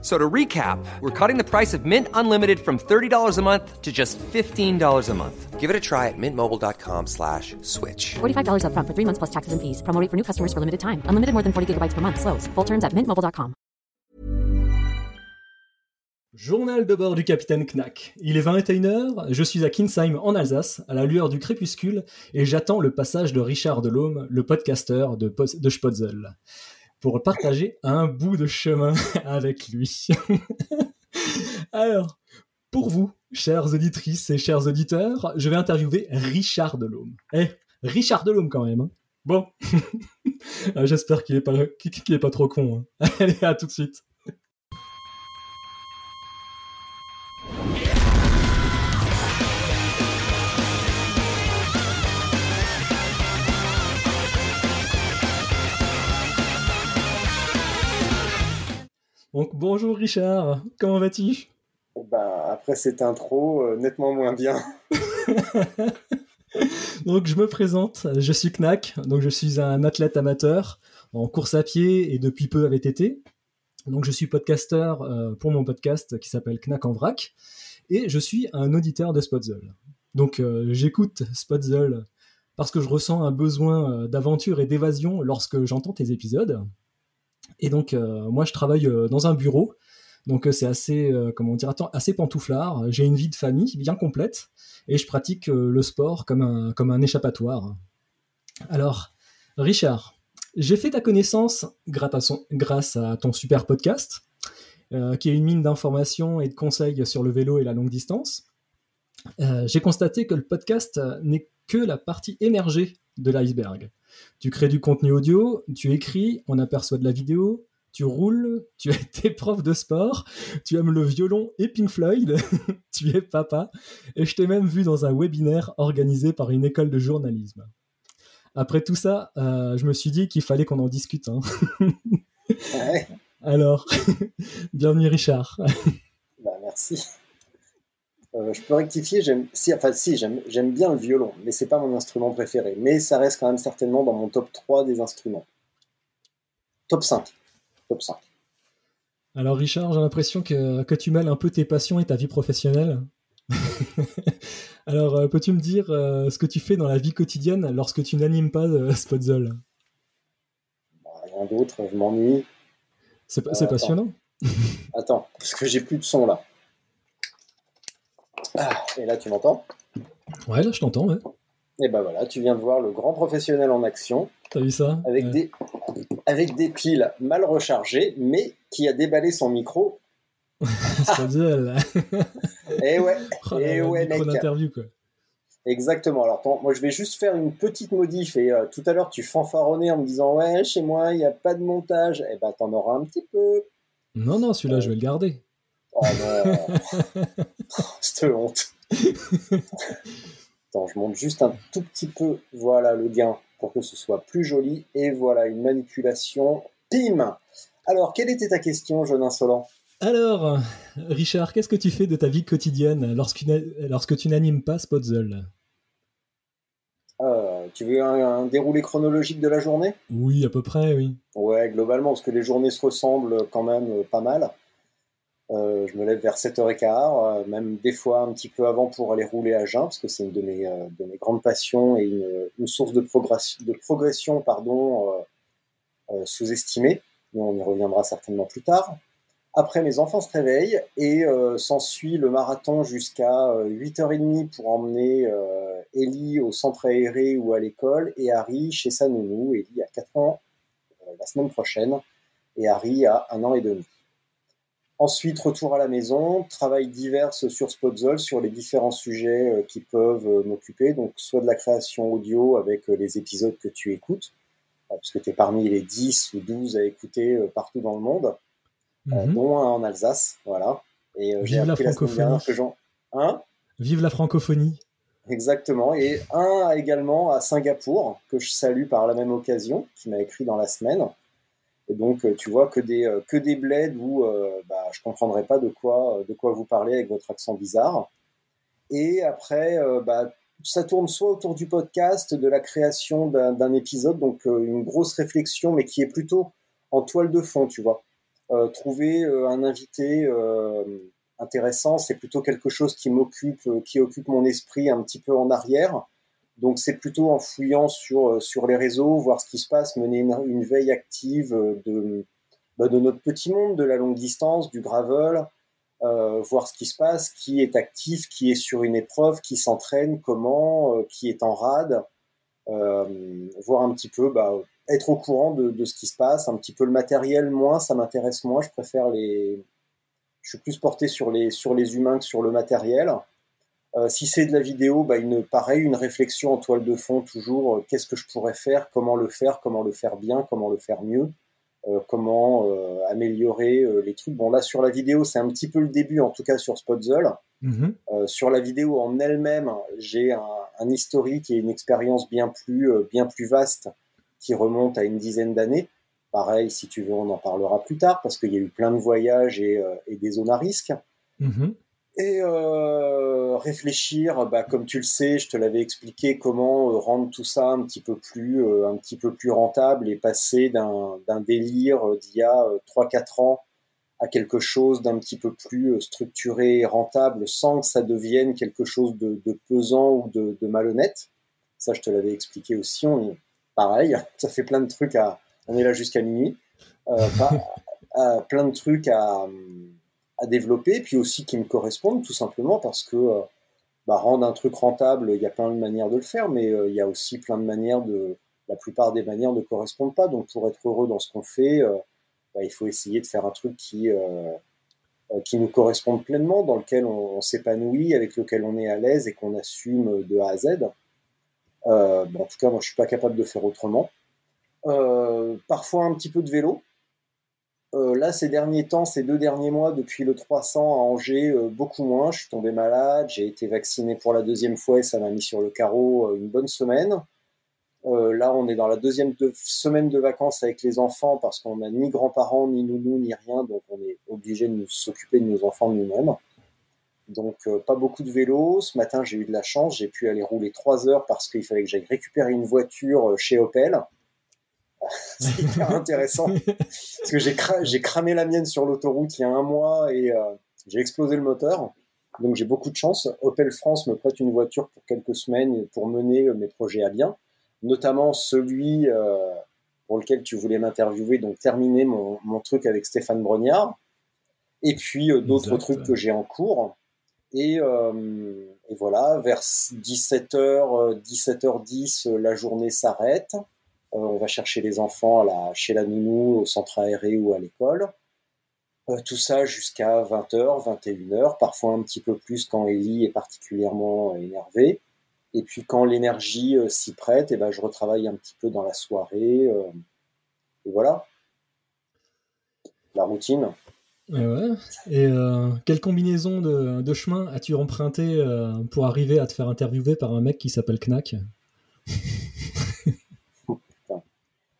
So to recap, we're cutting the price of Mint Unlimited from $30 a month to just $15 a month. Give it a try at mintmobile.com slash switch. $45 upfront for three months plus taxes and fees. Promo rate for new customers for limited time. Unlimited more than 40 gigabytes per month. Slows. Full terms at mintmobile.com. Journal de bord du capitaine Knack. Il est 21h, je suis à Kinsheim en Alsace, à la lueur du crépuscule, et j'attends le passage de Richard Delhomme, le podcasteur de, de Spotzel, pour partager un bout de chemin avec lui. Alors, pour vous, chères auditrices et chers auditeurs, je vais interviewer Richard Delhomme. Eh, Richard Delhomme quand même. hein. Bon, Ah, j'espère qu'il est pas qu'il pas trop con. hein. Allez, à tout de suite. Donc bonjour Richard, comment vas-tu? Bah, après cette intro, euh, nettement moins bien. Donc je me présente, je suis Knack, donc je suis un athlète amateur en course à pied et depuis peu à VTT. Donc je suis podcasteur euh, pour mon podcast qui s'appelle Knack en vrac et je suis un auditeur de Spotzel. Donc euh, j'écoute Spotzel parce que je ressens un besoin d'aventure et d'évasion lorsque j'entends tes épisodes. Et donc euh, moi je travaille euh, dans un bureau, donc euh, c'est assez comment dire assez pantouflard. J'ai une vie de famille bien complète et je pratique le sport comme un, comme un échappatoire. Alors, Richard, j'ai fait ta connaissance grâce à, ton super podcast, qui est une mine d'informations et de conseils sur le vélo et la longue distance. J'ai constaté que le podcast n'est que la partie émergée de l'iceberg. Tu crées du contenu audio, tu écris, on aperçoit de la vidéo, tu roules, tu as été prof de sport, tu aimes le violon et Pink Floyd, tu es papa, et je t'ai même vu dans un webinaire organisé par une école de journalisme. Après tout ça, euh, je me suis dit qu'il fallait qu'on en discute. hein. Ouais, Alors, bienvenue Richard. bah, merci. Euh, je peux rectifier, j'aime, si, enfin, si, j'aime, j'aime bien le violon, mais c'est pas mon instrument préféré. Mais ça reste quand même certainement dans mon top 3 des instruments. Top 5. Top 5. Alors Richard, j'ai l'impression que, que tu mêles un peu tes passions et ta vie professionnelle. Alors, euh, peux-tu me dire euh, ce que tu fais dans la vie quotidienne lorsque tu n'animes pas euh, Spotzel? Bah, rien d'autre, je m'ennuie. C'est passionnant. Attends, parce que j'ai plus de son là. Ah, et là, tu m'entends? Ouais, là je t'entends, ouais. Et ben voilà, tu viens de voir le grand professionnel en action, T'as vu ça? Avec, Ouais. des, avec des piles mal rechargées, mais qui a déballé son micro. Et ouais, Oh là Eh là, ouais, mec. d'interview, quoi. Exactement. Alors, moi, je vais juste faire une petite modif. Et euh, tout à l'heure, tu fanfaronnais en me disant Ouais, chez moi, il n'y a pas de montage. Eh ben, t'en auras un petit peu. Non, non, celui-là, je vais le garder. Oh non. Cette honte. Attends, je monte juste un tout petit peu. Voilà le gain pour que ce soit plus joli. Et voilà, une manipulation. Pim Alors, quelle était ta question, jeune insolent? Alors, Richard, qu'est-ce que tu fais de ta vie quotidienne lorsque, lorsque tu n'animes pas Spotzel Euh, Tu veux un, un déroulé chronologique de la journée? Oui, à peu près, oui. Ouais, globalement, parce que les journées se ressemblent quand même euh, pas mal. Euh, je me lève vers 7h15, euh, même des fois un petit peu avant pour aller rouler à jeun, parce que c'est une de mes, euh, de mes grandes passions et une, une source de progression, euh, euh, sous-estimée. Mais on y reviendra certainement plus tard. Après, mes enfants se réveillent et euh, s'ensuit le marathon jusqu'à euh, 8h30 pour emmener Ellie au centre aéré ou à l'école et Harry chez sa nounou. Ellie a 4 ans la semaine prochaine et Harry a un an et demi. Ensuite, retour à la maison, travail divers sur Spotzel sur les différents sujets euh, qui peuvent euh, m'occuper, donc soit de la création audio avec euh, les épisodes que tu écoutes, parce que tu es parmi les 10 ou 12 à écouter partout dans le monde, Mhm. dont un en Alsace, voilà. Et j'ai Vive la appris la semaine francophonie. que. Hein? Vive la francophonie. Exactement. Et un également à Singapour, que je salue par la même occasion, qui m'a écrit dans la semaine. Et donc, tu vois que des, que des bleds où bah, je comprendrais pas de quoi, de quoi vous parlez avec votre accent bizarre. Et après, bah, ça tourne soit autour du podcast, de la création d'un épisode, donc une grosse réflexion, mais qui est plutôt en toile de fond, tu vois. trouver un invité intéressant, c'est plutôt quelque chose qui m'occupe, euh, qui occupe mon esprit un petit peu en arrière. Donc c'est plutôt en fouillant sur, euh, sur les réseaux, voir ce qui se passe, mener une, veille active euh, de, bah, de notre petit monde, de la longue distance, du gravel, voir ce qui se passe, qui est actif, qui est sur une épreuve, qui s'entraîne, comment, qui est en rade, voir un petit peu, bah, être au courant de, de, ce qui se passe, un petit peu le matériel, moins, ça m'intéresse moins, je préfère les, je suis plus porté sur les, sur les humains que sur le matériel. Euh, si c'est de la vidéo, bah, une, pareil, une réflexion en toile de fond, toujours, euh, qu'est-ce que je pourrais faire, comment le faire, comment le faire bien, comment le faire mieux, euh, comment améliorer les trucs. Bon, là, sur la vidéo, c'est un petit peu le début, en tout cas sur Spotzel. Mhm. sur la vidéo en elle-même, j'ai un, un, historique et une expérience bien plus, bien plus vaste qui remonte à une dizaine d'années. Pareil, si tu veux, on en parlera plus tard parce qu'il y a eu plein de voyages et, des zones à risque. Mhm. Et euh, réfléchir, bah, comme tu le sais, je te l'avais expliqué, comment euh, rendre tout ça un petit peu plus, un petit peu plus rentable et passer d'un délire d'il y a 3-4 ans à quelque chose d'un petit peu plus structuré et rentable sans que ça devienne quelque chose de, pesant ou de, malhonnête. Ça, je te l'avais expliqué aussi. Pareil, ça fait plein de trucs à, on est là jusqu'à minuit. Euh, plein de trucs à, développer, puis aussi qui me correspondent, tout simplement parce que euh, bah, rendre un truc rentable, il y a plein de manières de le faire, mais euh, il y a aussi plein de manières de. La plupart des manières ne correspondent pas. Donc, pour être heureux dans ce qu'on fait, bah, il faut essayer de faire un truc qui, qui nous corresponde pleinement, dans lequel on, s'épanouit, avec lequel on est à l'aise et qu'on assume de A à Z. en tout cas, moi, je suis pas capable de faire autrement. Euh, parfois un petit peu de vélo. Euh, là, ces derniers temps, ces deux derniers mois, depuis le 300 à Angers, euh, beaucoup moins. Je suis tombé malade, j'ai été vacciné pour la deuxième fois et ça m'a mis sur le carreau une bonne semaine. là, on est dans la deuxième semaine de vacances avec les enfants parce qu'on n'a ni grands-parents, ni nounous, ni rien, donc on est obligé de nous s'occuper de nos enfants nous-mêmes. Donc, pas beaucoup de vélo. Ce matin, j'ai eu de la chance, j'ai pu aller rouler trois heures parce qu'il fallait que j'aille récupérer une voiture chez Opel. c'est hyper intéressant. Parce que j'ai, cramé la mienne sur l'autoroute il y a un mois et euh, j'ai explosé le moteur. Donc j'ai beaucoup de chance. Opel France me prête une voiture pour quelques semaines pour mener euh, mes projets à bien, notamment celui euh, pour lequel tu voulais m'interviewer, donc terminer mon, truc avec Stéphane Brognard, et puis d'autres trucs que j'ai en cours. Et, et voilà, vers 17h, 17h10, la journée s'arrête. Euh, on va chercher les enfants chez la nounou, au centre aéré ou à l'école. Euh, tout ça jusqu'à 20h, 21h, parfois un petit peu plus quand Ellie est particulièrement énervée. Et puis quand l'énergie euh, s'y prête, et eh ben, je retravaille un petit peu dans la soirée. et voilà. La routine. Et, quelle combinaison de, de chemin as-tu emprunté pour arriver à te faire interviewer par un mec qui s'appelle Knack?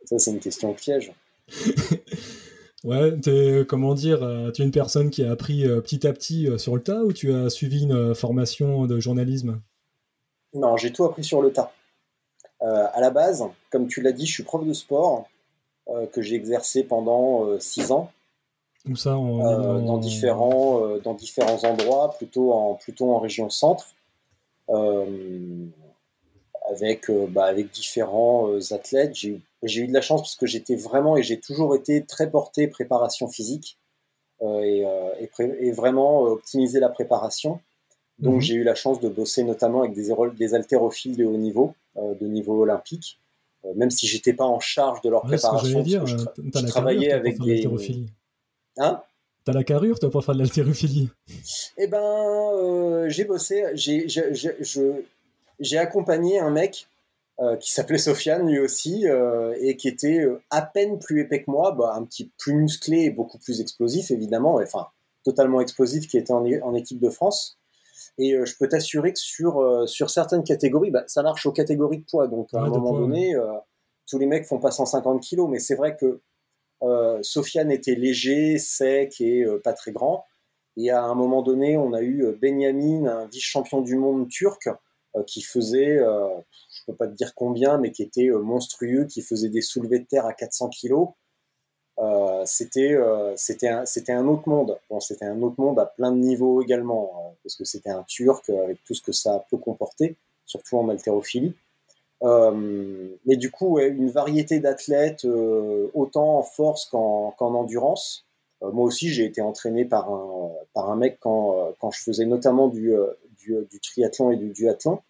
Ça, c'est une question piège. ouais, es, comment dire, euh, tu es une personne qui a appris euh, petit à petit euh, sur le tas ou tu as suivi une formation de journalisme? Non, j'ai tout appris sur le tas. à la base, comme tu l'as dit, je suis prof de sport que j'ai exercé pendant six ans. Où ça dans, différents, dans différents endroits, plutôt en, plutôt en région centre avec, bah, avec différents athlètes. J'ai j'ai eu de la chance parce que j'étais vraiment et j'ai toujours été très porté préparation physique euh, et, euh, et, vraiment euh, optimiser la préparation. Donc mhm. j'ai eu la chance de bosser notamment avec des, des haltérophiles de haut niveau, de niveau olympique, même si j'étais pas en charge de leur préparation. Dire, je, je travaillais avec des. Hein? T'as la carrure, toi, pour faire de l'haltérophilie? Eh ben, j'ai bossé, j'ai accompagné un mec euh, qui s'appelait Sofiane lui aussi euh, et qui était euh, à peine plus épais que moi, bah, un petit plus musclé et beaucoup plus explosif évidemment, enfin totalement explosif, qui était en, en équipe de France. Et je peux t'assurer que sur sur certaines catégories, bah, ça marche aux catégories de poids. Donc à un moment donné, tous les mecs font pas 150 kilos, mais c'est vrai que Sofiane était léger, sec et pas très grand. Et à un moment donné, on a eu Benjamin, un vice-champion du monde turc, qui faisait, je peux pas te dire combien, mais qui était monstrueux, qui faisait des soulevés de terre à 400 kilos. Euh, c'était euh, c'était un, autre monde. Bon, c'était un autre monde à plein de niveaux également, euh, parce que c'était un Turc avec tout ce que ça peut comporter, surtout en haltérophilie. mais du coup, une variété d'athlètes, autant en force qu'en, endurance. moi aussi, j'ai été entraîné par un, par un mec quand, quand je faisais notamment du, du triathlon et du duathlon.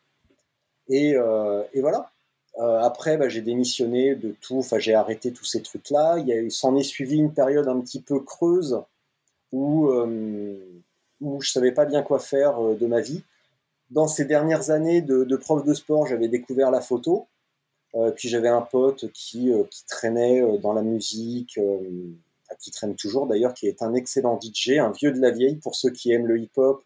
Et, et voilà, euh, après, bah, j'ai démissionné de tout, enfin j'ai arrêté tous ces trucs-là. Il s'en est suivi une période un petit peu creuse où, euh, où je savais pas bien quoi faire euh, de ma vie. Dans ces dernières années de, prof de sport, j'avais découvert la photo. puis j'avais un pote qui traînait dans la musique, qui traîne toujours d'ailleurs, qui est un excellent DJ, un vieux de la vieille pour ceux qui aiment le hip-hop.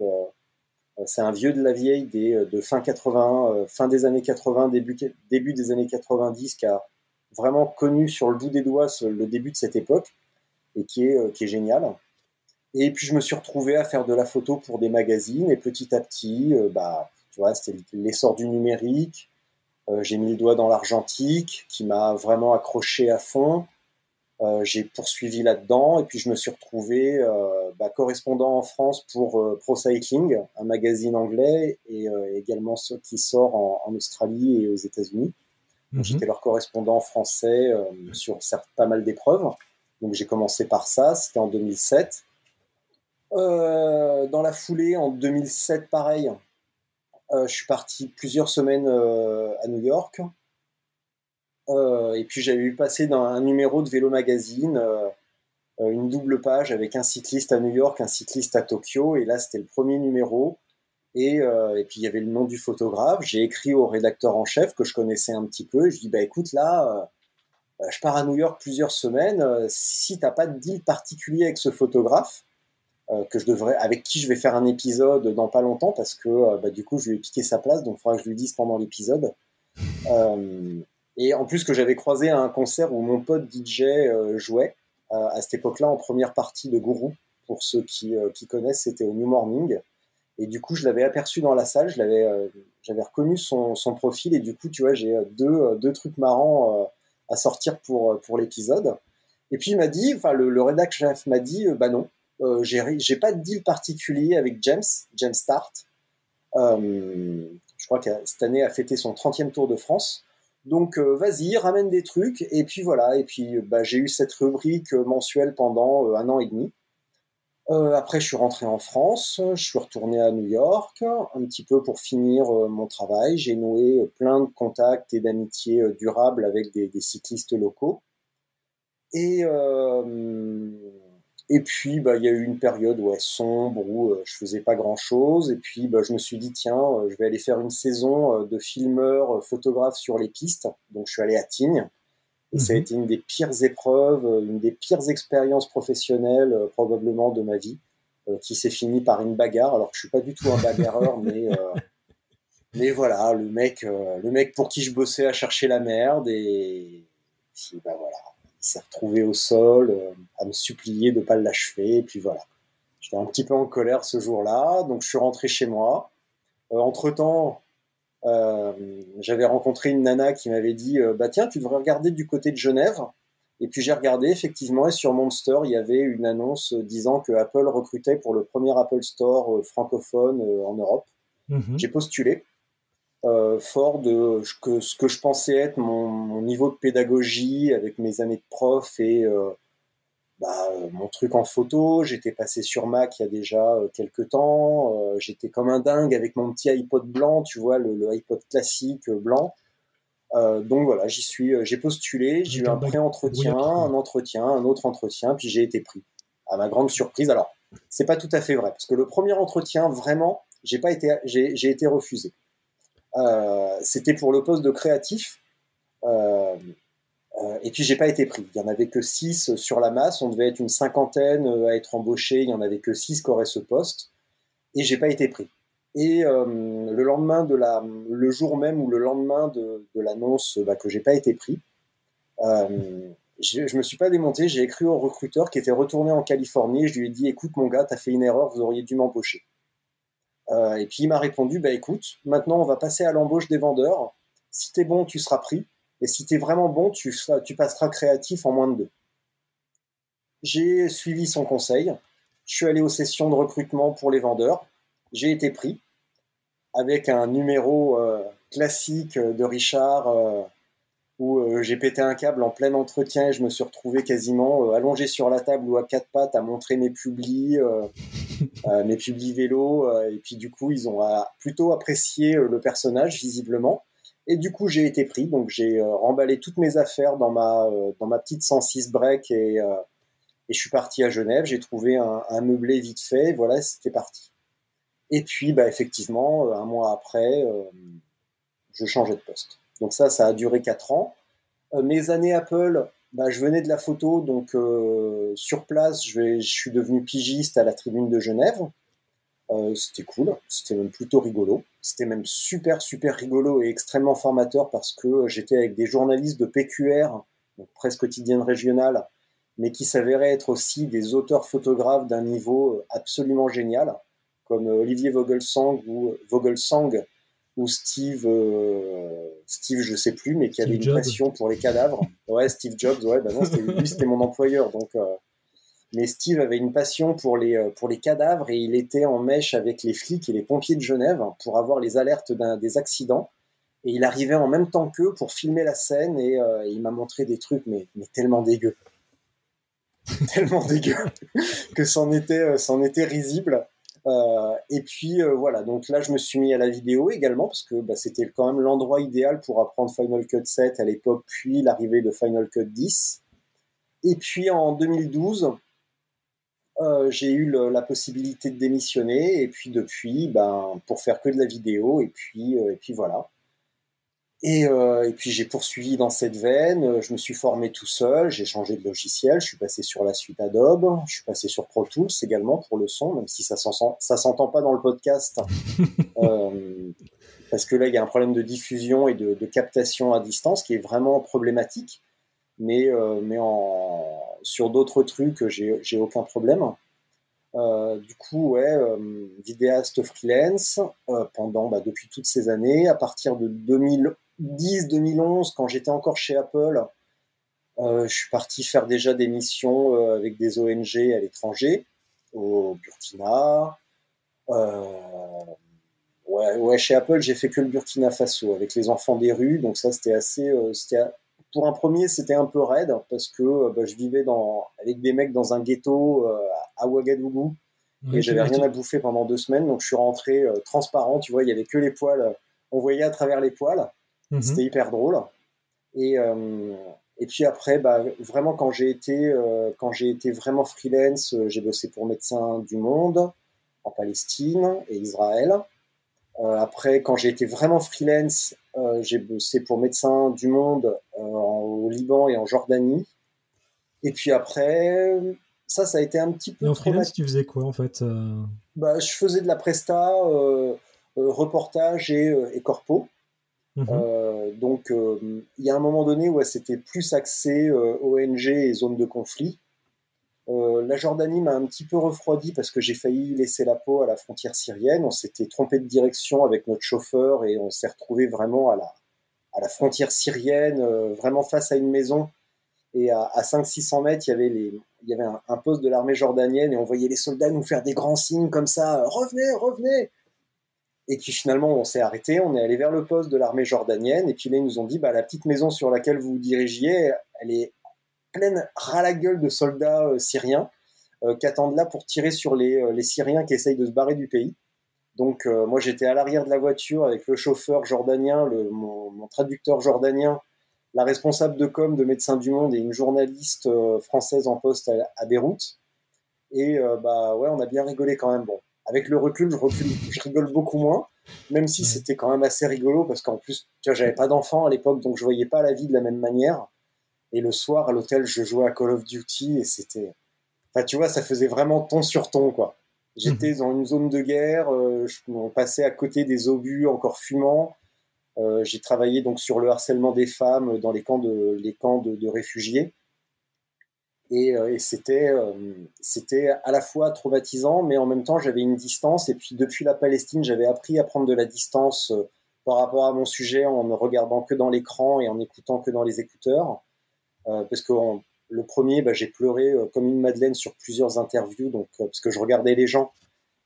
Euh, c'est un vieux de la vieille des, euh, de fin 80, euh, fin des années 80, début, début des années 90, qui a vraiment connu sur le bout des doigts le début de cette époque et qui est, qui est génial. Et puis je me suis retrouvé à faire de la photo pour des magazines et petit à petit, bah, tu vois, c'était l'essor du numérique. j'ai mis le doigt dans l'argentique qui m'a vraiment accroché à fond. Euh, j'ai poursuivi là-dedans et puis je me suis retrouvé euh, bah, correspondant en France pour euh, Pro Cycling, un magazine anglais et également ce qui sort en, Australie et aux États-Unis. Mhm. J'étais leur correspondant français sur certes, pas mal d'épreuves. Donc j'ai commencé par ça, c'était en 2007. dans la foulée, en 2007, pareil, je suis parti plusieurs semaines à New York. Euh, et puis j'avais vu passer dans un numéro de Vélo Magazine euh, euh, une double page avec un cycliste à New York, un cycliste à Tokyo. Et là, c'était le premier numéro. Et, puis il y avait le nom du photographe. J'ai écrit au rédacteur en chef que je connaissais un petit peu. Et je dis bah écoute là, je pars à New York plusieurs semaines. si t'as pas de deal particulier avec ce photographe, que je devrais, avec qui je vais faire un épisode dans pas longtemps parce que bah, du coup je lui ai piqué sa place, donc il faudra que je lui dise pendant l'épisode. Et en plus que j'avais croisé à un concert où mon pote DJ euh, jouait euh, à cette époque-là en première partie de Gourou. Pour ceux qui, euh, qui connaissent, c'était au New Morning. Et du coup, je l'avais aperçu dans la salle, j'avais reconnu son, profil et du coup, tu vois, j'ai deux, trucs marrants à sortir pour, l'épisode. Et puis il m'a dit, enfin le, le rédac chef m'a dit, bah non, euh, j'ai pas de deal particulier avec James, James Start. Euh, je crois que cette année a fêté son 30e Tour de France. Donc euh, vas-y, ramène des trucs. Et puis voilà, et puis bah, j'ai eu cette rubrique mensuelle pendant euh, un an et demi. Euh, après, je suis rentré en France, je suis retourné à New York, un petit peu pour finir mon travail. J'ai noué plein de contacts et d'amitiés durables avec des, des, cyclistes locaux. Et et puis, bah, il y a eu une période ouais, sombre où euh, je faisais pas grand chose. Et puis, bah, je me suis dit, tiens, euh, je vais aller faire une saison euh, de filmeur, photographe sur les pistes. Donc, je suis allé à Tignes. Et ça a mhm. été une des pires épreuves, une des pires expériences professionnelles probablement de ma vie, qui s'est finie par une bagarre. Alors que je suis pas du tout un bagarreur, mais mais voilà, le mec, le mec pour qui je bossais a cherché la merde et puis bah voilà il s'est retrouvé au sol euh, à me supplier de pas l'achever. Et puis voilà. J'étais un petit peu en colère ce jour-là, donc je suis rentré chez moi. Euh, entre-temps, euh, j'avais rencontré une nana qui m'avait dit Bah tiens, tu devrais regarder du côté de Genève. Et puis j'ai regardé effectivement, et sur Monster, il y avait une annonce disant que Apple recrutait pour le premier Apple Store francophone en Europe. Mhm. J'ai postulé. Fort de que, ce que je pensais être mon, niveau de pédagogie avec mes années de prof et euh, bah, mon truc en photo. J'étais passé sur Mac il y a déjà euh, quelques temps. J'étais comme un dingue avec mon petit iPod blanc, tu vois, le, iPod classique blanc. donc voilà, j'y suis, j'ai postulé, j'ai eu un pré-entretien, un entretien, un autre entretien, puis j'ai été pris. À ma grande surprise, alors c'est pas tout à fait vrai parce que le premier entretien, vraiment, j'ai pas été, j'ai été refusé. Euh, c'était pour le poste de créatif. Euh, euh, et puis j'ai pas été pris. Il y en avait que 6 sur la masse. On devait être une cinquantaine à être embauché. Il y en avait que 6 qui auraient ce poste. Et j'ai pas été pris. Et le lendemain de la, le jour même ou le lendemain de, l'annonce bah, que j'ai pas été pris, je, je me suis pas démonté, j'ai écrit au recruteur qui était retourné en Californie, je lui ai dit écoute mon gars, t'as fait une erreur, vous auriez dû m'embaucher. Euh, et puis il m'a répondu bah écoute, maintenant on va passer à l'embauche des vendeurs. Si t'es bon, tu seras pris, et si t'es vraiment bon, tu, seras, tu passeras créatif en moins de deux. J'ai suivi son conseil, je suis allé aux sessions de recrutement pour les vendeurs, j'ai été pris avec un numéro euh, classique de Richard. Euh, où euh, j'ai pété un câble en plein entretien et je me suis retrouvé quasiment allongé sur la table ou à quatre pattes à montrer mes publis, mes publis vélo. et puis du coup, ils ont plutôt apprécié le personnage visiblement. Et du coup, j'ai été pris. Donc j'ai remballé toutes mes affaires dans ma dans ma petite 106 break et, et je suis parti à Genève. J'ai trouvé un, meublé vite fait. Voilà, c'était parti. Et puis, bah effectivement, un mois après, je changeais de poste. Donc ça, ça a duré 4 ans. Euh, mes années Apple, bah, je venais de la photo, donc euh, sur place, je, suis devenu pigiste à la tribune de Genève. Euh, c'était cool, c'était même plutôt rigolo. C'était même super, super rigolo et extrêmement formateur parce que j'étais avec des journalistes de PQR, donc presse quotidienne régionale, mais qui s'avéraient être aussi des auteurs photographes d'un niveau absolument génial, comme Olivier Vogelsang ou Vogelsang ou Steve, euh, Steve, je sais plus, mais qui avait une passion pour les cadavres. Ouais, Steve Jobs, ouais, bah non, lui, c'était mon employeur, donc. Euh, mais Steve avait une passion pour les euh, pour les cadavres et il était en mèche avec les flics et les pompiers de Genève pour avoir les alertes des accidents. Et il arrivait en même temps qu'eux pour filmer la scène et, et il m'a montré des trucs mais, mais tellement dégueux, tellement dégueux que c'en était c'en était risible. Euh, et puis euh, voilà, donc là je me suis mis à la vidéo également parce que bah, c'était quand même l'endroit idéal pour apprendre Final Cut 7 à l'époque, puis l'arrivée de Final Cut 10. Et puis en 2012, euh, j'ai eu le, la possibilité de démissionner et puis depuis, ben, pour faire que de la vidéo et puis, et puis voilà. Et, euh, et, puis j'ai poursuivi dans cette veine, je me suis formé tout seul, j'ai changé de logiciel, je suis passé sur la suite Adobe, je suis passé sur Pro Tools également pour le son, même si ça ça s'entend pas dans le podcast, euh, parce que là il y a un problème de diffusion et de, de captation à distance qui est vraiment problématique, mais, euh, mais en, sur d'autres trucs j'ai aucun problème. Euh, du coup, ouais, euh, vidéaste freelance pendant bah, depuis toutes ces années. À partir de 2000, 2010-2011, quand j'étais encore chez Apple, je suis parti faire déjà des missions avec des ONG à l'étranger, au Burkina. Ouais, ouais, chez Apple, j'ai fait que le Burkina Faso avec les enfants des rues, donc ça c'était assez, c'était pour un premier, c'était un peu raide parce que bah, je vivais dans, avec des mecs dans un ghetto à Ouagadougou et j'avais rien à bouffer pendant deux semaines, donc je suis rentré transparent, tu vois, il y avait que les poils, on voyait à travers les poils. Mhm. C'était hyper drôle. Et, euh, et puis après, bah, vraiment, quand j'ai été, euh, quand j'ai été vraiment freelance, euh, j'ai bossé pour Médecins du Monde en Palestine et Israël. après, quand j'ai été vraiment freelance, j'ai bossé pour Médecins du Monde au Liban et en Jordanie. Et puis après, ça, ça a été un petit peu. Et en freelance, tu faisais quoi en fait bah, Je faisais de la presta, reportage et, et corpo. Mhm. Euh, donc, euh, il y a un moment donné où c'était plus axé euh, ONG et zone de conflit. La Jordanie m'a un petit peu refroidi parce que j'ai failli laisser la peau à la frontière syrienne. On s'était trompé de direction avec notre chauffeur et on s'est retrouvé vraiment à la, frontière syrienne, vraiment face à une maison. Et à, à 500-600 mètres, il y avait, un poste de l'armée jordanienne et on voyait les soldats nous faire des grands signes comme ça, revenez, revenez. Et puis finalement, on s'est arrêté, on est allé vers le poste de l'armée jordanienne, et puis là, ils nous ont dit, bah, la petite maison sur laquelle vous vous dirigiez, elle est pleine ras la gueule de soldats euh, syriens euh, qui attendent là pour tirer sur les, euh, les, Syriens qui essayent de se barrer du pays. Donc moi, j'étais à l'arrière de la voiture avec le chauffeur jordanien, le, mon, traducteur jordanien, la responsable de com de Médecins du Monde et une journaliste française en poste à, à Beyrouth. Et bah ouais, on a bien rigolé quand même. Bon, avec le recul, je, recule, je rigole beaucoup moins, même si c'était quand même assez rigolo parce qu'en plus, tu vois, j'avais pas d'enfant à l'époque, donc je voyais pas la vie de la même manière. Et le soir, à l'hôtel, je jouais à Call of Duty et c'était, enfin, tu vois, ça faisait vraiment ton sur ton, quoi. J'étais mhm. dans une zone de guerre, euh, je, on passait à côté des obus encore fumants. Euh, j'ai travaillé donc sur le harcèlement des femmes dans les camps de, les camps de, de réfugiés. Et, et c'était, c'était à la fois traumatisant, mais en même temps, j'avais une distance. Et puis, depuis la Palestine, j'avais appris à prendre de la distance par rapport à mon sujet en ne regardant que dans l'écran et en écoutant que dans les écouteurs. Parce que le premier, bah, j'ai pleuré comme une madeleine sur plusieurs interviews, donc parce que je regardais les gens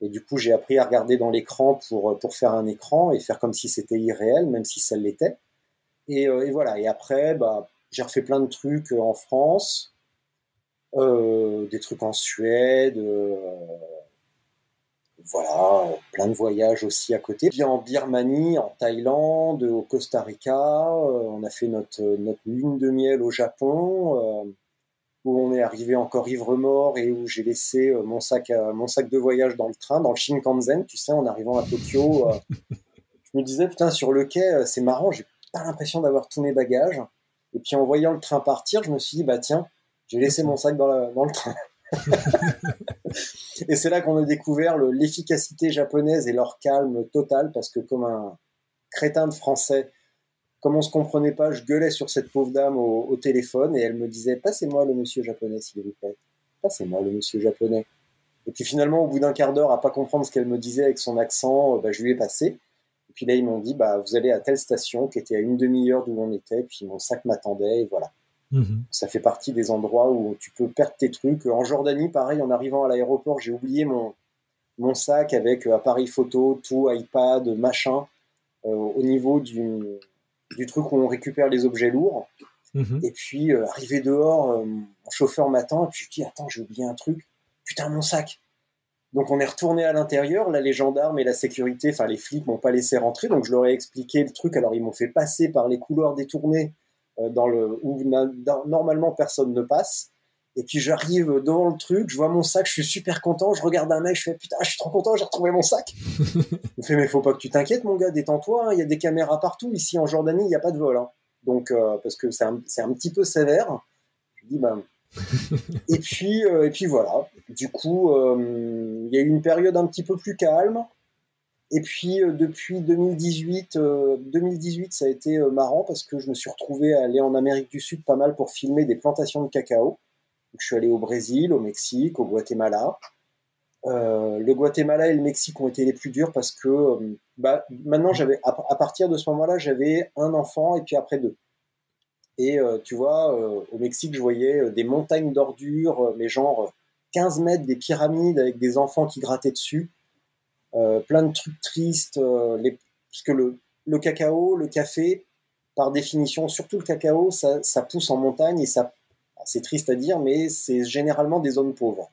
et du coup, j'ai appris à regarder dans l'écran pour, pour faire un écran et faire comme si c'était irréel, même si ça l'était. Et, euh, et, voilà. Et après, bah, j'ai refait plein de trucs en France, euh, des trucs en Suède, euh, voilà, plein de voyages aussi à côté. Puis en Birmanie, en Thaïlande, au Costa Rica, on a fait notre, notre lune de miel au Japon où on est arrivé encore ivre-mort et où j'ai laissé euh, mon sac, mon sac de voyage dans le train, dans le Shinkansen, tu sais, en arrivant à Tokyo. Euh, je me disais, putain, sur le quai, euh, c'est marrant, j'ai pas l'impression d'avoir tous mes bagages. Et puis en voyant le train partir, je me suis dit, bah tiens, j'ai laissé mon sac dans, le train. Et c'est là qu'on a découvert l'efficacité japonaise et leur calme total, parce que comme un crétin de français, comme on se comprenait pas, je gueulais sur cette pauvre dame au, téléphone et elle me disait Passez-moi le monsieur japonais, s'il vous plaît. Passez-moi le monsieur japonais. Et puis finalement, au bout d'un quart d'heure, à pas comprendre ce qu'elle me disait avec son accent, bah, je lui ai passé. Et puis là, ils m'ont dit bah, Vous allez à telle station qui était à une demi-heure d'où on était, puis mon sac m'attendait, et voilà. Mhm. Ça fait partie des endroits où tu peux perdre tes trucs. En Jordanie, pareil, en arrivant à l'aéroport, j'ai oublié mon, mon sac avec euh, appareil photo, tout, iPad, machin, euh, au niveau du, du truc où on récupère les objets lourds. Mhm. Et puis, euh, arrivé dehors, euh, mon chauffeur m'attend, et puis je dis, attends, j'ai oublié un truc. Putain, mon sac. Donc on est retourné à l'intérieur. Là, les gendarmes et la sécurité, enfin les flics, m'ont pas laissé rentrer. Donc je leur ai expliqué le truc. Alors ils m'ont fait passer par les couloirs détournés dans le où normalement personne ne passe. Et puis j'arrive devant le truc, je vois mon sac, je suis super content, je regarde un mec, je fais putain, je suis trop content, j'ai retrouvé mon sac. il me fait mais faut pas que tu t'inquiètes mon gars, détends-toi, hein, il y a des caméras partout, ici en Jordanie, il n'y a pas de vol. Hein. Donc euh, parce que c'est un, un, petit peu sévère. Je dis ben et puis euh, et puis voilà. Du coup, euh, il y a eu une période un petit peu plus calme. Et puis depuis 2018, 2018, ça a été marrant parce que je me suis retrouvé à aller en Amérique du Sud pas mal pour filmer des plantations de cacao je suis allé au Brésil, au Mexique, au Guatemala. Euh, le Guatemala et le Mexique ont été les plus durs parce que euh, bah, maintenant, j'avais à, partir de ce moment-là, j'avais un enfant et puis après deux. Et euh, tu vois, au Mexique, je voyais des montagnes d'ordures, mais genre 15 mètres, des pyramides avec des enfants qui grattaient dessus, plein de trucs tristes, les, puisque le, le cacao, le café, par définition, surtout le cacao, ça, pousse en montagne et ça c'est triste à dire, mais c'est généralement des zones pauvres.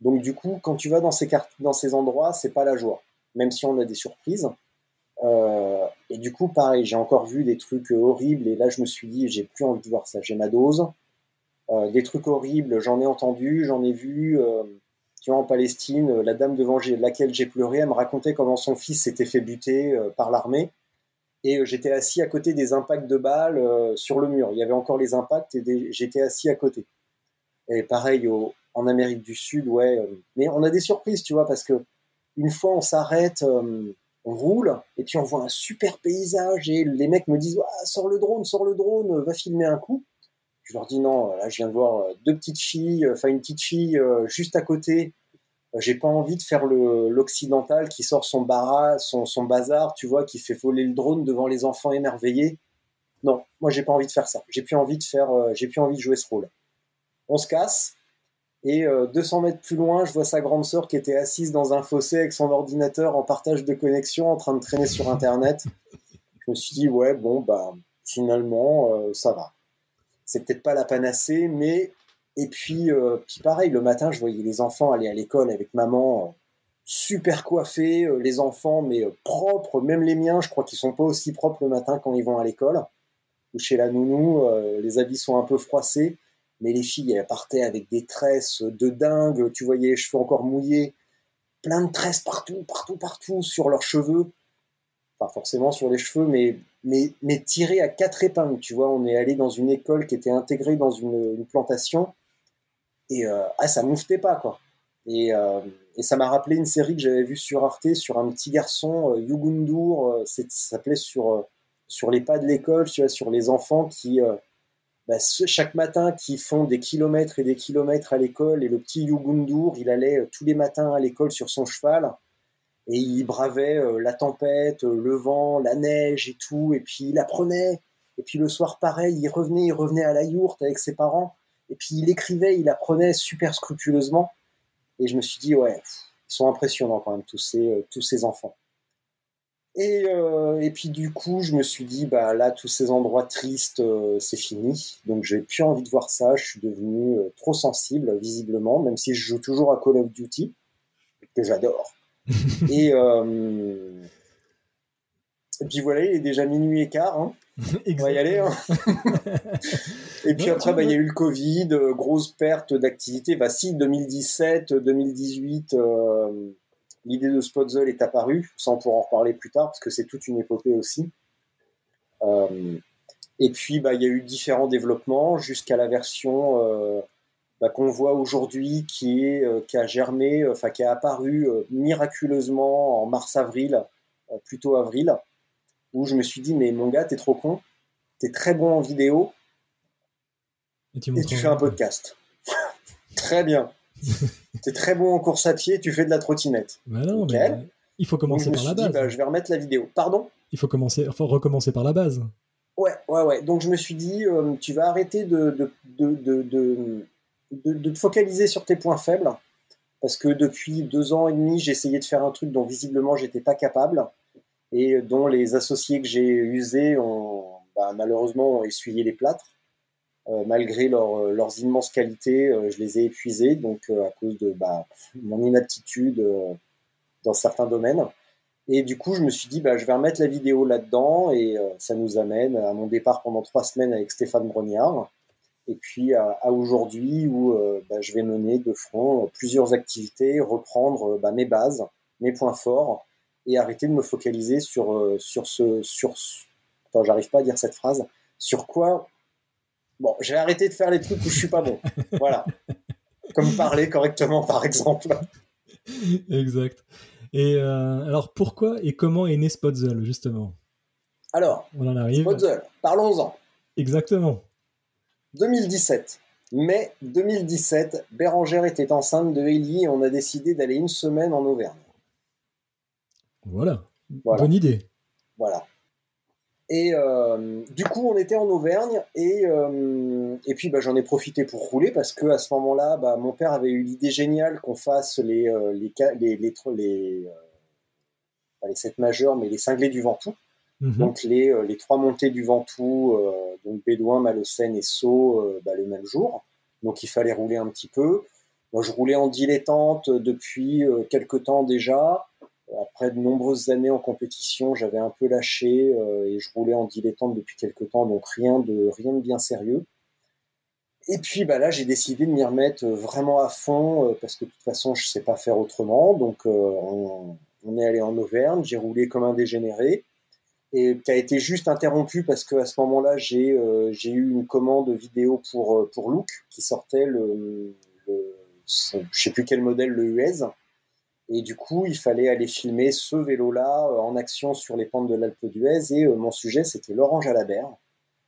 Donc du coup, quand tu vas dans ces, dans ces endroits, c'est pas la joie, même si on a des surprises. Euh, et du coup, pareil, j'ai encore vu des trucs horribles, et là je me suis dit, j'ai plus envie de voir ça, j'ai ma dose. Euh, des trucs horribles, j'en ai entendu, j'en ai vu. Euh, tu vois, en Palestine, la dame devant laquelle j'ai pleuré, elle me racontait comment son fils s'était fait buter par l'armée et euh, j'étais assis à côté des impacts de balles euh, sur le mur. Il y avait encore les impacts et j'étais assis à côté. Et pareil en Amérique du Sud, ouais. Euh, mais on a des surprises, tu vois, parce que une fois on s'arrête, on roule et puis on voit un super paysage et les mecs me disent ah, sors le drone, sors le drone, va filmer un coup. Je leur dis non, là je viens de voir deux petites filles, enfin une petite fille juste à côté j'ai pas envie de faire l'occidental qui sort son, barra, son, bazar, tu vois, qui fait voler le drone devant les enfants émerveillés. Non, moi j'ai pas envie de faire ça. J'ai plus envie de faire, euh, j'ai plus envie de jouer ce rôle. On se casse et 200 euh, mètres plus loin, je vois sa grande sœur qui était assise dans un fossé avec son ordinateur en partage de connexion, en train de traîner sur Internet. Je me suis dit ouais bon bah finalement euh, ça va. C'est peut-être pas la panacée, mais et puis, euh, puis pareil, le matin, je voyais les enfants aller à l'école avec maman, euh, super coiffés, euh, les enfants, mais propres, même les miens, je crois qu'ils sont pas aussi propres le matin quand ils vont à l'école. Ou chez la nounou, les habits sont un peu froissés, mais les filles, elles partaient avec des tresses de dingue, tu voyais les cheveux encore mouillés, plein de tresses partout, partout, partout sur leurs cheveux. Pas forcément sur les cheveux, mais, mais, tirés à quatre épingles, tu vois. On est allé dans une école qui était intégrée dans une, plantation et euh, ah, ça pas, quoi. Et, euh, et ça m'a rappelé une série que j'avais vue sur Arte sur un petit garçon, euh, Yugundur, ça s'appelait sur, sur les pas de l'école, sur les enfants qui, bah, chaque matin qui font des kilomètres et des kilomètres à l'école, et le petit Yugundur, il allait euh, tous les matins à l'école sur son cheval, et il bravait euh, la tempête, euh, le vent, la neige et tout, et puis il apprenait, et puis le soir pareil, il revenait, il revenait à la yourte avec ses parents, et puis il écrivait, il apprenait super scrupuleusement, et je me suis dit, ouais, ils sont impressionnants quand même, tous ces, tous ces enfants. Et, euh, et, puis du coup, je me suis dit, bah là, tous ces endroits tristes, euh, c'est fini. Donc j'ai plus envie de voir ça. Je suis devenu euh, trop sensible, visiblement, même si je joue toujours à Call of Duty, que j'adore. et, et puis voilà, il est déjà minuit et quart. Hein. On va y aller. Hein. et puis après, bah, il y a eu le Covid, grosse perte d'activité. Bah si, 2017, 2018 l'idée de Spotzel est apparue, sans pour en reparler plus tard, parce que c'est toute une épopée aussi. Euh, et puis, bah, il y a eu différents développements jusqu'à la version euh, bah, qu'on voit aujourd'hui, qui, est, euh, qui a germé, enfin qui a apparu miraculeusement en mars-avril, plutôt avril, où je me suis dit, mais mon gars, t'es trop con, t'es très bon en vidéo, et tu, et tu fais un podcast. très bien. T'es très bon en course à pied, tu fais de la trottinette. Bah mais il faut commencer par la base. Bah, je vais remettre la vidéo. Pardon? Il faut commencer, faut recommencer par la base. Ouais, ouais, ouais. Donc je me suis dit, euh, tu vas arrêter de de, de, de, de, te focaliser sur tes points faibles. Parce que depuis deux ans et demi, j'ai essayé de faire un truc dont visiblement j'étais pas capable et dont les associés que j'ai usés ont bah, malheureusement essuyé les plâtres. Euh, malgré euh, leurs immenses qualités, euh, je les ai épuisés, donc à cause de bah, mon inaptitude dans certains domaines. Et du coup, je me suis dit, bah, je vais remettre la vidéo là-dedans, et ça nous amène à mon départ pendant trois semaines avec Stéphane Brognard, et puis à, aujourd'hui où bah, je vais mener de front plusieurs activités, reprendre bah, mes bases, mes points forts, et arrêter de me focaliser sur, sur ce... Sur, attends, j'arrive pas à dire cette phrase. Sur quoi Bon, je vais arrêter de faire les trucs où je suis pas bon. Voilà. Comme parler correctement, par exemple. Exact. Et euh, alors, pourquoi et comment est né Spotzel, justement? Alors, on en arrive. Spotzel, parlons-en. Exactement. 2017. Mai 2017, Bérangère était enceinte de Ellie et on a décidé d'aller une semaine en Auvergne. Voilà. voilà. Bonne idée. Voilà. Et euh, du coup, on était en Auvergne et, euh, et puis bah, j'en ai profité pour rouler parce que à ce moment-là, bah, mon père avait eu l'idée géniale qu'on fasse les euh, les les les, les, les sept majeurs, mais les cinglés du Ventoux. Mhm. Donc les, les trois montées du Ventoux, donc Bédouin, Malocène et Sceaux, bah, le même jour. Donc il fallait rouler un petit peu. Moi, je roulais en dilettante depuis quelques temps déjà après de nombreuses années en compétition, j'avais un peu lâché euh, et je roulais en dilettante depuis quelques temps, donc rien de rien de bien sérieux. Et puis bah là, j'ai décidé de m'y remettre vraiment à fond euh, parce que de toute façon, je sais pas faire autrement. Donc euh, on, est allé en Auvergne, j'ai roulé comme un dégénéré et qui a été juste interrompu parce que à ce moment-là, j'ai j'ai eu une commande vidéo pour pour Look qui sortait le, le je sais plus quel modèle le US et du coup, il fallait aller filmer ce vélo-là euh, en action sur les pentes de l'Alpe d'Huez. Et euh, mon sujet, c'était l'orange à la berre.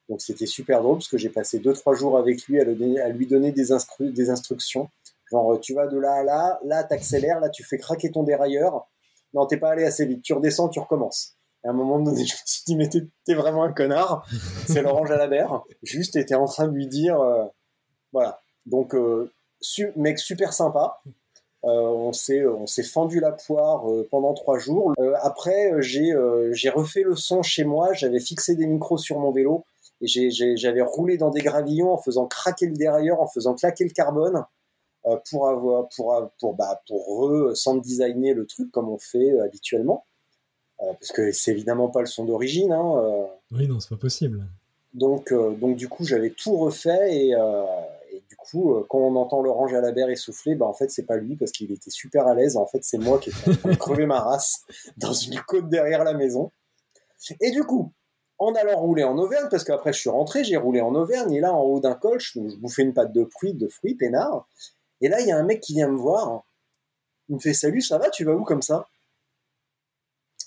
Donc c'était super drôle parce que j'ai passé 2-3 jours avec lui à, lui donner des, des, instructions. Genre, tu vas de là à là, là, t'accélères, là, tu fais craquer ton dérailleur. Non, t'es pas allé assez vite. Tu redescends, tu recommences. Et à un moment donné, je me suis dit, mais t'es vraiment un connard. C'est l'orange à la berre. Juste, t'étais en train de lui dire, euh, voilà. Donc, mec super sympa. Euh, on s'est on s'est fendu la poire euh, pendant trois jours. Euh, après, j'ai j'ai refait le son chez moi. J'avais fixé des micros sur mon vélo et j'avais roulé dans des gravillons en faisant craquer le dérailleur, en faisant claquer le carbone pour avoir pour pour bah pour re sound designer le truc comme on fait habituellement parce que c'est évidemment pas le son d'origine hein, oui non c'est pas possible donc donc du coup j'avais tout refait et et du coup, euh, quand on entend l'orange à la berre essouffler, bah en fait c'est pas lui parce qu'il était super à l'aise. En fait, c'est moi qui ai crevé ma race dans une côte derrière la maison. Et du coup, en allant rouler en Auvergne, parce qu'après je suis rentré, j'ai roulé en Auvergne, et là en haut d'un col, je, bouffais une pâte de fruits, de fruits, peinard. Et là, il y a un mec qui vient me voir. Il me fait Salut, ça va Tu vas où comme ça?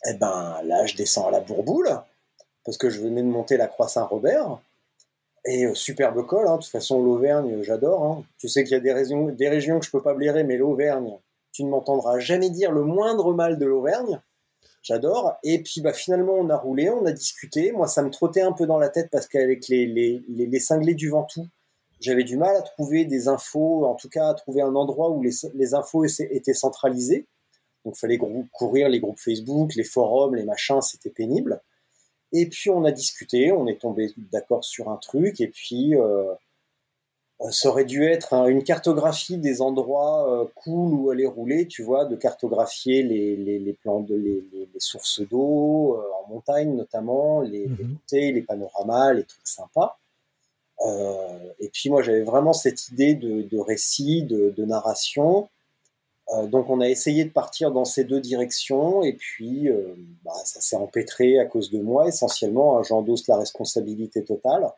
Eh ben là, je descends à la Bourboule, parce que je venais de monter la Croix Saint-Robert. Et superbe col, hein. de toute façon l'Auvergne, j'adore. Hein. Tu sais qu'il y a des, régions, des régions que je peux pas blairer, mais l'Auvergne, tu ne m'entendras jamais dire le moindre mal de l'Auvergne. J'adore. Et puis bah, finalement, on a roulé, on a discuté. Moi, ça me trottait un peu dans la tête parce qu'avec les, les, les, cinglés du Ventoux, j'avais du mal à trouver des infos, en tout cas à trouver un endroit où les, les infos étaient centralisées. Donc, il fallait courir les groupes Facebook, les forums, les machins, c'était pénible. Et puis, on a discuté, on est tombé d'accord sur un truc, et puis, euh, euh, ça aurait dû être une cartographie des endroits euh, cool où aller rouler, tu vois, de cartographier les, les, les plans de les, les sources d'eau en montagne notamment, les, mmh. les, les panoramas, les trucs sympas. Euh, et puis moi j'avais vraiment cette idée de, de récit, de, de narration. Euh, donc on a essayé de partir dans ces deux directions et puis euh, bah, ça s'est empêtré à cause de moi essentiellement. Hein, J'endosse la responsabilité totale.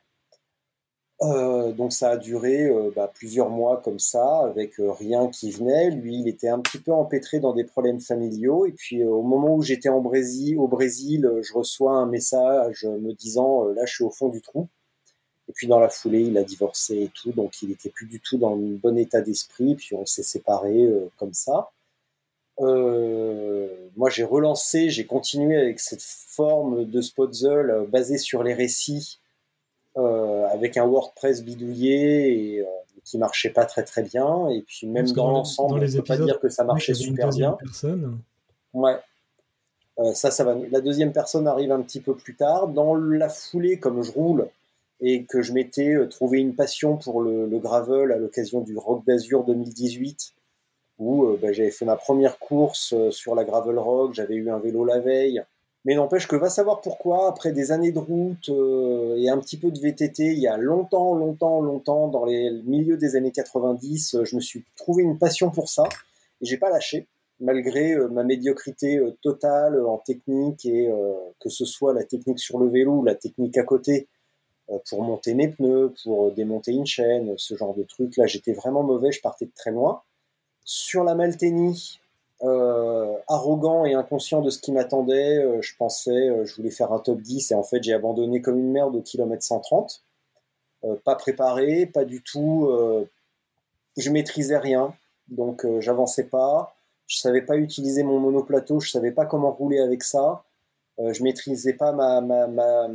Euh, donc ça a duré bah, plusieurs mois comme ça, avec rien qui venait. Lui, il était un petit peu empêtré dans des problèmes familiaux. Et puis au moment où j'étais au Brésil, je reçois un message me disant là, je suis au fond du trou. Et puis dans la foulée, il a divorcé et tout, donc il était plus du tout dans le bon état d'esprit. Puis on s'est séparés euh, comme ça. Euh, moi, j'ai relancé, j'ai continué avec cette forme de Spotzel euh, basée sur les récits, euh, avec un WordPress bidouillé et qui marchait pas très très bien. Et puis même dans, l'ensemble, on ne peut pas dire que ça marchait super bien. Personne. Ouais. ça, ça va. La deuxième personne arrive un petit peu plus tard. Dans la foulée, comme je roule, et que je m'étais euh, trouvé une passion pour le, gravel à l'occasion du Rock d'Azur 2018 où euh, bah, j'avais fait ma première course euh, sur la gravel rock, j'avais eu un vélo la veille. Mais n'empêche que va savoir pourquoi, après des années de route et un petit peu de VTT, il y a longtemps, longtemps, longtemps, dans les milieux des années 90, je me suis trouvé une passion pour ça et j'ai pas lâché, malgré ma médiocrité totale en technique et que ce soit la technique sur le vélo ou la technique à côté. Euh, pour monter mes pneus, pour démonter une chaîne, ce genre de trucs. Là, j'étais vraiment mauvais, je partais de très loin. Sur la Malteni, euh, arrogant et inconscient de ce qui m'attendait, euh, je pensais, je voulais faire un top 10 et en fait j'ai abandonné comme une merde au kilomètre 130. pas préparé, pas du tout. je maîtrisais rien, donc j'avançais pas. Je savais pas utiliser mon monoplateau, je savais pas comment rouler avec ça. je maîtrisais pas ma, ma, ma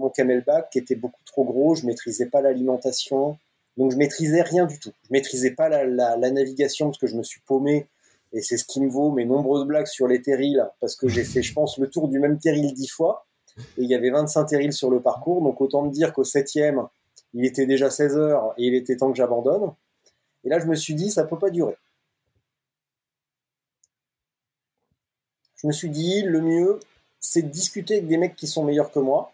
mon camelback qui était beaucoup trop gros, je maîtrisais pas l'alimentation, donc je maîtrisais rien du tout. Je maîtrisais pas la, navigation parce que je me suis paumé et c'est ce qui me vaut mes nombreuses blagues sur les terrils parce que j'ai fait, je pense, le tour du même terril dix fois et il y avait 25 terrils sur le parcours, donc autant me dire qu'au septième, il était déjà 16 heures et il était temps que j'abandonne. Et là, je me suis dit, ça peut pas durer. Je me suis dit, le mieux, c'est de discuter avec des mecs qui sont meilleurs que moi,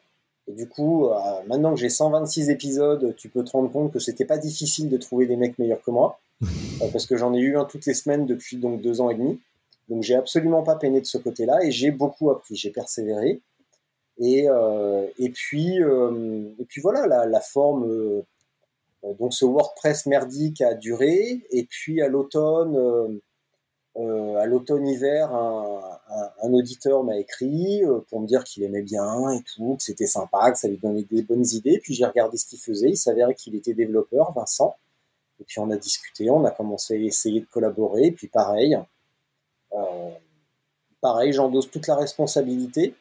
et du coup, euh, maintenant que j'ai 126 épisodes, tu peux te rendre compte que c'était pas difficile de trouver des mecs meilleurs que moi, euh, parce que j'en ai eu un toutes les semaines depuis donc deux ans et demi. Donc j'ai absolument pas peiné de ce côté-là et j'ai beaucoup appris, j'ai persévéré. Et, euh, et puis euh, et puis voilà, la, la forme. Euh, donc ce WordPress merdique a duré. Et puis à l'automne, euh, à l'automne-hiver, un, auditeur m'a écrit euh, pour me dire qu'il aimait bien et tout, que c'était sympa, que ça lui donnait des bonnes idées. Puis j'ai regardé ce qu'il faisait. Il s'avérait qu'il était développeur, Vincent. Et puis on a discuté, on a commencé à essayer de collaborer. Puis pareil, euh, pareil, j'endosse toute la responsabilité.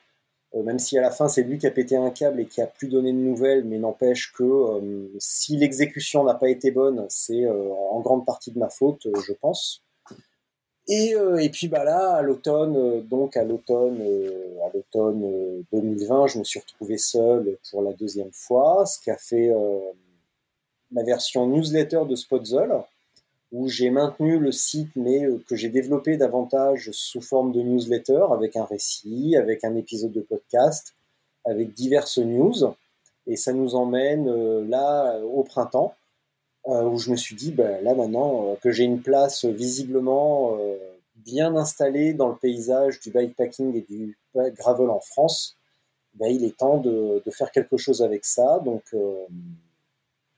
Même si à la fin c'est lui qui a pété un câble et qui a plus donné de nouvelles, mais n'empêche que si l'exécution n'a pas été bonne, c'est en grande partie de ma faute, je pense. Et, euh, et puis bah là, à l'automne, euh, donc à l'automne, euh, à l'automne 2020, je me suis retrouvé seul pour la deuxième fois, ce qui a fait ma version newsletter de Spotzel, où j'ai maintenu le site, mais que j'ai développé davantage sous forme de newsletter, avec un récit, avec un épisode de podcast, avec diverses news. Et ça nous emmène là au printemps où je me suis dit, ben, là maintenant euh, que j'ai une place visiblement euh, bien installée dans le paysage du bikepacking et du gravel en France, ben, il est temps de, faire quelque chose avec ça, donc,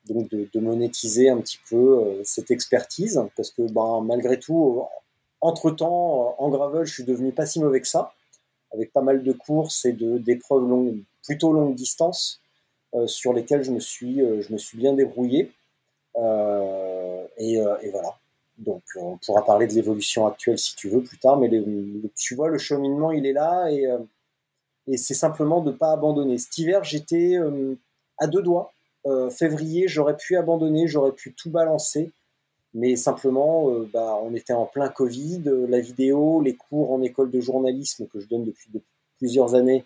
de, monétiser un petit peu cette expertise, parce que ben, malgré tout, entre-temps, en gravel, je suis devenu pas si mauvais que ça, avec pas mal de courses et d'épreuves plutôt longue distance. sur je me suis, je me suis bien débrouillé. Et, et, voilà. Donc, on pourra parler de l'évolution actuelle si tu veux plus tard, mais tu vois, le cheminement, il est là et, c'est simplement de ne pas abandonner. Cet hiver, j'étais à deux doigts. février, j'aurais pu abandonner, j'aurais pu tout balancer mais simplement, euh, bah, on était en plein Covid, euh, la vidéo, les cours en école de journalisme que je donne depuis, plusieurs années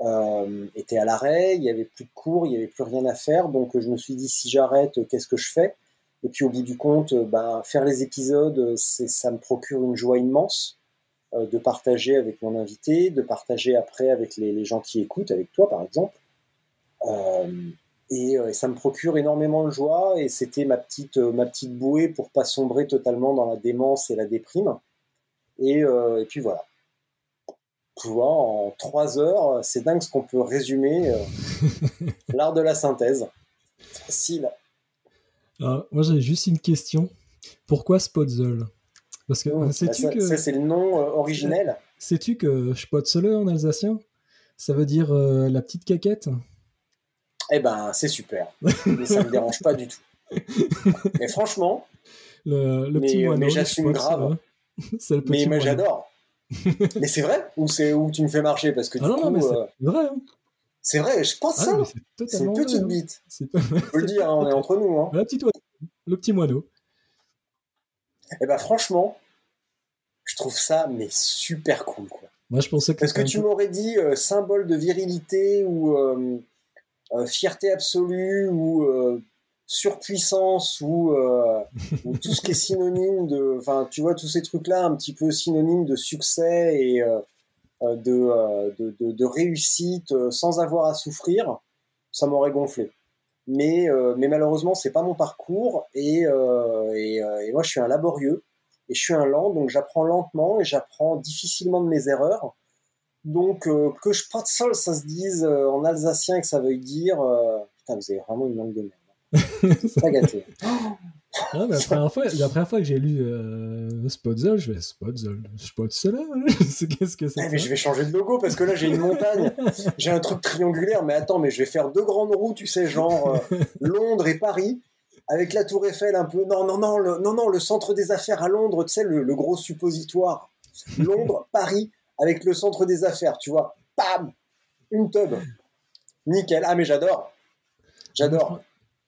euh, étaient à l'arrêt, il n'y avait plus de cours, il n'y avait plus rien à faire, donc je me suis dit si j'arrête, qu'est-ce que je fais? Et puis au bout du compte, bah, faire les épisodes, ça me procure une joie immense de partager avec mon invité, de partager après avec les, gens qui écoutent, avec toi par exemple. Euh, et, ça me procure énormément de joie. Et c'était ma petite euh, ma petite bouée pour pas sombrer totalement dans la démence et la déprime. Euh, et puis voilà tu vois en trois heures c'est dingue ce qu'on peut résumer l'art de la synthèse facile ah, moi j'avais juste une question pourquoi Spotzel? Parce que mmh, sais-tu bah, que ça c'est le nom originel sais-tu que Spotzel en alsacien ça veut dire la petite caquette? Eh ben, c'est super. mais ça me dérange pas du tout. Mais franchement, le, petit mais, mais j'assume grave. Le mais moi, j'adore. Mais c'est vrai ou c'est où tu me fais marcher parce que du ah non, coup, non, c'est euh, vrai. Hein. C'est vrai, je pense ah, ça. C'est une petite vrai, bite. Pas... On peut le dire, hein, on est entre nous. Hein. La petite le petit moineau. Eh ben franchement, je trouve ça mais super cool quoi. Moi je pensais que parce que tu m'aurais dit euh, symbole de virilité ou euh, euh, fierté absolue ou surpuissance ou, euh, ou, tout ce qui est synonyme de, enfin, tu vois, tous ces trucs-là, un petit peu synonyme de succès et de, de, de, de, réussite sans avoir à souffrir, ça m'aurait gonflé. Mais, mais malheureusement, c'est pas mon parcours et, et, et, moi, je suis un laborieux et je suis un lent, donc j'apprends lentement et j'apprends difficilement de mes erreurs. Donc, euh, que je pas de sol, ça se dise euh, en alsacien et que ça veuille dire. Euh, putain, vous avez vraiment une langue de merde. C'est pas gâté. Ah, la, première fois, la première fois que j'ai lu euh, Spotzel, je vais Spotzel, Spotzel, qu'est-ce que c'est eh, Mais je vais changer de logo parce que là j'ai une montagne, j'ai un truc triangulaire, mais attends, mais je vais faire deux grandes roues, tu sais, genre Londres et Paris, avec la Tour Eiffel un peu. Non, non, non, le, non, non, le centre des affaires à Londres, tu sais, le, le gros suppositoire. Londres, Paris, avec le centre des affaires, tu vois. Pam Une tub. Nickel. Ah, mais j'adore. J'adore.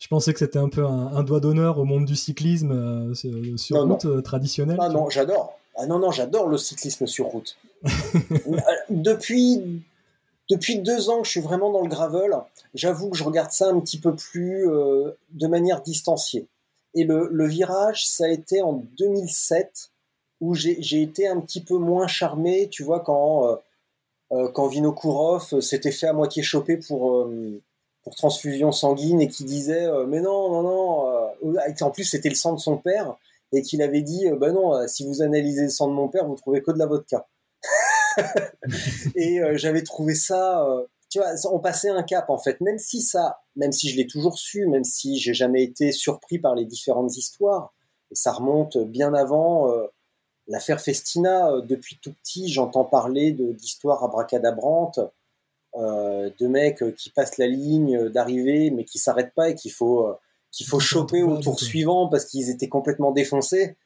Je pensais que c'était un peu un, doigt d'honneur au monde du cyclisme euh, sur route euh, traditionnelle. Ah non, j'adore. Ah non, non, j'adore le cyclisme sur route. Euh, depuis, depuis deux ans que je suis vraiment dans le gravel, j'avoue que je regarde ça un petit peu plus de manière distanciée. Et le, le, virage, ça a été en 2007 où j'ai été un petit peu moins charmé, tu vois, quand, euh, quand Vinokourov s'était fait à moitié choper pour, pour transfusion sanguine et qui disait Mais non, non, non. en plus, c'était le sang de son père et qu'il avait dit Ben non, si vous analysez le sang de mon père, vous trouvez que de la vodka. et j'avais trouvé ça. tu vois, on passait un cap en fait, même si ça, même si je l'ai toujours su, même si j'ai jamais été surpris par les différentes histoires, et ça remonte bien avant L'affaire Festina, euh, depuis tout petit, j'entends parler d'histoires abracadabrantes, euh, de mecs euh, qui passent la ligne d'arrivée, mais qui s'arrêtent pas et qu'il faut, euh, qu'il faut choper au tour suivant parce qu'ils étaient complètement défoncés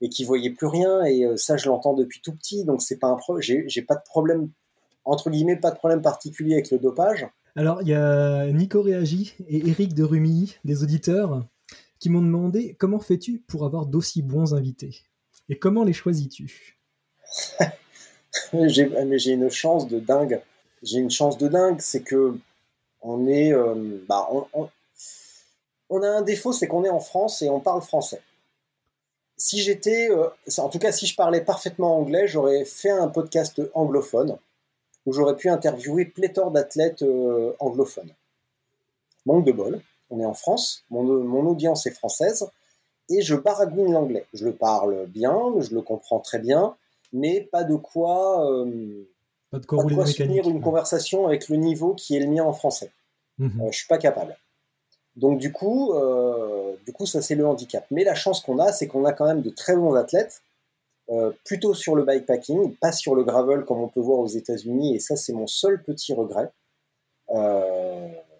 et qu'ils voyaient plus rien. Et ça, je l'entends depuis tout petit, donc c'est pas un pro j'ai pas de problème entre guillemets, pas de problème particulier avec le dopage. Alors, il y a Nico Réagi et Eric de Rumilly, des auditeurs, qui m'ont demandé comment fais-tu pour avoir d'aussi bons invités et comment les choisis-tu? J'ai une chance de dingue. J'ai une chance de dingue, c'est que on est, euh, bah, on, a un défaut, c'est qu'on est en France et on parle français. Si j'étais, euh, en tout cas, si je parlais parfaitement anglais, j'aurais fait un podcast anglophone où j'aurais pu interviewer pléthore d'athlètes euh, anglophones. Manque de bol, on est en France, mon, audience est française, et je baragouine l'anglais. Je le parle bien, je le comprends très bien, mais pas de quoi, pas de quoi, une conversation avec le niveau qui est le mien en français. Je mhm. euh, je suis pas capable. Donc du coup, euh, du coup, ça c'est le handicap. Mais la chance qu'on a, c'est qu'on a quand même de très bons athlètes, plutôt sur le bikepacking, pas sur le gravel comme on peut voir aux États-Unis. Et ça, c'est mon seul petit regret.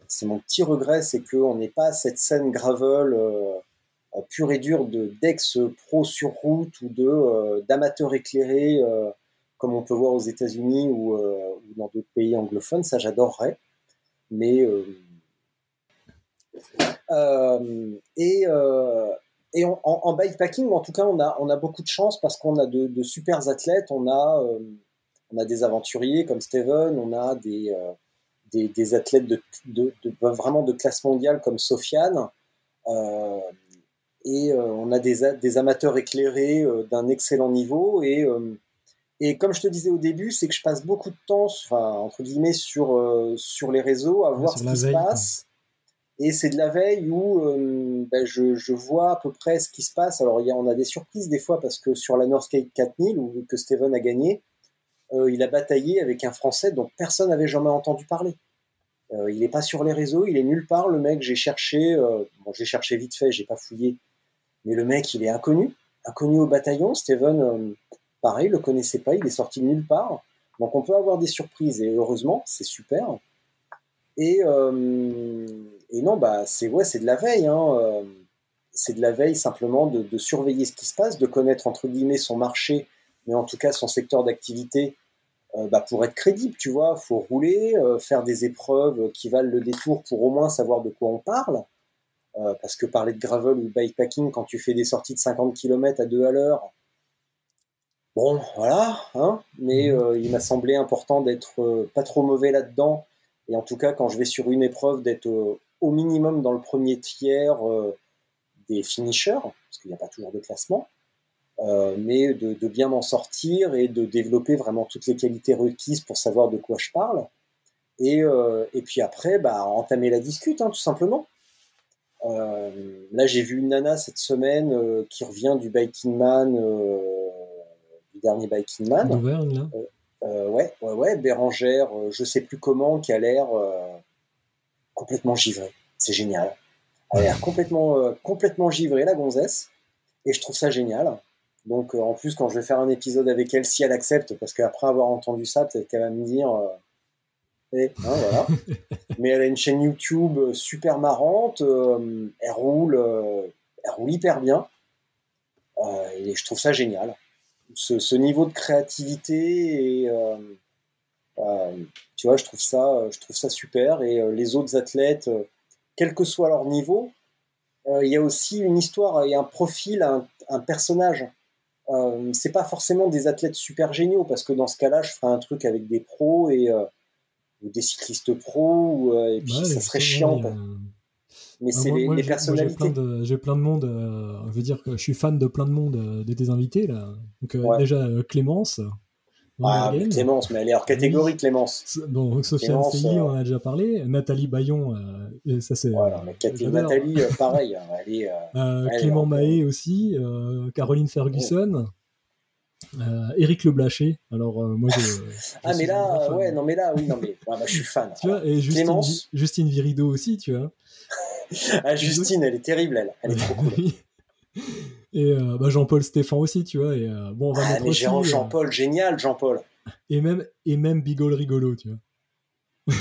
c'est mon petit regret, c'est qu'on n'ait pas cette scène gravel pure et dure de d'ex-pro sur route ou de d'amateurs éclairés comme on peut voir aux États-Unis ou, dans d'autres pays anglophones. Ça, j'adorerais. Mais et et en, bikepacking, en tout cas, on a, beaucoup de chance parce qu'on a de, de super athlètes. On a, euh, des aventuriers comme Steven, on a des, euh, athlètes de, vraiment de classe mondiale comme Sofiane. Euh, et on a des, amateurs éclairés d'un excellent niveau. Et comme je te disais au début, c'est que je passe beaucoup de temps, enfin, entre guillemets, sur, sur les réseaux à voir ce qui se passe. Et c'est de la veille où euh, ben je, je, vois à peu près ce qui se passe. Alors il y a, on a des surprises des fois parce que sur la Northgate 4000 où que Steven a gagné, euh, il a bataillé avec un Français dont personne n'avait jamais entendu parler. Euh, il n'est pas sur les réseaux, il est nulle part. Le mec, j'ai cherché, euh, bon, j'ai cherché vite fait, j'ai pas fouillé, mais le mec, il est inconnu, inconnu au bataillon. Steven, euh, pareil, le connaissait pas, il est sorti de nulle part. Donc on peut avoir des surprises et heureusement, c'est super. Et, euh, non, bah, c'est ouais, c'est de la veille. Hein, euh, c'est de la veille simplement de, surveiller ce qui se passe, de connaître entre guillemets son marché, mais en tout cas son secteur d'activité euh, bah, pour être crédible. Tu vois, faut rouler, faire des épreuves qui valent le détour pour au moins savoir de quoi on parle. Parce que parler de gravel ou de bikepacking quand tu fais des sorties de 50 km à 2 à l'heure, bon, voilà. Hein, mais mmh. il m'a semblé important d'être pas trop mauvais là-dedans et en tout cas, quand je vais sur une épreuve, d'être au, minimum dans le premier tiers euh, des finishers, parce qu'il n'y a pas toujours de classement, euh, mais de, de, bien m'en sortir et de développer vraiment toutes les qualités requises pour savoir de quoi je parle. Et, euh, et puis après, bah, entamer la discute, hein, tout simplement. Euh, là, j'ai vu une nana cette semaine euh, qui revient du Biking Man, euh, du dernier Biking Man. là euh, ouais, ouais, ouais, Bérangère, euh, je sais plus comment, qui a l'air euh, complètement givrée. C'est génial. Elle a l'air complètement, complètement givrée, la gonzesse. Et je trouve ça génial. Donc, en plus, quand je vais faire un épisode avec elle, si elle accepte, parce qu'après avoir entendu ça, peut-être qu'elle va me dire. Eh, hein, voilà. Mais elle a une chaîne YouTube super marrante. elle roule, elle roule hyper bien. et je trouve ça génial ce, niveau de créativité et euh, euh, tu vois, je trouve ça, je trouve ça super. Et euh, les autres athlètes, quel que soit leur niveau, il y a aussi une histoire et un profil, un, personnage. Euh, c'est pas forcément des athlètes super géniaux parce que dans ce cas-là, je ferais un truc avec des pros et des cyclistes pros ou, et puis ça serait chiant mais ah, c'est les, personnalités. J'ai plein, de monde, euh, je veux dire que je suis fan de plein de monde euh, de tes invités là. Donc euh, déjà Clémence. Ah, Clémence, mais elle est hors catégorie, Clémence. Bon, Sophia Anselli, on en a déjà parlé. Nathalie Bayon, ça c'est. Voilà, Nathalie, pareil. Hein, elle est, Clément Mahé aussi, Caroline Ferguson. Eric Le Blaché. Alors moi je, ah mais là ouais non mais là oui non mais ah, bah, je suis fan. tu vois et Justine, Clémence... Justine Virido aussi tu vois. ah, Justine, elle est terrible, elle. Elle est trop cool. et euh, bah, Jean-Paul Stéphane aussi, tu vois. Et, euh, bon, on va ah, mais euh, Jean-Paul, génial, Jean-Paul. Et même, et même Bigol Rigolo, tu vois.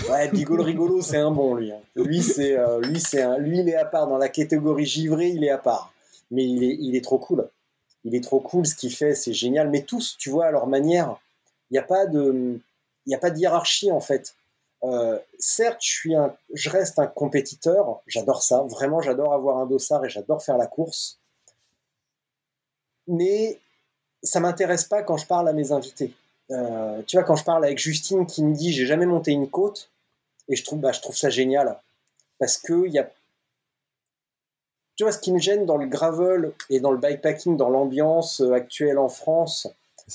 Ouais, Bigol Rigolo, c'est un bon, lui. Hein. Lui, c'est, lui, c'est un, lui, il est à part. Dans la catégorie givré, il est à part. Mais il est, il est trop cool. Il est trop cool, ce qu'il fait, c'est génial. Mais tous, tu vois, à leur manière, il n'y a pas de, il n'y a pas de hiérarchie, en fait. Euh, certes, je, suis un, je reste un compétiteur, j'adore ça, vraiment j'adore avoir un dossard et j'adore faire la course. Mais ça m'intéresse pas quand je parle à mes invités. Euh, tu vois, quand je parle avec Justine qui me dit j'ai jamais monté une côte, et je trouve, bah, trouve ça génial. Parce que y a. Tu vois, ce qui me gêne dans le gravel et dans le bikepacking, dans l'ambiance actuelle en France,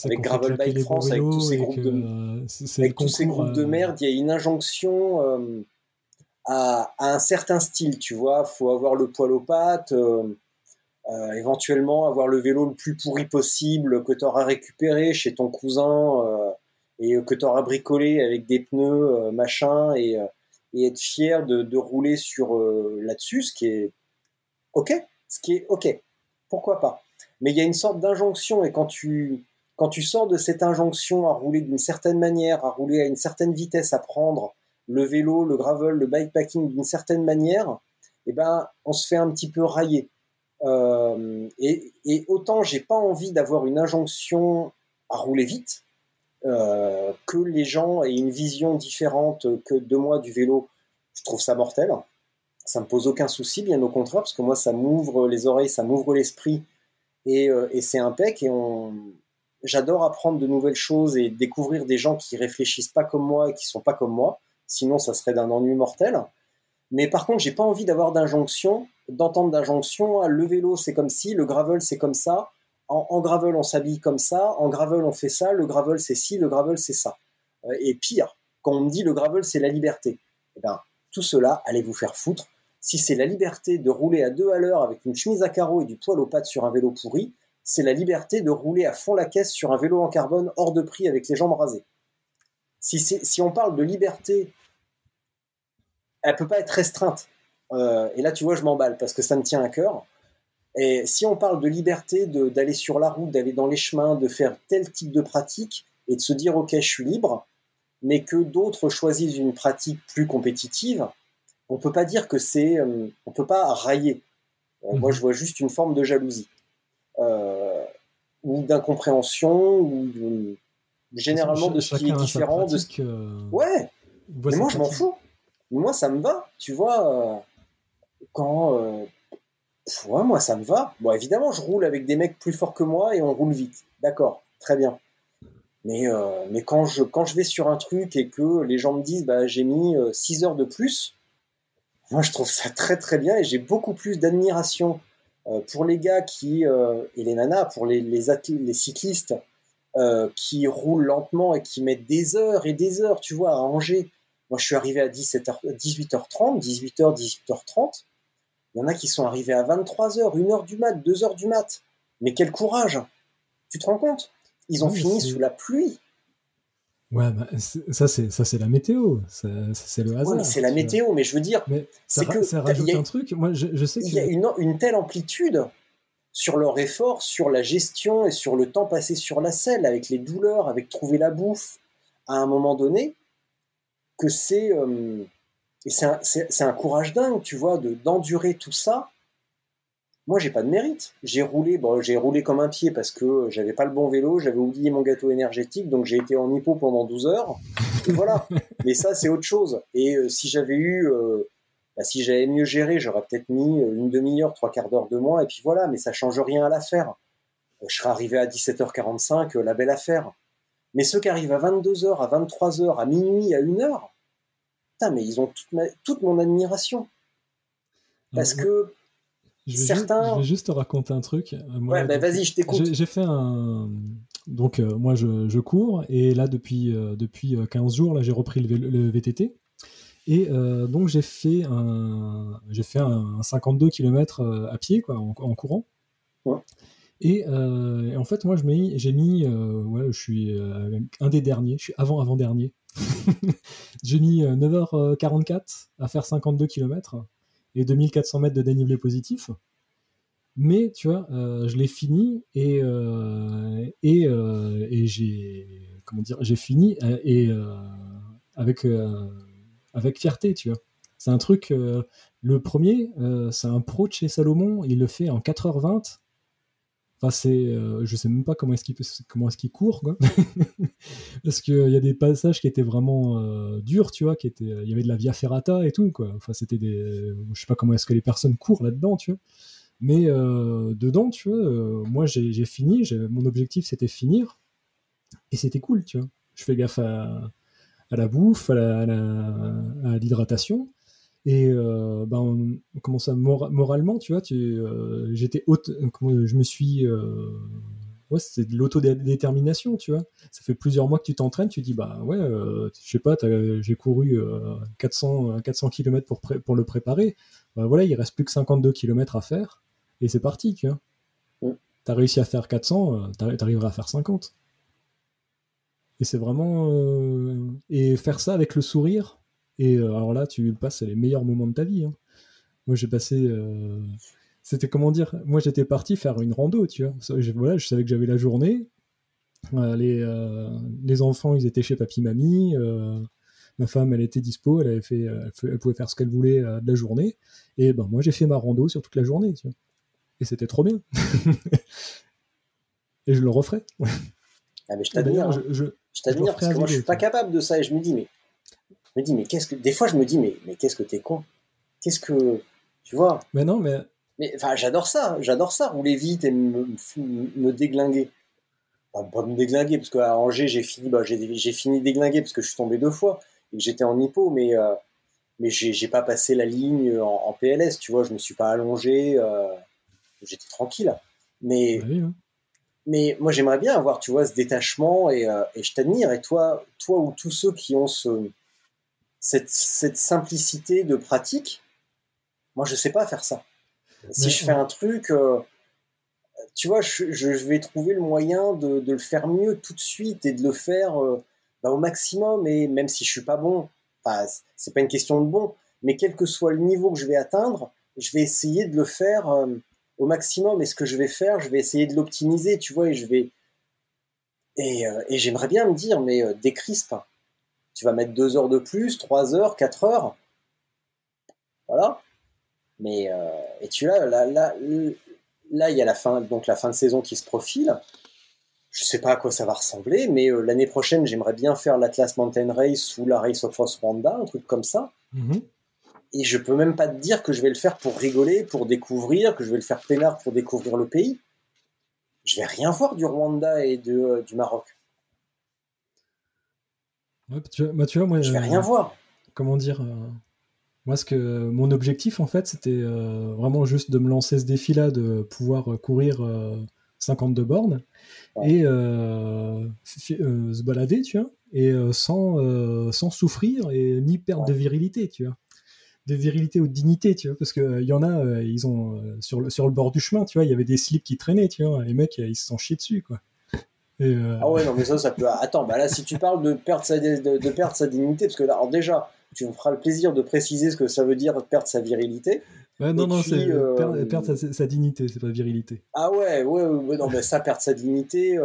avec Gravel Bike France, avec tous ces groupes de, euh, avec tous ces groupes de merde, il y a une injonction euh, à, à, un certain style, tu vois. Faut avoir le poil aux pattes, euh, euh, éventuellement avoir le vélo le plus pourri possible que tu auras récupéré chez ton cousin et que tu auras bricolé avec des pneus, machin, et, et, être fier de, de rouler sur là-dessus, ce qui est ok, ce qui est ok, pourquoi pas. Mais il y a une sorte d'injonction et quand tu quand tu sors de cette injonction à rouler d'une certaine manière, à rouler à une certaine vitesse, à prendre le vélo, le gravel, le bikepacking d'une certaine manière, eh ben, on se fait un petit peu railler. Euh, et, autant j'ai pas envie d'avoir une injonction à rouler vite, euh, que les gens aient une vision différente que de moi du vélo, je trouve ça mortel. Ça me pose aucun souci, bien au contraire, parce que moi ça m'ouvre les oreilles, ça m'ouvre l'esprit, et, euh, et c'est impec. Et on, j'adore apprendre de nouvelles choses et découvrir des gens qui réfléchissent pas comme moi et qui sont pas comme moi. Sinon, ça serait d'un ennui mortel. Mais par contre, j'ai pas envie d'avoir d'injonction, d'entendre d'injonction. Le vélo, c'est comme ci, le gravel, c'est comme ça. En, gravel, on s'habille comme ça. En gravel, on fait ça. Le gravel, c'est ci. Le gravel, c'est ça. Euh, et pire, quand on me dit le gravel, c'est la liberté. Eh ben, tout cela, allez vous faire foutre. Si c'est la liberté de rouler à deux à l'heure avec une chemise à carreaux et du poil aux pattes sur un vélo pourri, c'est la liberté de rouler à fond la caisse sur un vélo en carbone hors de prix avec les jambes rasées. Si, si on parle de liberté, elle peut pas être restreinte. Euh, et là, tu vois, je m'emballe parce que ça me tient à cœur. Et si on parle de liberté, d'aller sur la route, d'aller dans les chemins, de faire tel type de pratique et de se dire ok, je suis libre, mais que d'autres choisissent une pratique plus compétitive, on peut pas dire que c'est, euh, on peut pas railler. Euh, moi, mhm. je vois juste une forme de jalousie. Euh, ou d'incompréhension, ou généralement de ce qui est différent. De ce... Euh, ouais, mais moi je m'en fous. Moi ça me va, tu vois. Euh, quand. Ouais, moi ça me va. Bon, évidemment, je roule avec des mecs plus forts que moi et on roule vite. D'accord, très bien. Mais, mais quand, je, quand je vais sur un truc et que les gens me disent bah, j'ai mis 6 heures de plus, moi je trouve ça très très bien et j'ai beaucoup plus d'admiration euh, pour les gars qui, euh, et les nanas, pour les, les, athlètes, les cyclistes euh, qui roulent lentement et qui mettent des heures et des heures, tu vois, à Angers. Moi, je suis arrivé à 17h, 18h30, 18h, 18h30. Il y en a qui sont arrivés à 23h, 1h du mat, 2h du mat. Mais quel courage Tu te rends compte? Ils ont fini sous la pluie. Ouais, bah, ça c'est ça c'est la météo, c'est le hasard. c'est la météo, mais je veux dire, c'est que ça rajoute un truc. Moi, je, sais qu'il y a une, une, telle amplitude sur leur effort, sur la gestion et sur le temps passé sur la selle, avec les douleurs, avec trouver la bouffe, à un moment donné, que c'est euh, c'est un, un, courage dingue, tu vois, de d'endurer tout ça moi, j'ai pas de mérite. J'ai roulé, bon, j'ai roulé comme un pied parce que j'avais pas le bon vélo, j'avais oublié mon gâteau énergétique, donc j'ai été en hypo pendant 12 heures. Et voilà. Mais ça, c'est autre chose. Et euh, si j'avais eu, euh, bah, si j'avais mieux géré, j'aurais peut-être mis euh, une demi-heure, trois quarts d'heure de moins, et puis voilà. Mais ça change rien à l'affaire. Je serais arrivé à 17h45, la belle affaire. Mais ceux qui arrivent à 22h, à 23h, à minuit, à 1h, putain, mais ils ont toute, toute mon admiration. Parce que je vais, Certains... juste, je vais juste te raconter un truc. Euh, ouais, bah vas-y, je t'écoute. J'ai fait un. Donc, euh, moi, je, je, cours, et là, depuis, euh, depuis 15 jours, là, j'ai repris le, VTT. Et donc, j'ai fait un, j'ai fait un, 52 km à pied, quoi, en, courant. Ouais. Et, en fait, moi, j'ai mis, ouais, je suis un des derniers, je suis avant-avant-dernier. j'ai mis 9h44 à faire 52 km et 2400 mètres de dénivelé positif. Mais tu vois, euh, je l'ai fini et, euh, et, euh, et j'ai comment dire, j'ai fini et avec avec fierté, tu vois. C'est un truc. le premier, c'est un pro de chez Salomon. Il le fait en 4h20 Enfin, c'est, euh, je sais même pas comment est-ce qu'il comment est-ce qu'il court. Parce qu'il y a des passages qui étaient vraiment euh, durs, tu vois, qui étaient, il y avait de la via ferrata et tout, quoi. Enfin, c'était je sais pas comment est-ce que les personnes courent là-dedans, tu vois. Mais euh, dedans, tu vois, moi j'ai fini, mon objectif c'était finir, et c'était cool, tu vois. Je fais gaffe à la bouffe, à l'hydratation. Et euh, ben, comment ça, moralement, tu vois, tu, euh, j'étais haute, je me suis, euh, ouais, c'est de l'autodétermination, tu vois. Ça fait plusieurs mois que tu t'entraînes, tu dis, bah ouais, je sais pas, j'ai couru 400, 400 km pour, pour le préparer. Bah, voilà, il reste plus que 52 km à faire, et c'est parti, tu vois. Tu as réussi à faire 400, tu arriveras à faire 50. Et c'est vraiment. et faire ça avec le sourire, et euh, alors là, tu passes les meilleurs moments de ta vie. Hein. Moi, j'ai passé. Euh, c'était comment dire Moi, j'étais parti faire une rando, tu vois. Je, voilà, je savais que j'avais la journée. les, euh, les, enfants, ils étaient chez papy, mamie. ma femme, elle était dispo, elle, avait fait, elle, pouvait faire ce qu'elle voulait de la journée. Et ben, moi, j'ai fait ma rando sur toute la journée. Tu vois. Et c'était trop bien. et je le referai. Ah, mais je t'admire. Hein. Je, je, t'admire parce que moi, je suis pas capable de ça. Et je me dis, mais, je me dis, mais qu'est-ce que. Des fois, je me dis, mais, mais qu'est-ce que t'es con? Qu'est-ce que. Tu vois? Mais non, mais. Mais enfin, j'adore ça. J'adore ça, rouler vite et me, me déglinguer. pas me déglinguer, parce qu'à Angers, j'ai fini, bah, j'ai fini déglinguer parce que je suis tombé deux fois et que j'étais en hypo, mais. Euh, mais j'ai pas passé la ligne en, PLS, tu vois, je me suis pas allongé, euh, j'étais tranquille. Mais, bah hein. mais moi, j'aimerais bien avoir, tu vois, ce détachement et, euh, et je t'admire. Et toi, toi ou tous ceux qui ont ce, cette, cette simplicité de pratique, moi, je sais pas faire ça. Si je fais un truc, euh, tu vois, je, je, vais trouver le moyen de, de, le faire mieux tout de suite et de le faire euh, bah, au maximum. Et même si je suis pas bon, enfin, c'est pas une question de bon, mais quel que soit le niveau que je vais atteindre, je vais essayer de le faire au maximum. Et ce que je vais faire, je vais essayer de l'optimiser, tu vois, et je vais. Et, euh, et j'aimerais bien me dire, mais euh, décrispe. Tu vas mettre deux heures de plus, trois heures, quatre heures. Voilà. Mais euh, et tu vois, là, là, là, il y a la fin, donc la fin de saison qui se profile. Je sais pas à quoi ça va ressembler, mais l'année prochaine, j'aimerais bien faire l'Atlas Mountain Race ou la Race of Rwanda, un truc comme ça. Mm-hmm et je peux même pas te dire que je vais le faire pour rigoler, pour découvrir, que je vais le faire peinard pour découvrir le pays. Je vais rien voir du Rwanda et de, euh, du Maroc. Ouais, tu, bah, tu, vois, moi, je vais rien voir. Comment dire euh, Moi, ce que mon objectif, en fait, c'était euh, vraiment juste de me lancer ce défi-là, de pouvoir courir 52 bornes et se balader, tu vois, et sans, sans souffrir et ni perdre de virilité, tu vois de virilité ou de dignité, tu vois, parce que il euh, y en a, euh, ils ont euh, sur le sur le bord du chemin, tu vois, il y avait des slips qui traînaient, tu vois, les mecs ils se sont chiés dessus, quoi. Ah ouais, non, mais ça, ça peut. Attends, bah là, si tu parles de perdre sa, de, perdre sa dignité, parce que là, alors déjà, tu me feras le plaisir de préciser ce que ça veut dire perdre sa virilité. Non, non, c'est perdre, sa, dignité, c'est pas virilité. Ah ouais, ouais, ouais, non, mais ça, perdre sa dignité,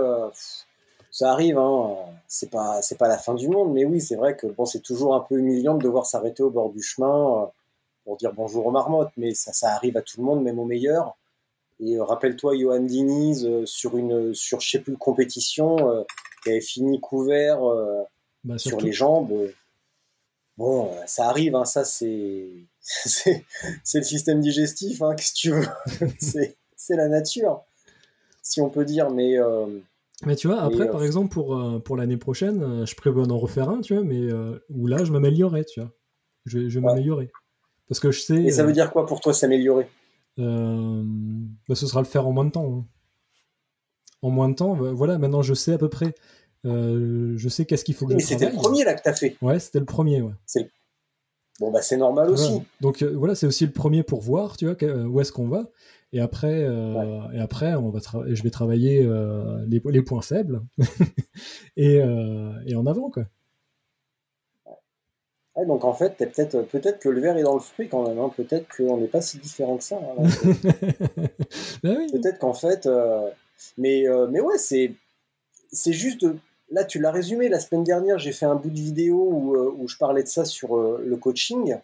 ça arrive, hein. c'est pas, c'est pas la fin du monde, mais oui, c'est vrai que bon, c'est toujours un peu humiliant de devoir s'arrêter au bord du chemin pour dire bonjour aux marmottes, mais ça, ça arrive à tout le monde, même aux meilleurs. Et euh, rappelle-toi, Johan Diniz, euh, sur une, sur je sais plus, compétition, euh, qui avait fini couvert bah, sur les jambes. Bon, ça arrive, hein, ça c'est, c'est, le système digestif, hein, qu'est-ce que tu veux? C'est, la nature, si on peut dire, mais. mais tu vois, après, par exemple, pour, pour l'année prochaine, je prévois d'en refaire un, tu vois, mais où là, je m'améliorerai, tu vois. Je, je vais m'améliorer. Parce que je sais. Et ça veut dire quoi pour toi s'améliorer? Euh, bah, Ce sera le faire en moins de temps. Hein. En moins de temps, bah, voilà, maintenant je sais à peu près. Euh, je sais qu'est-ce qu'il faut que Mais c'était le premier là que tu as fait. Ouais, c'était le premier, ouais. Bon, bah c'est normal aussi. Donc voilà, c'est aussi le premier pour voir, tu vois, où est-ce qu'on va. Et après, et après on va je vais travailler les, les, points faibles et, et en avant, quoi donc en fait, peut-être peut-être que le verre est dans le fruit quand même. Hein. Peut-être qu'on n'est pas si différent que ça. Hein, ben peut-être qu'en fait, euh, mais euh, mais ouais, c'est c'est juste là tu l'as résumé la semaine dernière. J'ai fait un bout de vidéo où, euh, où je parlais de ça sur le coaching.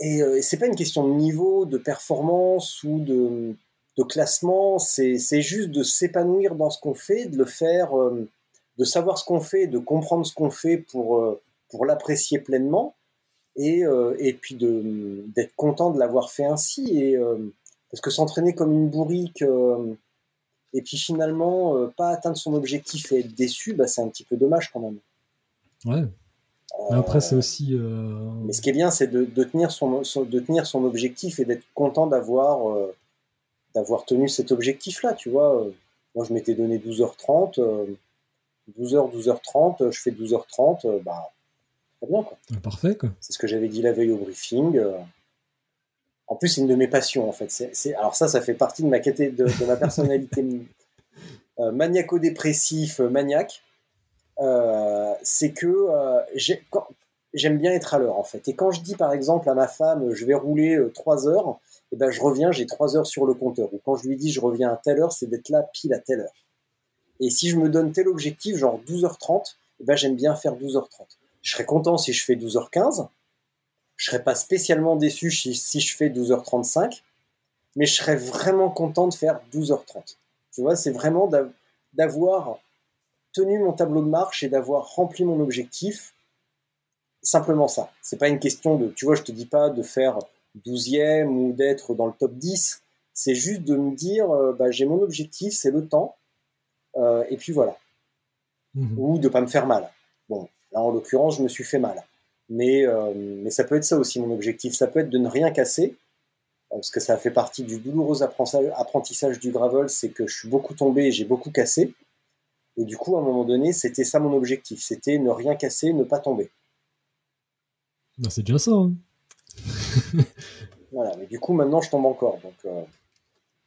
Et, et c'est pas une question de niveau, de performance ou de, de classement. C'est juste de s'épanouir dans ce qu'on fait, de le faire, de savoir ce qu'on fait, de comprendre ce qu'on fait pour pour l'apprécier pleinement et, euh, et puis d'être content de l'avoir fait ainsi. Et, euh, parce que s'entraîner comme une bourrique euh, et puis finalement pas atteindre son objectif et être déçu, bah, c'est un petit peu dommage quand même. Ouais. après, c'est aussi. Mais ce qui est bien, c'est de, de, tenir son, de tenir son objectif et d'être content d'avoir d'avoir tenu cet objectif-là, tu vois. Moi, je m'étais donné 12h30. 12h, 12h30, je fais 12h30, bah, bien. Parfait. C'est ce que j'avais dit la veille au briefing. Euh. En plus, c'est une de mes passions, en fait. C'est, alors ça, ça fait partie de ma, de, de ma personnalité euh, maniaco-dépressif, euh, maniaque. c'est que j'aime bien être à l'heure, en fait. Et quand je dis, par exemple, à ma femme, je vais rouler 3 heures, et eh ben, je reviens, j'ai 3 heures sur le compteur. Ou quand je lui dis, je reviens à telle heure, c'est d'être là pile à telle heure. Et si je me donne tel objectif, genre 12h30, et eh ben, j'aime bien faire 12h30 Je serais content si je fais 12h15. Je serais pas spécialement déçu si, si je fais 12h35, mais je serais vraiment content de faire 12h30. Tu vois, c'est vraiment d'avoir tenu mon tableau de marche et d'avoir rempli mon objectif. Simplement ça. C'est pas une question de, tu vois, je te dis pas de faire 12e ou d'être dans le top 10. C'est juste de me dire, euh, bah, j'ai mon objectif, c'est le temps. Euh, et puis voilà. Mhm. Ou de pas me faire mal. Là en l'occurrence, je me suis fait mal. Mais, euh, mais ça peut être ça aussi mon objectif. Ça peut être de ne rien casser, parce que ça fait partie du douloureux apprentissage du gravel, c'est que je suis beaucoup tombé et j'ai beaucoup cassé. Et du coup, à un moment donné, c'était ça mon objectif. C'était ne rien casser, ne pas tomber. Bah, c'est déjà ça. Hein. voilà, mais du coup, maintenant, je tombe encore. Donc, euh,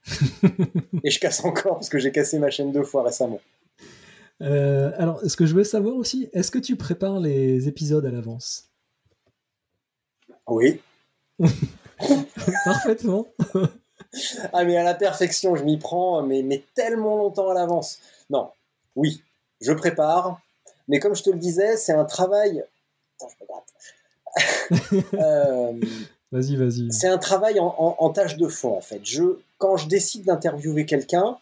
et je casse encore parce que j'ai cassé ma chaîne deux fois récemment. Euh, alors, ce que je voulais savoir aussi, est-ce que tu prépares les épisodes à l'avance? Oui. Parfaitement. ah, mais à la perfection, je m'y prends, mais, mais tellement longtemps à l'avance. Non, oui, je prépare, mais comme je te le disais, c'est un travail. Attends, je me euh, vas-y, vas-y. C'est un travail en, tâche de fond, en fait. Je, quand je décide d'interviewer quelqu'un,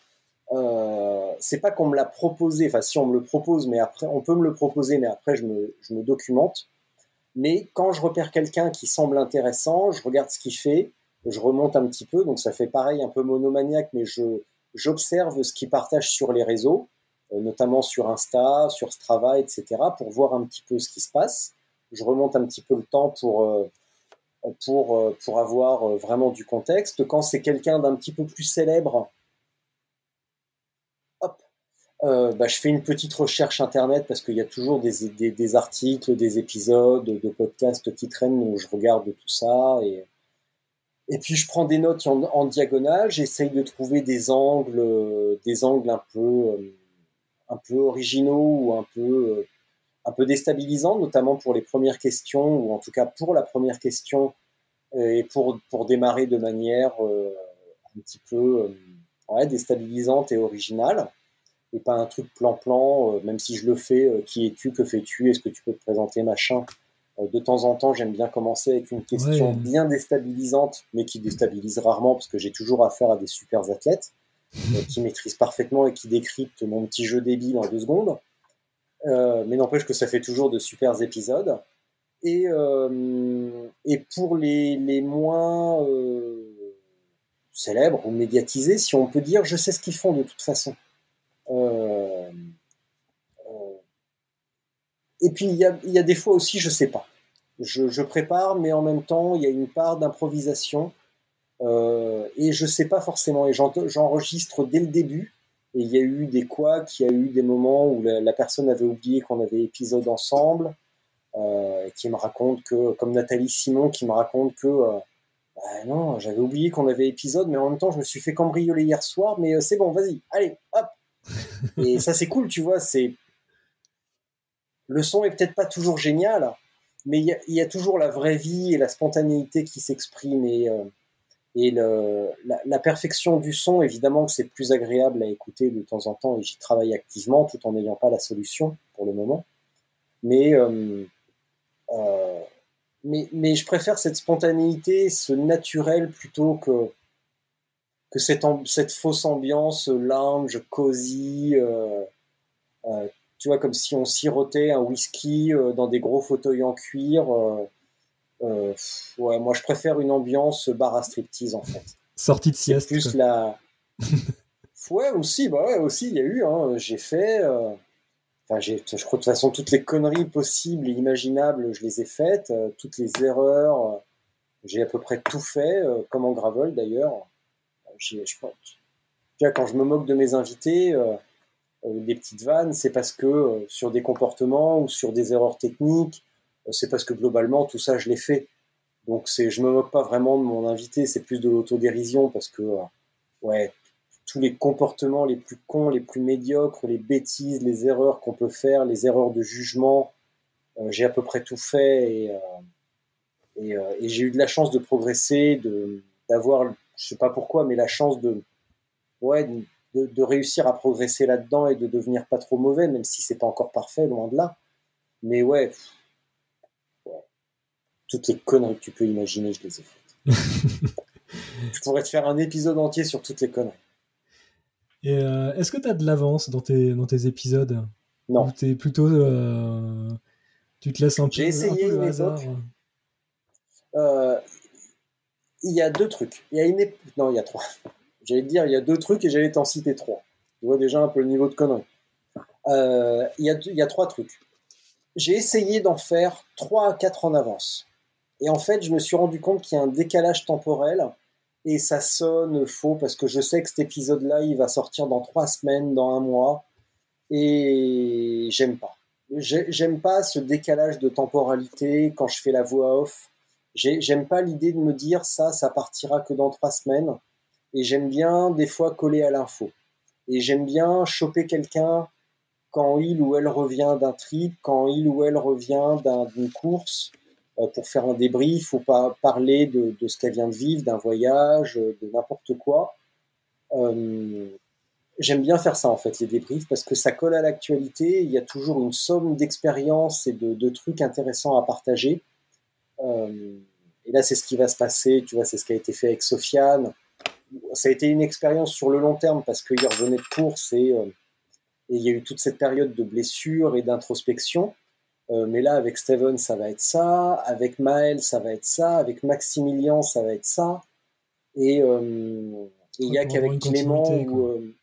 euh, c'est pas qu'on me l'a proposé, enfin si on me le propose, mais après on peut me le proposer, mais après je me, je me documente. Mais quand je repère quelqu'un qui semble intéressant, je regarde ce qu'il fait, je remonte un petit peu, donc ça fait pareil, un peu monomaniaque, mais je j'observe ce qu'il partage sur les réseaux, euh, notamment sur Insta, sur Strava, etc., pour voir un petit peu ce qui se passe. Je remonte un petit peu le temps pour euh, pour pour avoir vraiment du contexte. Quand c'est quelqu'un d'un petit peu plus célèbre, euh, bah, je fais une petite recherche internet parce qu'il y a toujours des, des, articles, des épisodes de podcasts qui traînent, donc je regarde tout ça et, et puis je prends des notes en, diagonale, j'essaye de trouver des angles, des angles un peu, euh, un peu originaux ou un peu, un peu déstabilisants, notamment pour les premières questions ou en tout cas pour la première question et pour, pour démarrer de manière euh, un petit peu déstabilisante et originale et pas un truc plan-plan, euh, même si je le fais, euh, qui es-tu, que fais-tu, est-ce que tu peux te présenter, machin. Euh, de temps en temps, j'aime bien commencer avec une question bien déstabilisante, mais qui déstabilise rarement, parce que j'ai toujours affaire à des super athlètes qui maîtrisent parfaitement et qui décryptent mon petit jeu débile en deux secondes. mais n'empêche que ça fait toujours de super épisodes. Et, et pour les, les moins célèbres ou médiatisés, si on peut dire, je sais ce qu'ils font de toute façon. Euh, euh, et puis il y a, des fois aussi, je sais pas. Je, prépare, mais en même temps, il y a une part d'improvisation. Euh, et je sais pas forcément. Et j'enregistre dès le début. Et il y a eu des couacs, il y a eu des moments où la, personne avait oublié qu'on avait épisode ensemble. Qui me raconte que, comme Nathalie Simon, qui me raconte que bah non, j'avais oublié qu'on avait épisode, mais en même temps, je me suis fait cambrioler hier soir, mais c'est bon, vas-y, allez, hop, et ça, c'est cool, tu vois. C'est le son est peut-être pas toujours génial, mais il y, a toujours la vraie vie et la spontanéité qui s'exprime et, euh, et la, perfection du son. Évidemment que c'est plus agréable à écouter de temps en temps et j'y travaille activement tout en n'ayant pas la solution pour le moment. Mais euh, euh, mais, mais je préfère cette spontanéité, ce naturel plutôt que que cette, cette fausse ambiance lounge, cosy, euh, euh, tu vois, comme si on sirotait un whisky euh, dans des gros fauteuils en cuir. ouais, moi, je préfère une ambiance bar à striptease, en fait. Sortie de sieste. plus la... ouais, aussi, bah ouais, aussi, il y a eu, hein, j'ai fait... Enfin, j'ai, je crois de toute façon toutes les conneries possibles et imaginables, je les ai faites, toutes les erreurs, j'ai à peu près tout fait, comme en gravel d'ailleurs je, quand je me moque de mes invités, euh, euh, des petites vannes, c'est parce que euh, sur des comportements ou sur des erreurs techniques, c'est parce que globalement tout ça je l'ai fait. Donc c'est, je me moque pas vraiment de mon invité, c'est plus de l'autodérision parce que ouais, tous les comportements les plus cons, les plus médiocres, les bêtises, les erreurs qu'on peut faire, les erreurs de jugement, j'ai à peu près tout fait et j'ai eu de la chance de progresser, de d'avoir je sais pas pourquoi, mais la chance de, ouais, de, réussir à progresser là-dedans et de devenir pas trop mauvais, même si c'est pas encore parfait, loin de là. Mais ouais, toutes les conneries que tu peux imaginer, je les ai faites. je pourrais te faire un épisode entier sur toutes les conneries. Et euh, est-ce que tu as de l'avance dans tes, dans tes épisodes? Non. Ou t'es plutôt. euh, tu te laisses un peu. J'ai essayé un peu le hasard? Euh, il y a deux trucs. Il y a une Non, il y a trois. J'allais dire, il y a deux trucs et j'allais t'en citer trois. Tu vois déjà un peu le niveau de connerie. Euh, il, y a, il y a trois trucs. J'ai essayé d'en faire trois à quatre en avance. Et en fait, je me suis rendu compte qu'il y a un décalage temporel et ça sonne faux parce que je sais que cet épisode-là, il va sortir dans trois semaines, dans un mois. Et j'aime pas. J'ai- J'aime pas ce décalage de temporalité quand je fais la voix off. J'ai- J'aime pas l'idée de me dire ça, ça partira que dans trois semaines. Et j'aime bien des fois coller à l'info. Et j'aime bien choper quelqu'un quand il ou elle revient d'un trip, quand il ou elle revient d'un- d'une course, euh, pour faire un débrief ou pas parler de, ce qu'elle vient de vivre, d'un voyage, euh, de n'importe quoi. Euh, J'aime bien faire ça en fait, les débriefs, parce que ça colle à l'actualité. Il y a toujours une somme d'expériences et de trucs intéressants à partager. Euh, et là, c'est ce qui va se passer. Tu vois, c'est ce qui a été fait avec Sofiane. Ça a été une expérience sur le long terme parce qu'il revenait de course et, euh, et il y a eu toute cette période de blessure et d'introspection. Euh, mais là, avec Steven, ça va être ça. Avec Maël, ça va être ça. Avec Maximilien, ça va être ça. Et euh, il y a qu'avec Clément où, euh,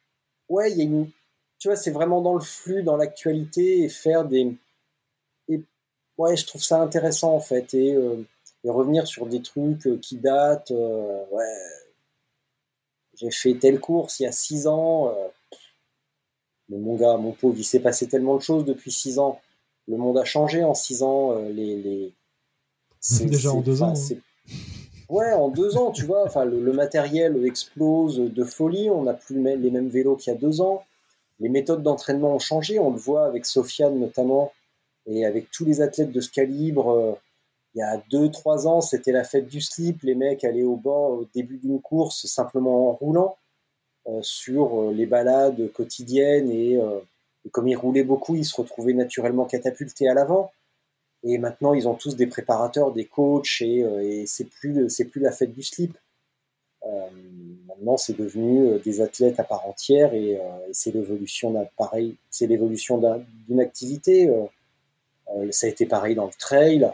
ouais, il y a une, tu vois, c'est vraiment dans le flux, dans l'actualité et faire des, ouais, je trouve ça intéressant en fait et, euh, et revenir sur des trucs euh, qui datent, euh, ouais, j'ai fait telle course il y a six ans, euh, mais mon gars, mon pauvre, il s'est passé tellement de choses depuis six ans, le monde a changé en six ans, les, les, c'est- Déjà en deux ans, hein. Ouais, en deux ans, tu vois, enfin, le, le matériel explose de folie. On n'a plus le- les mêmes vélos qu'il y a deux ans. Les méthodes d'entraînement ont changé. On le voit avec Sofiane notamment et avec tous les athlètes de ce calibre. euh, il y a deux, trois ans, c'était la fête du slip. Les mecs allaient au bord au début d'une course simplement en roulant euh, sur euh, les balades quotidiennes et, comme ils roulaient beaucoup, ils se retrouvaient naturellement catapultés à l'avant. Et maintenant, ils ont tous des préparateurs, des coachs, et, euh, et c'est plus c'est plus la fête du slip. Maintenant, c'est devenu des athlètes à part entière, et, c'est l'évolution d'un pareil, c'est l'évolution d'un- d'une activité. Euh, euh, ça a été pareil dans le trail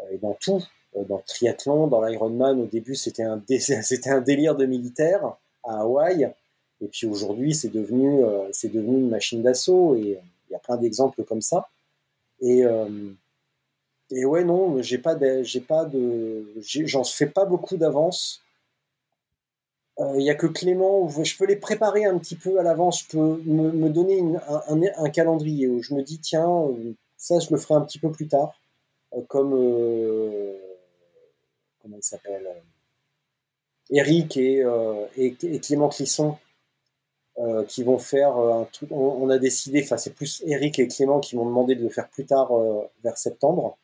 euh, et dans tout, Euh, dans le triathlon, dans l'Ironman. Au début, c'était un délire de militaire à Hawaï, et puis aujourd'hui, c'est devenu euh, une machine d'assaut, et euh, il y a plein d'exemples comme ça. Et euh, ouais, non, j'ai pas de, j'en fais pas beaucoup d'avance. Euh, Il y a que Clément je peux les préparer un petit peu à l'avance. Je peux me, donner un, calendrier où je me dis tiens, euh, ça je le ferai un petit peu plus tard, Euh, comme euh, comment il s'appelle, euh, Eric et, Clément Clisson. qui vont faire un truc. On, a décidé, enfin c'est plus Eric et Clément qui m'ont demandé de le faire plus tard vers septembre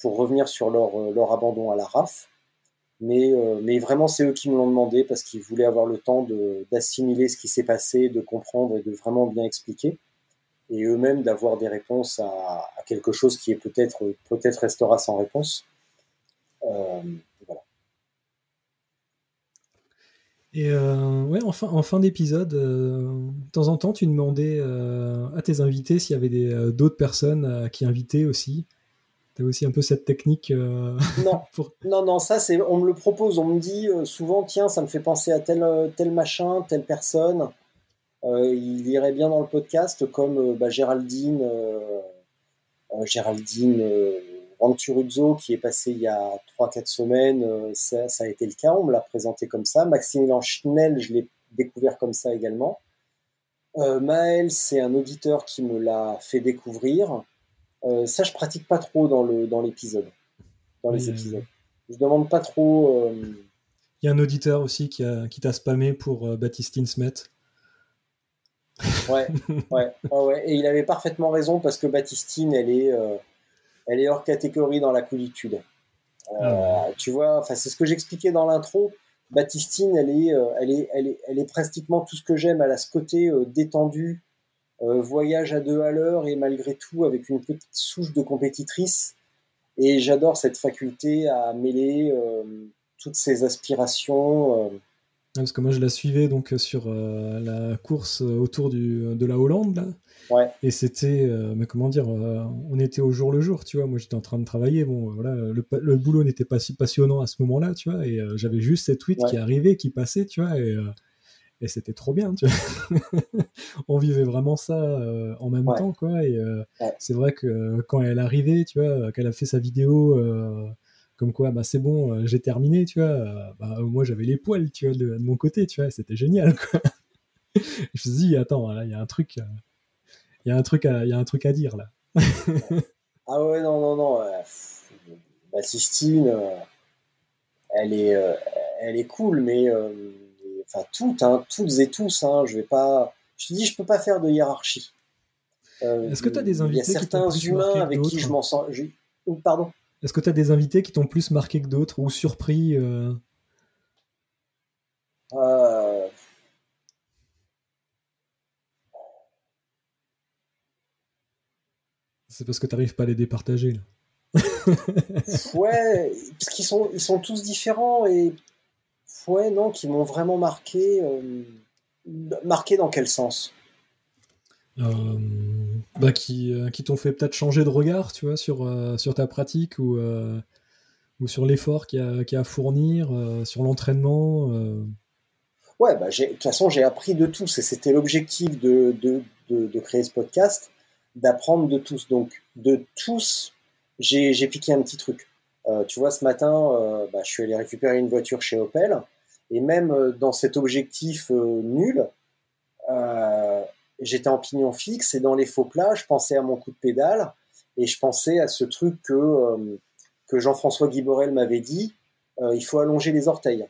pour revenir sur leur, abandon à la RAF. Mais, mais vraiment, c'est eux qui me l'ont demandé parce qu'ils voulaient avoir le temps d'assimiler ce qui s'est passé, de comprendre et de vraiment bien expliquer. Et eux-mêmes d'avoir des réponses à, à quelque chose qui est peut-être peut-être restera sans réponse. Euh, voilà. Et euh, ouais, en fin, en fin d'épisode, euh, de temps en temps, tu demandais à tes invités s'il y avait d'autres personnes qui inviter aussi. Tu as aussi un peu cette technique. Non, pour... non, non, ça c'est, on me le propose, on me dit souvent, tiens, ça me fait penser à tel, tel machin, telle personne. Euh, il irait bien dans le podcast, comme euh, bah, Géraldine, euh, Géraldine Ranturuzzo, qui est passée il y a 3-4 semaines, ça, ça a été le cas, on me l'a présenté comme ça. Maximilien Schnell, je l'ai découvert comme ça également. Euh, Maël, c'est un auditeur qui me l'a fait découvrir. Euh, ça, je pratique pas trop dans le dans l'épisode, dans les euh, épisodes. Je demande pas trop. euh, Il y a un auditeur aussi qui, a, qui t'a spammé pour Baptistine Smet. Ouais, ouais, ouais. Et il avait parfaitement raison parce que Baptistine, elle est, euh, elle est hors catégorie dans la coolitude. Euh, Ah Tu vois, enfin, c'est ce que j'expliquais dans l'intro. Baptistine, elle est, euh, elle est, elle est, elle est pratiquement tout ce que j'aime. Elle a ce côté détendu, voyage à deux à l'heure et malgré tout avec une petite souche de compétitrice. Et j'adore cette faculté à mêler toutes ces aspirations. Parce que moi, je la suivais donc sur la course autour du, de la Hollande, là. Ouais. Et c'était, mais comment dire, on était au jour le jour, tu vois. Moi, j'étais en train de travailler. Bon, voilà, le, le boulot n'était pas si passionnant à ce moment-là, tu vois. Et j'avais juste cette tweet qui arrivait, qui passait, tu vois. Et, et c'était trop bien, tu vois. on vivait vraiment ça en même temps, quoi. Et c'est vrai que quand elle arrivait, tu vois, qu'elle a fait sa vidéo comme quoi bah c'est bon j'ai terminé tu vois bah, moi j'avais les poils tu vois de, mon côté tu vois c'était génial quoi je me suis dit attends là il y a un truc il y a un truc à il y a un truc à dire là ah ouais non non non bah, Sistine elle est elle est cool mais enfin toutes, hein, toutes et tous. Hein, je vais pas, je te dis, je peux pas faire de hiérarchie. Euh, Est-ce que tu as des invités Il y a certains humains avec qui je m'en sens. Je... Pardon. Est-ce que tu as des invités qui t'ont plus marqué que d'autres ou surpris euh... Euh... C'est parce que tu n'arrives pas à les départager. Là. ouais, parce qu'ils sont, ils sont tous différents et ouais, non, qui m'ont vraiment marqué. Euh, marqué dans quel sens? Bah, Qui, euh, qui t'ont fait peut-être changer de regard, tu vois, sur, sur ta pratique ou, ou sur l'effort qu'il y, a à fournir, sur l'entraînement Ouais, bah, de toute façon, j'ai appris de tous et c'était l'objectif de, de, de, créer ce podcast, d'apprendre de tous. Donc, de tous, j'ai piqué un petit truc. Euh, tu vois, ce matin, euh, bah, je suis allé récupérer une voiture chez Opel, et même euh, dans cet objectif nul, j'étais en pignon fixe, et dans les faux plats, je pensais à mon coup de pédale, et je pensais à ce truc que, que Jean-François Guiborel m'avait dit, il faut allonger les orteils,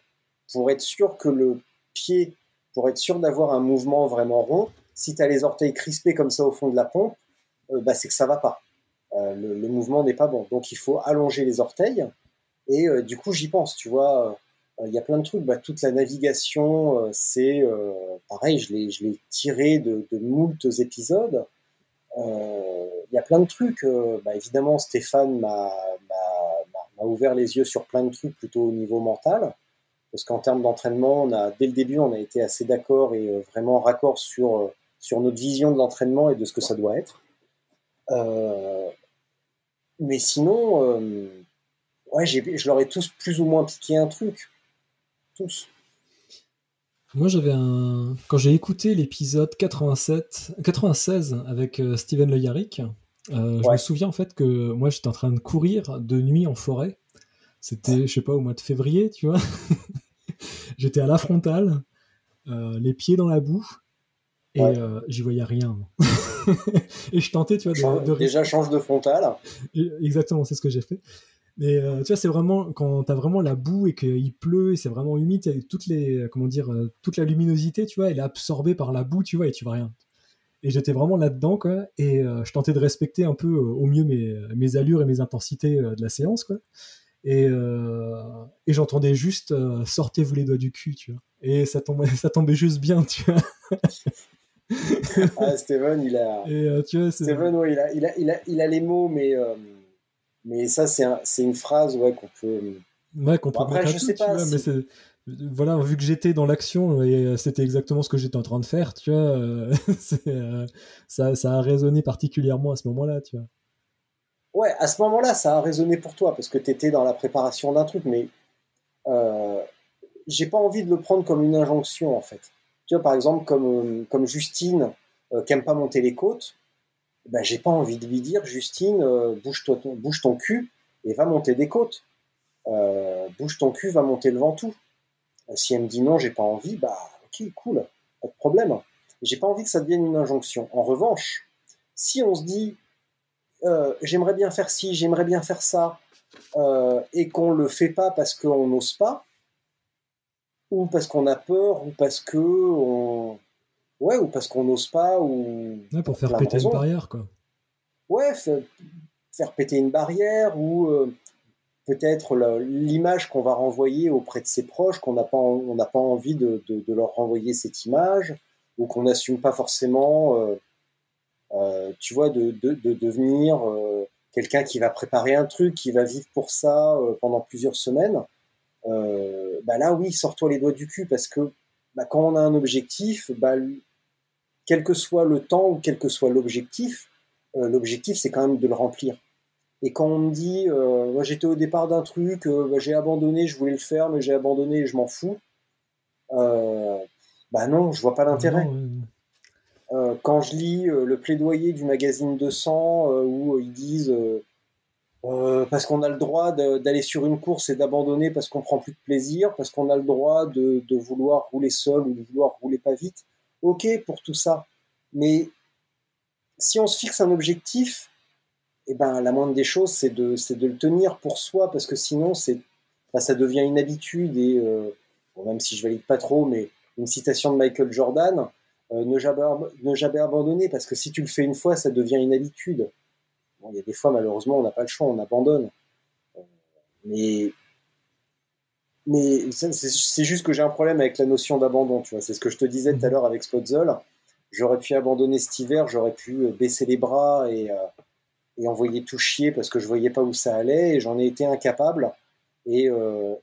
pour être sûr que le pied, pour être sûr d'avoir un mouvement vraiment rond, si tu as les orteils crispés comme ça au fond de la pompe, bah, c'est que ça va pas. Euh, le, mouvement n'est pas bon. Donc il faut allonger les orteils. Et euh, du coup, j'y pense, tu vois. Euh, il y a plein de trucs. Bah, toute la navigation, c'est pareil, je l'ai tiré de, de moultes épisodes. Il y a plein de trucs. Bah, évidemment, Stéphane m'a ouvert les yeux sur plein de trucs plutôt au niveau mental. Parce qu'en termes d'entraînement, on a, dès le début, on a été assez d'accord et vraiment raccord sur, sur notre vision de l'entraînement et de ce que ça doit être. Euh, mais sinon, euh, ouais, je leur ai tous plus ou moins piqué un truc. Tous. Moi, j'avais un. Quand j'ai écouté l'épisode 87, 96 avec euh, Steven Le Yarrick, euh, je me souviens en fait que moi, j'étais en train de courir de nuit en forêt. C'était, je sais pas, au mois de février, tu vois. j'étais à la frontale, les pieds dans la boue, et j'y voyais rien. et je tentais, tu vois, de, déjà change de frontal. Exactement, c'est ce que j'ai fait. Mais euh, tu vois, c'est vraiment quand t'as vraiment la boue et qu'il pleut et c'est vraiment humide, toutes les, comment dire, euh, toute la luminosité, tu vois, elle est absorbée par la boue, tu vois, et tu vois rien. Et j'étais vraiment là-dedans, quoi. Et euh, je tentais de respecter un peu au mieux mes, mes allures et mes intensités de la séance, quoi. Et, et j'entendais juste sortez-vous les doigts du cul, tu vois. Et ça tombait, ça tombait juste bien, tu vois. ah, Steven, il a. Euh, Steven, ouais, il, a, il, a, il, a, il a les mots, mais, mais ça, c'est un, une phrase ouais, qu'on peut. Ouais, qu'on peut après, je sais pas. mais voilà, vu que j'étais dans l'action et euh, c'était exactement ce que j'étais en train de faire, tu vois, ça, ça a résonné particulièrement à ce moment-là, tu vois. Ouais, à ce moment-là, ça a résonné pour toi parce que tu étais dans la préparation d'un truc, mais j'ai pas envie de le prendre comme une injonction en fait. Tu vois, par exemple, comme, comme Justine, euh, qui aime pas monter les côtes, ben, j'ai pas envie de lui dire, Justine, euh, bouge, ton, cul et va monter des côtes. Euh, bouge ton cul, va monter le ventoux. si elle me dit non, j'ai pas envie, bah ok, cool, pas de problème. J'ai pas envie que ça devienne une injonction. En revanche, si on se dit, j'aimerais bien faire ci, j'aimerais bien faire ça, et qu'on le fait pas parce qu'on n'ose pas, ou parce qu'on a peur, ou parce que. Ouais, ou parce qu'on n'ose pas, ou pour faire péter une barrière, quoi. Ouais, faire, péter une barrière, ou euh, peut-être l'image qu'on va renvoyer auprès de ses proches, qu'on n'a pas, on n'a pas envie de, de, leur renvoyer cette image, ou qu'on n'assume pas forcément, euh, euh, tu vois, de, de devenir quelqu'un qui va préparer un truc, qui va vivre pour ça pendant plusieurs semaines, bah là oui, sors-toi les doigts du cul parce que bah, quand on a un objectif, bah, quel que soit le temps ou quel que soit l'objectif, l'objectif c'est quand même de le remplir. Et quand on me dit, moi j'étais au départ d'un truc, bah, j'ai abandonné, je voulais le faire, mais j'ai abandonné et je m'en fous, bah non, je vois pas l'intérêt. Euh, quand je lis euh, le plaidoyer du magazine 200 euh, où ils disent parce qu'on a le droit d'aller sur une course et d'abandonner parce qu'on prend plus de plaisir, parce qu'on a le droit de, vouloir rouler seul ou de vouloir rouler pas vite. Ok pour tout ça, mais si on se fixe un objectif, eh ben la moindre des choses c'est de de le tenir pour soi parce que sinon c'est ça devient une habitude et même si je valide pas trop, mais une citation de Michael Jordan, euh, ne, jamais, ne jamais abandonner, parce que si tu le fais une fois, ça devient une habitude. Bon, il y a des fois, malheureusement, on n'a pas le choix, on abandonne. Euh, mais mais c'est juste que j'ai un problème avec la notion d'abandon, tu vois. C'est ce que je te disais tout à mhm. l'heure avec Spotzel. J'aurais pu abandonner cet hiver, j'aurais pu euh, baisser les bras et, et, envoyer tout chier parce que je voyais pas où ça allait et j'en ai été incapable. Et,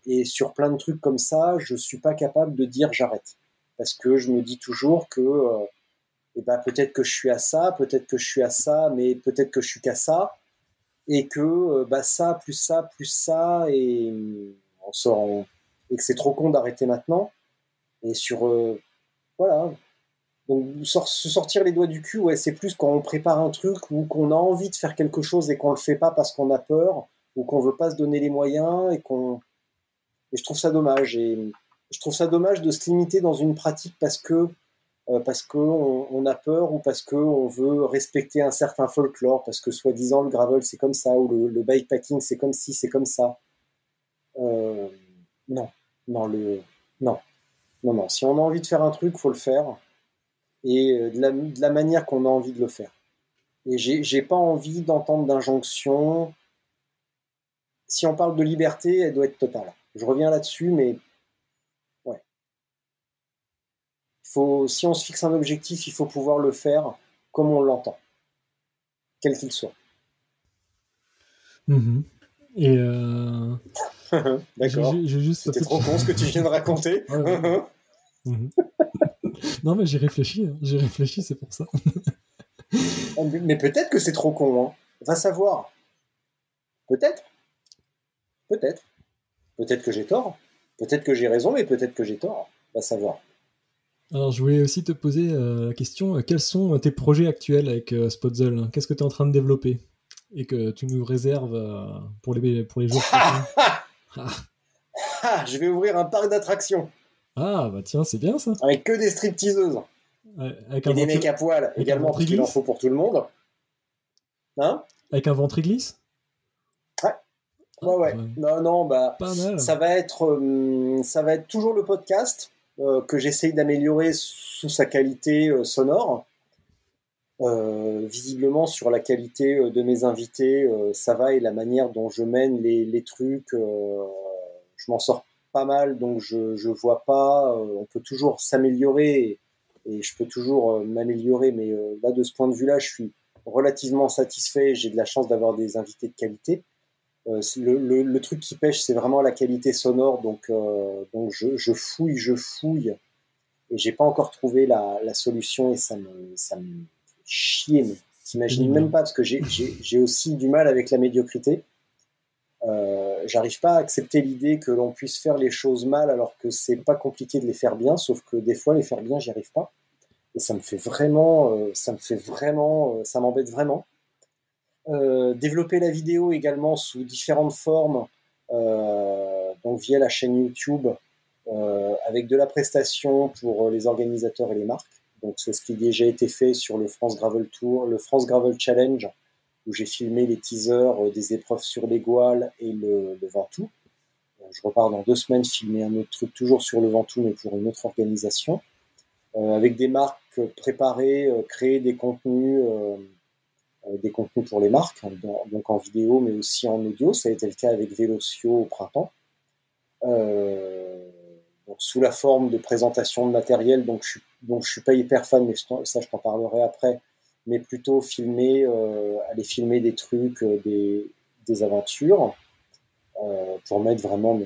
et, sur plein de trucs comme ça, je suis pas capable de dire j'arrête parce que je me dis toujours que euh, eh ben, peut-être que je suis à ça, peut-être que je suis à ça, mais peut-être que je suis qu'à ça, et que euh, bah, ça, plus ça, plus ça, et on sort et que c'est trop con d'arrêter maintenant. Et sur euh, voilà, donc se sortir les doigts du cul, ouais, c'est plus quand on prépare un truc ou qu'on a envie de faire quelque chose et qu'on le fait pas parce qu'on a peur ou qu'on veut pas se donner les moyens et qu'on et je trouve ça dommage et je trouve ça dommage de se limiter dans une pratique parce que euh, on a peur ou parce qu'on veut respecter un certain folklore, parce que soi-disant le gravel c'est comme ça, ou le, bikepacking c'est comme si, c'est comme ça. Euh, non, non, le, non, non, non. Si on a envie de faire un truc, faut le faire, et euh, de la, manière qu'on a envie de le faire. Et j'ai pas envie d'entendre d'injonction. Si on parle de liberté, elle doit être totale. Je reviens là-dessus, mais si on se fixe un objectif, il faut pouvoir le faire comme on l'entend, quel qu'il soit. Mhm. Et euh... D'accord. C'était trop con ce que tu viens de raconter. Mhm. non, mais j'ai réfléchi. Hein. J'ai réfléchi, c'est pour ça. Ah, mais peut-être que c'est trop con. Hein. Va savoir. Peut-être. Peut-être. Peut-être que j'ai tort. Peut-être que j'ai raison, mais peut-être que j'ai tort. Va savoir. Alors, je voulais aussi te poser euh, la question euh, quels sont tes projets actuels avec euh, Spotzel Qu'est-ce que tu es en train de développer? Et que tu nous réserves pour, les, pour les jours prochains? Ah, Je vais ouvrir un parc d'attractions. Ah, bah tiens, c'est bien ça. Avec que des stripteaseuses. avec et des mecs à poil également, parce qu'il en faut pour tout le monde. Hein? Avec un ventre glisse? Ouais. Ouais, ouais. Non, non, bah, ça va être, ça va être toujours le podcast euh, que j'essaye d'améliorer sous sa qualité euh, sonore. Euh, visiblement sur la qualité de mes invités, ça va et la manière dont je mène les, trucs, je m'en sors pas mal, donc je vois pas. on peut toujours s'améliorer et, je peux toujours m'améliorer, mais là de ce point de vue-là, je suis relativement satisfait. J'ai de la chance d'avoir des invités de qualité. Euh, le, truc qui pêche, c'est vraiment la qualité sonore. Donc, euh, je, fouille, je fouille, et j'ai pas encore trouvé la, la, solution et ça me, chier. T'imagines même pas parce que j'ai aussi du mal avec la médiocrité. Euh, J'arrive pas à accepter l'idée que l'on puisse faire les choses mal alors que c'est pas compliqué de les faire bien, sauf que des fois les faire bien, j'y arrive pas. Et ça me fait vraiment, euh, ça me fait vraiment, ça m'embête vraiment. Euh, développer la vidéo également sous différentes formes, euh, donc via la chaîne YouTube, euh, avec de la prestation pour les organisateurs et les marques. Donc c'est ce qui a déjà été fait sur le France Gravel Tour, le France Gravel Challenge, où j'ai filmé les teasers des épreuves sur les Gouales et le, Ventoux. Je repars dans deux semaines filmer un autre truc, toujours sur le Ventoux, mais pour une autre organisation. Euh, avec des marques préparées, euh, créer des contenus euh, des contenus pour les marques, donc en vidéo mais aussi en audio. Ça a été le cas avec Velocio au printemps. Euh, sous la forme de présentation de matériel, donc je, donc je suis pas hyper fan, mais ça je t'en parlerai après, mais plutôt filmer, aller filmer des trucs, des, des aventures, pour mettre vraiment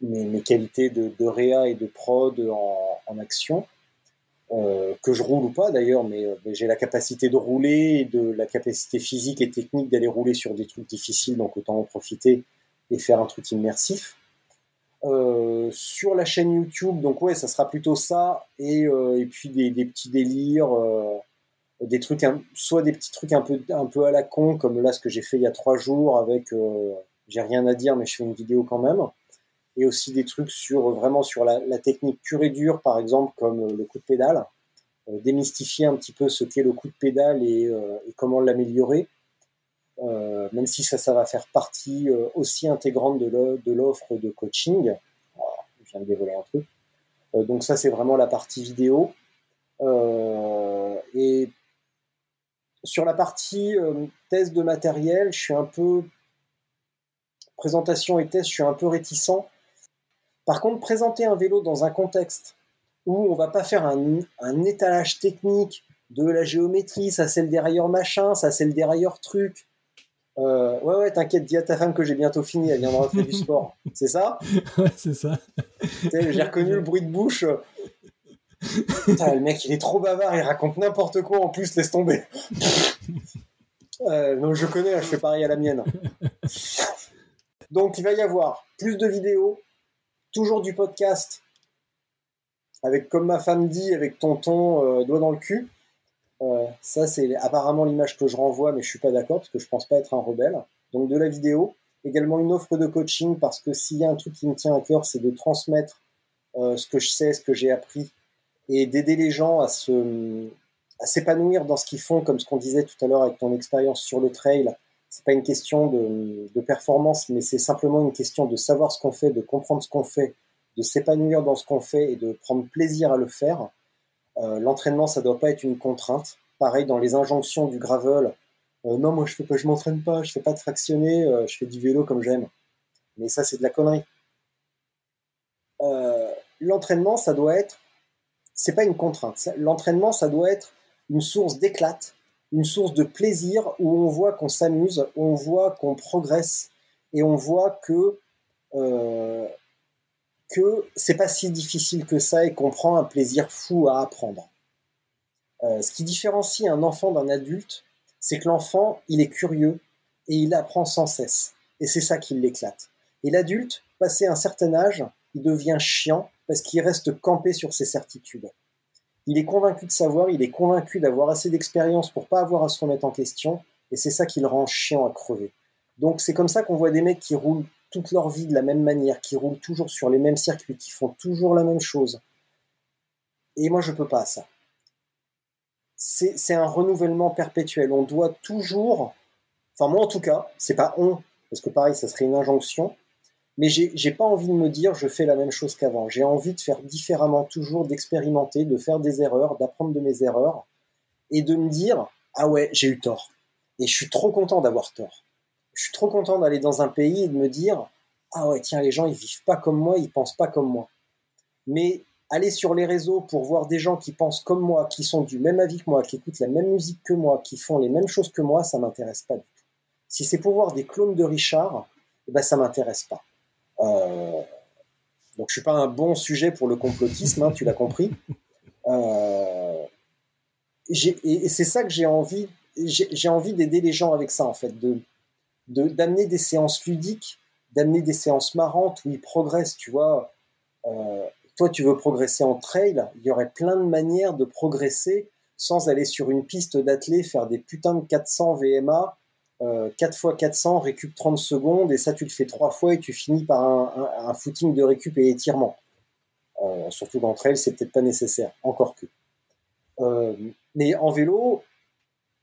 mes, qualités de, réa et de prod en, action. Euh, que je roule ou pas d'ailleurs, mais, euh, j'ai la capacité de rouler de la capacité physique et technique d'aller rouler sur des trucs difficiles, donc autant en profiter et faire un truc immersif. Euh, sur la chaîne YouTube, donc ouais, ça sera plutôt ça, et, et puis des, petits délires, des trucs, soit des petits trucs un peu, un peu à la con, comme là ce que j'ai fait il y a trois jours avec, j'ai rien à dire, mais je fais une vidéo quand même. Et aussi des trucs sur vraiment sur la, technique pure et dure, par exemple comme euh, le coup de pédale, euh, démystifier un petit peu ce qu'est le coup de pédale et, euh, comment l'améliorer, même si ça, ça va faire partie aussi intégrante de l'offre de coaching. je viens de dévoiler un truc. donc ça, c'est vraiment la partie vidéo. et sur la partie test de matériel, je suis un peu présentation et test, je suis un peu réticent par contre, présenter un vélo dans un contexte où on va pas faire un, étalage technique de la géométrie, ça c'est le dérailleur machin, ça c'est le dérailleur truc. Euh, ouais, ouais, t'inquiète, dis à ta femme que j'ai bientôt fini, elle viendra faire du sport. C'est ça? Ouais, c'est ça. J'ai reconnu le bruit de bouche. le mec, il est trop bavard, il raconte n'importe quoi en plus, laisse tomber. Euh, non, je connais, je fais pareil à la mienne. Donc, il va y avoir plus de vidéos, toujours du podcast, avec comme ma femme dit, avec tonton euh, doigt dans le cul. Ça, c'est apparemment l'image que je renvoie, mais je suis pas d'accord parce que je pense pas être un rebelle. Donc de la vidéo, également une offre de coaching parce que s'il y a un truc qui me tient à cœur, c'est de transmettre euh, ce que je sais, ce que j'ai appris et d'aider les gens à se à s'épanouir dans ce qu'ils font, comme ce qu'on disait tout à l'heure avec ton expérience sur le trail, c'est pas une question de, performance, mais c'est simplement une question de savoir ce qu'on fait, de comprendre ce qu'on fait, de s'épanouir dans ce qu'on fait et de prendre plaisir à le faire. Euh, l'entraînement, ça doit pas être une contrainte. Pareil dans les injonctions du gravel. Euh, non, moi je fais pas, je m'entraîne pas, je fais pas de fractionner, euh, je fais du vélo comme j'aime. Mais ça, c'est de la connerie. L'entraînement, ça doit être, c'est pas une contrainte. L'entraînement, ça doit être une source d'éclate une source de plaisir où on voit qu'on s'amuse, on voit qu'on progresse et on voit que que c'est pas si difficile que ça et qu'on prend un plaisir fou à apprendre. Euh, ce qui différencie un enfant d'un adulte, c'est que l'enfant, il est curieux et il apprend sans cesse. Et c'est ça qui l'éclate. Et l'adulte, passé un certain âge, il devient chiant parce qu'il reste campé sur ses certitudes. Il est convaincu de savoir, il est convaincu d'avoir assez d'expérience pour pas avoir à se remettre en question, et c'est ça qui le rend chiant à crever. Donc c'est comme ça qu'on voit des mecs qui roulent toute leur vie de la même manière, qui roulent toujours sur les mêmes circuits, qui font toujours la même chose. Et moi je peux pas ça. C'est un renouvellement perpétuel. On doit toujours, enfin moi en tout cas, c'est pas on, parce que pareil, ça serait une injonction, mais j'ai pas envie de me dire je fais la même chose qu'avant. J'ai envie de faire différemment toujours, d'expérimenter, de faire des erreurs, d'apprendre de mes erreurs et de me dire ah ouais j'ai eu tort. Et je suis trop content d'avoir tort. Je suis trop content d'aller dans un pays et de me dire ah ouais tiens les gens ils vivent pas comme moi, ils pensent pas comme moi. Mais aller sur les réseaux pour voir des gens qui pensent comme moi, qui sont du même avis que moi, qui écoutent la même musique que moi, qui font les mêmes choses que moi, ça m'intéresse pas du tout. Si c'est pour voir des clones de Richard, eh ben ça m'intéresse pas. Euh, donc je suis pas un bon sujet pour le complotisme, hein, tu l'as compris. Euh, et, c'est ça que j'ai envie. J'ai envie d'aider les gens avec ça en fait, d'amener des séances ludiques, d'amener des séances marrantes où ils progressent. Tu vois, euh, toi tu veux progresser en trail, il y aurait plein de manières de progresser sans aller sur une piste d'athlée faire des putains de 400 VMA 4 x 400 récup 30 secondes et ça tu le fais 3 fois et tu finis par un, footing de récup et étirement. Euh, surtout d'entre elles, c'est peut-être pas nécessaire, encore que. Euh, mais en vélo,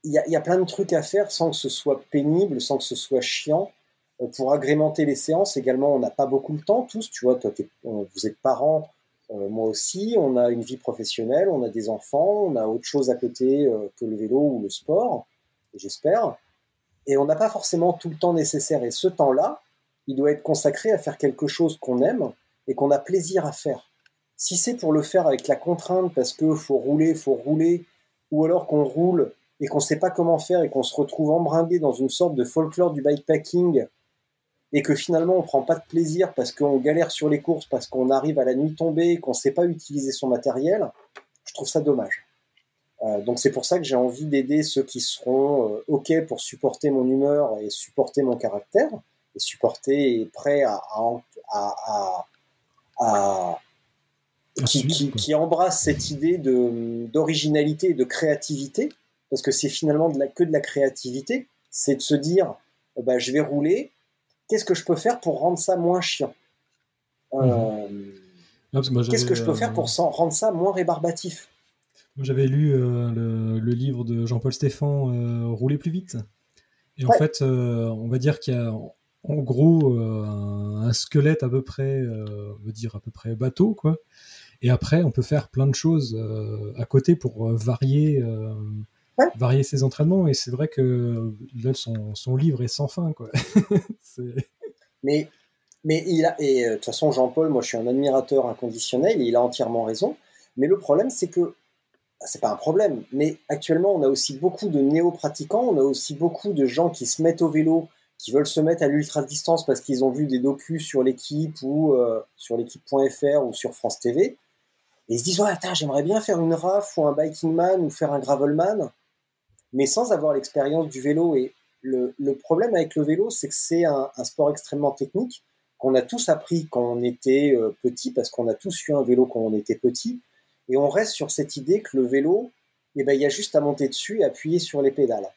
il y, a plein de trucs à faire sans que ce soit pénible, sans que ce soit chiant. Euh, pour agrémenter les séances, également, on n'a pas beaucoup de temps tous. Tu vois, toi, vous êtes parents, moi aussi. On a une vie professionnelle, on a des enfants, on a autre chose à côté que le vélo ou le sport, j'espère. Et on n'a pas forcément tout le temps nécessaire. Et ce temps-là, il doit être consacré à faire quelque chose qu'on aime et qu'on a plaisir à faire. Si c'est pour le faire avec la contrainte parce que faut rouler, faut rouler, ou alors qu'on roule et qu'on ne sait pas comment faire et qu'on se retrouve embringué dans une sorte de folklore du bikepacking et que finalement on prend pas de plaisir parce qu'on galère sur les courses, parce qu'on arrive à la nuit tombée, qu'on ne sait pas utiliser son matériel, je trouve ça dommage. Euh, donc c'est pour ça que j'ai envie d'aider ceux qui seront euh, OK pour supporter mon humeur et supporter mon caractère, et supporter et prêts à, à, à, qui, qui, qui, embrasse cette idée d'originalité et de créativité, parce que c'est finalement de la, que de la créativité, c'est de se dire, bah, je vais rouler, qu'est-ce que je peux faire pour rendre ça moins chiant? Euh, mhm. Qu'est-ce que je peux faire pour rendre ça moins rébarbatif? j'avais lu euh, le, livre de Jean-Paul Stéphan, euh, Rouler plus vite. Et en fait, euh, on va dire qu'il y a en gros un, squelette à peu près, on va dire à peu près bateau, quoi. Et après, on peut faire plein de choses à côté pour varier, varier ses entraînements. Et c'est vrai que là, son, son, livre est sans fin, quoi. mais, mais il a, et de toute façon, Jean-Paul, moi, je suis un admirateur inconditionnel et il a entièrement raison. Mais le problème, c'est que bah, c'est pas un problème. Mais actuellement, on a aussi beaucoup de néo-pratiquants, on a aussi beaucoup de gens qui se mettent au vélo, qui veulent se mettre à l'ultra-distance parce qu'ils ont vu des docus sur l'équipe ou euh, sur l'équipe.fr ou sur France TV. Et ils se disent, ouais, j'aimerais bien faire une RAF ou un biking man ou faire un gravelman, mais sans avoir l'expérience du vélo. Et le, problème avec le vélo, c'est que c'est un, sport extrêmement technique qu'on a tous appris quand on était euh, petit, parce qu'on a tous eu un vélo quand on était petit et on reste sur cette idée que le vélo, eh ben, il y a juste à monter dessus et appuyer sur les pédales.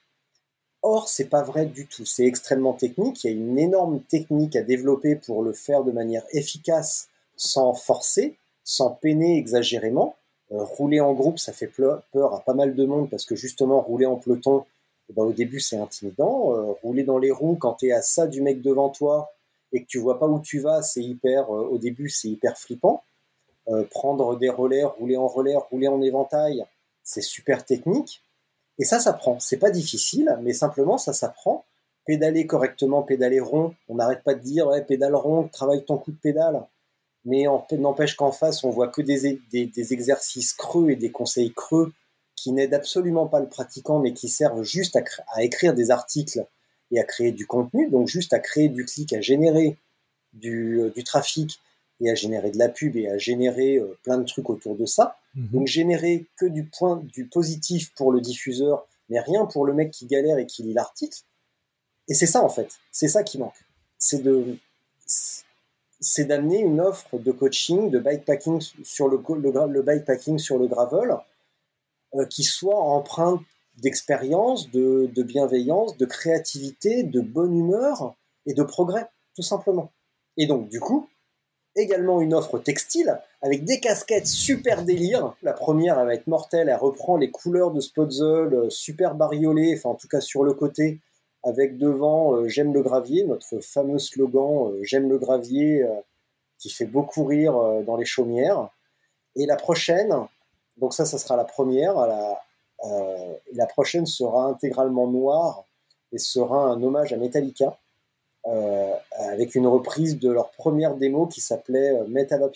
Or, c'est pas vrai du tout. C'est extrêmement technique. Il y a une énorme technique à développer pour le faire de manière efficace, sans forcer, sans peiner exagérément. Euh, rouler en groupe, ça fait peur à pas mal de monde parce que justement, rouler en peloton, eh ben, au début, c'est intimidant. Euh, rouler dans les roues quand tu es à ça du mec devant toi et que tu vois pas où tu vas, c'est hyper, euh, au début, c'est hyper flippant. Prendre des relais, rouler en relais, rouler en éventail, c'est super technique. Et ça s'apprend. C'est pas difficile, mais simplement ça s'apprend. Pédaler correctement, pédaler rond. On n'arrête pas de dire pédale rond, travaille ton coup de pédale. Mais n'empêche qu'en face, on voit que des, des, exercices creux et des conseils creux qui n'aident absolument pas le pratiquant, mais qui servent juste à, à, écrire des articles et à créer du contenu, donc juste à créer du clic, à générer du, euh, du trafic et à générer de la pub et à générer euh, plein de trucs autour de ça. Mhm. Donc générer que du point du positif pour le diffuseur, mais rien pour le mec qui galère et qui lit l'article. Et c'est ça en fait, c'est ça qui manque. C'est de c'est d'amener une offre de coaching, de bikepacking sur le, bikepacking sur le gravel, euh, qui soit empreinte d'expérience, de, bienveillance, de créativité, de bonne humeur et de progrès, tout simplement. Et donc, du coup, également une offre textile avec des casquettes super délire. La première, elle va être mortelle, elle reprend les couleurs de Spotzel, euh, super bariolées, enfin en tout cas sur le côté, avec devant euh, J'aime le gravier, notre fameux slogan euh, J'aime le gravier, qui fait beaucoup rire dans les chaumières. Et la prochaine, donc ça, ça sera la première, la, la prochaine sera intégralement noire et sera un hommage à Metallica. Euh, avec une reprise de leur première démo qui s'appelait euh, Metal Up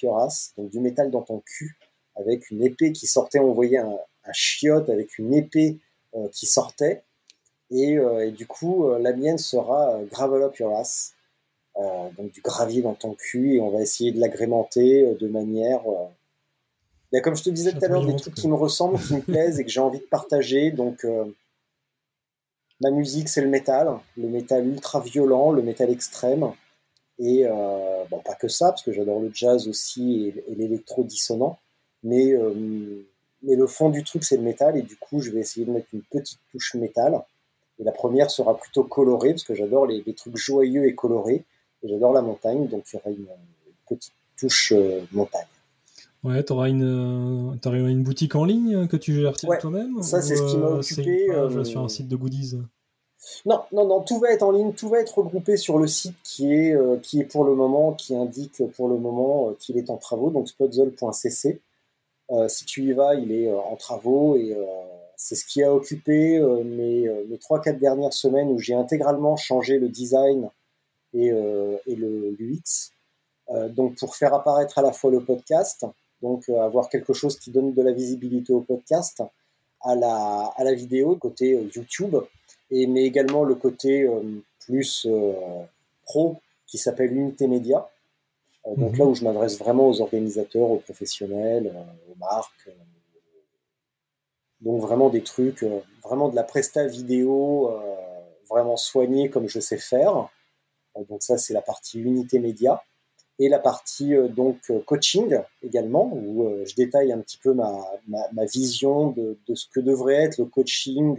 donc du métal dans ton cul, avec une épée qui sortait, on voyait un, chiotte avec une épée euh, qui sortait, et, du coup la mienne sera Gravel Up Your Ass, donc du gravier dans ton cul, et on va essayer de l'agrémenter de manière... comme je te disais tout à l'heure, des trucs qui me ressemblent, qui me plaisent et que j'ai envie de partager, donc Ma musique, c'est le métal, le métal ultra violent, le métal extrême. Et euh, bon, pas que ça, parce que j'adore le jazz aussi et, l'électro dissonant. Mais, euh, mais le fond du truc, c'est le métal. Et du coup, je vais essayer de mettre une petite touche métal. Et la première sera plutôt colorée, parce que j'adore les, trucs joyeux et colorés. Et j'adore la montagne, donc il y aura une, petite touche euh, montagne. Ouais, tu auras une, une boutique en ligne que tu gères toi-même Ça, c'est ce qui m'a euh, occupé. Euh, sur un site de goodies Non, non, non, tout va être en ligne, tout va être regroupé sur le site qui est, euh, qui est pour le moment, qui indique pour le moment qu'il est en travaux, donc spotzel.cc. si tu y vas, il est en travaux et c'est ce qui a occupé mes, mes 3-4 dernières semaines où j'ai intégralement changé le design et, et le l'UX. donc pour faire apparaître à la fois le podcast, donc euh, avoir quelque chose qui donne de la visibilité au podcast, à la, à la vidéo, côté euh, YouTube, et, mais également le côté plus pro qui s'appelle Unité Média. donc mhm. là où je m'adresse vraiment aux organisateurs, aux professionnels, aux marques. Donc vraiment des trucs, vraiment de la presta vidéo, vraiment soignée comme je sais faire. donc ça c'est la partie Unité Média et la partie euh, donc euh, coaching également, où euh, je détaille un petit peu ma, ma, vision de, de, ce que devrait être le coaching.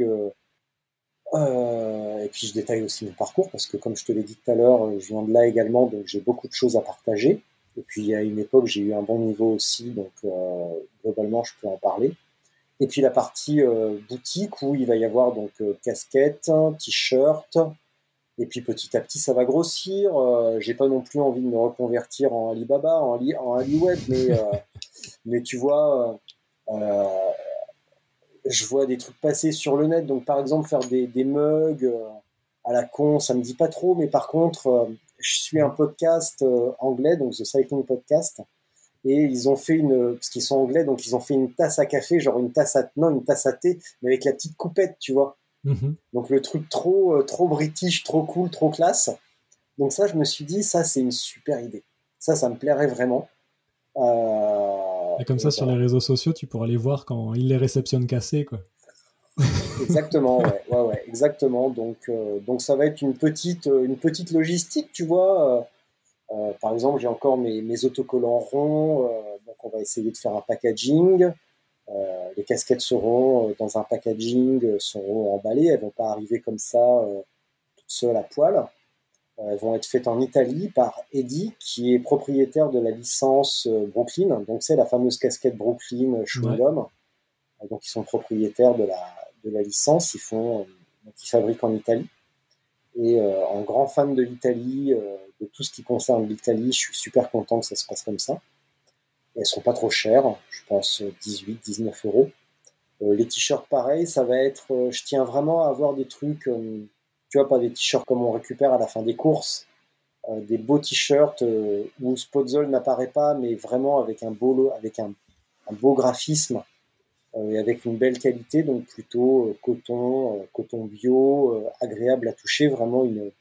et puis je détaille aussi mon parcours, parce que comme je te l'ai dit tout à l'heure, je viens de là également, donc j'ai beaucoup de choses à partager. Et puis à une époque, j'ai eu un bon niveau aussi, donc globalement, je peux en parler. Et puis la partie boutique où il va y avoir donc casquette, t-shirt, et puis petit à petit, ça va grossir. Euh, j'ai pas non plus envie de me reconvertir en Alibaba, en, Ali, en AliWeb, mais, euh, mais tu vois, euh, je vois des trucs passer sur le net. Donc par exemple, faire des, des mugs à la con, ça me dit pas trop. Mais par contre, je suis un podcast anglais, donc The Cycling Podcast. Et ils ont fait une, parce qu'ils sont anglais, donc ils ont fait une tasse à café, genre une tasse à, non, une tasse à thé, mais avec la petite coupette, tu vois. Mhm. Donc le truc trop, euh, trop british, trop cool, trop classe. Donc ça, je me suis dit, ça, c'est une super idée. Ça, ça me plairait vraiment. Euh, et comme ça, sur les réseaux sociaux, tu pourras les voir quand ils les réceptionnent cassés, quoi. exactement, ouais, ouais, ouais, exactement. Donc, euh, donc ça va être une petite, une petite logistique, tu vois. Par exemple, j'ai encore mes, mes autocollants ronds, donc on va essayer de faire un packaging. Euh, les casquettes seront euh, dans un packaging, euh, seront emballées, elles vont pas arriver comme ça toutes seules à poil. Elles vont être faites en Italie par Eddie, qui est propriétaire de la licence Brooklyn. Donc c'est la fameuse casquette Brooklyn chewing Donc ils sont propriétaires de la, de la licence. Ils font, donc ils fabriquent en Italie. Et en grand fan de l'Italie, tout ce qui concerne l'Italie, je suis super content que ça se passe comme ça. Elles sont pas trop chères, je pense 18, 19 euros. Euh, les t-shirts, pareil, ça va être. Euh, je tiens vraiment à avoir des trucs, euh, tu vois, pas des t-shirts comme on récupère à la fin des courses, des beaux t-shirts où Spotzol n'apparaît pas, mais vraiment avec un beau, avec un, beau graphisme et avec une belle qualité, donc plutôt coton, coton bio, agréable à toucher, vraiment une,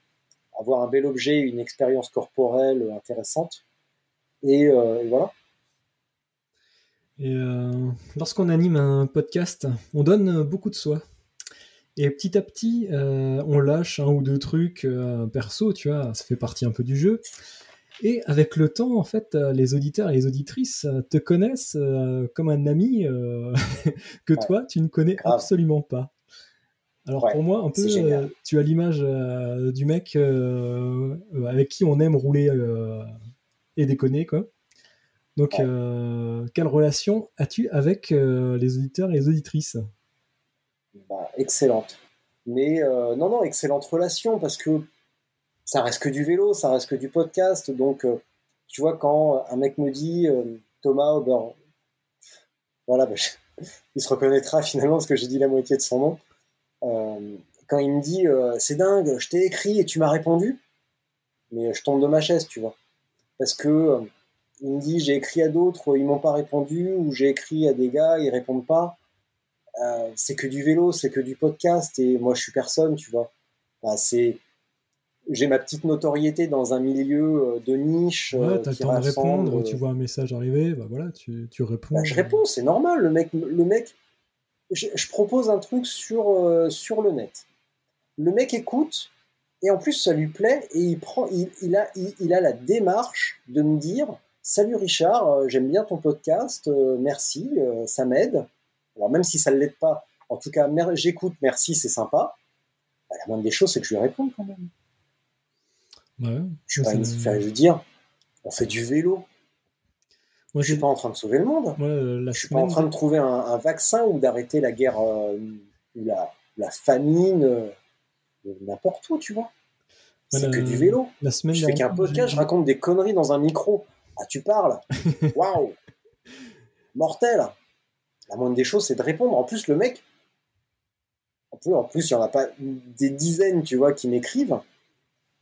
avoir un bel objet, une expérience corporelle intéressante. et voilà. Et euh, lorsqu'on anime un podcast, on donne beaucoup de soi. Et petit à petit, euh, on lâche un ou deux trucs euh, perso, tu vois, ça fait partie un peu du jeu. Et avec le temps, en fait, les auditeurs et les auditrices te connaissent comme un ami que toi, tu ne connais absolument pas. Alors pour moi, un peu, tu as l'image du mec avec qui on aime rouler et déconner, quoi. Donc, euh, quelle relation as-tu avec euh, les auditeurs et les auditrices? Bah, Excellente. Mais euh, non, non, excellente relation parce que ça reste que du vélo, ça reste que du podcast. Donc, tu vois, quand un mec me dit Thomas, ben, voilà, bah, il se reconnaîtra finalement parce que j'ai dit la moitié de son nom. Quand il me dit c'est dingue, je t'ai écrit et tu m'as répondu, mais je tombe de ma chaise, tu vois. Parce que il me dit j'ai écrit à d'autres, ils m'ont pas répondu, ou j'ai écrit à des gars, ils répondent pas. Euh, c'est que du vélo, c'est que du podcast, et moi je suis personne, tu vois. c'est j'ai ma petite notoriété dans un milieu euh, de niche. Ouais, euh, t'as le temps de répondre, tu vois un message arriver, bah voilà, tu, tu réponds. Bah, je réponds, c'est normal. Le mec, le mec je, propose un truc sur, sur le net. Le mec écoute, et en plus ça lui plaît, et il, prend, il, il a, il, il, a la démarche de me dire Salut Richard, euh, j'aime bien ton podcast, euh, merci, euh, ça m'aide. Alors même si ça ne l'aide pas, en tout cas, j'écoute, merci, c'est sympa. Bah, la moindre des choses, c'est que je lui réponds quand même. je, veux dire, on fait du vélo. Moi, je suis pas en train de sauver le monde. Je je suis pas en train de trouver un, vaccin ou d'arrêter la guerre ou la, la famine, n'importe où, tu vois. C'est que du vélo. La semaine je fais qu'un podcast, je raconte des conneries dans un micro. Ah, tu parles Waouh Mortel La moindre des choses, c'est de répondre. En plus, le mec, en plus, en plus il n'y en a pas des dizaines, tu vois, qui m'écrivent.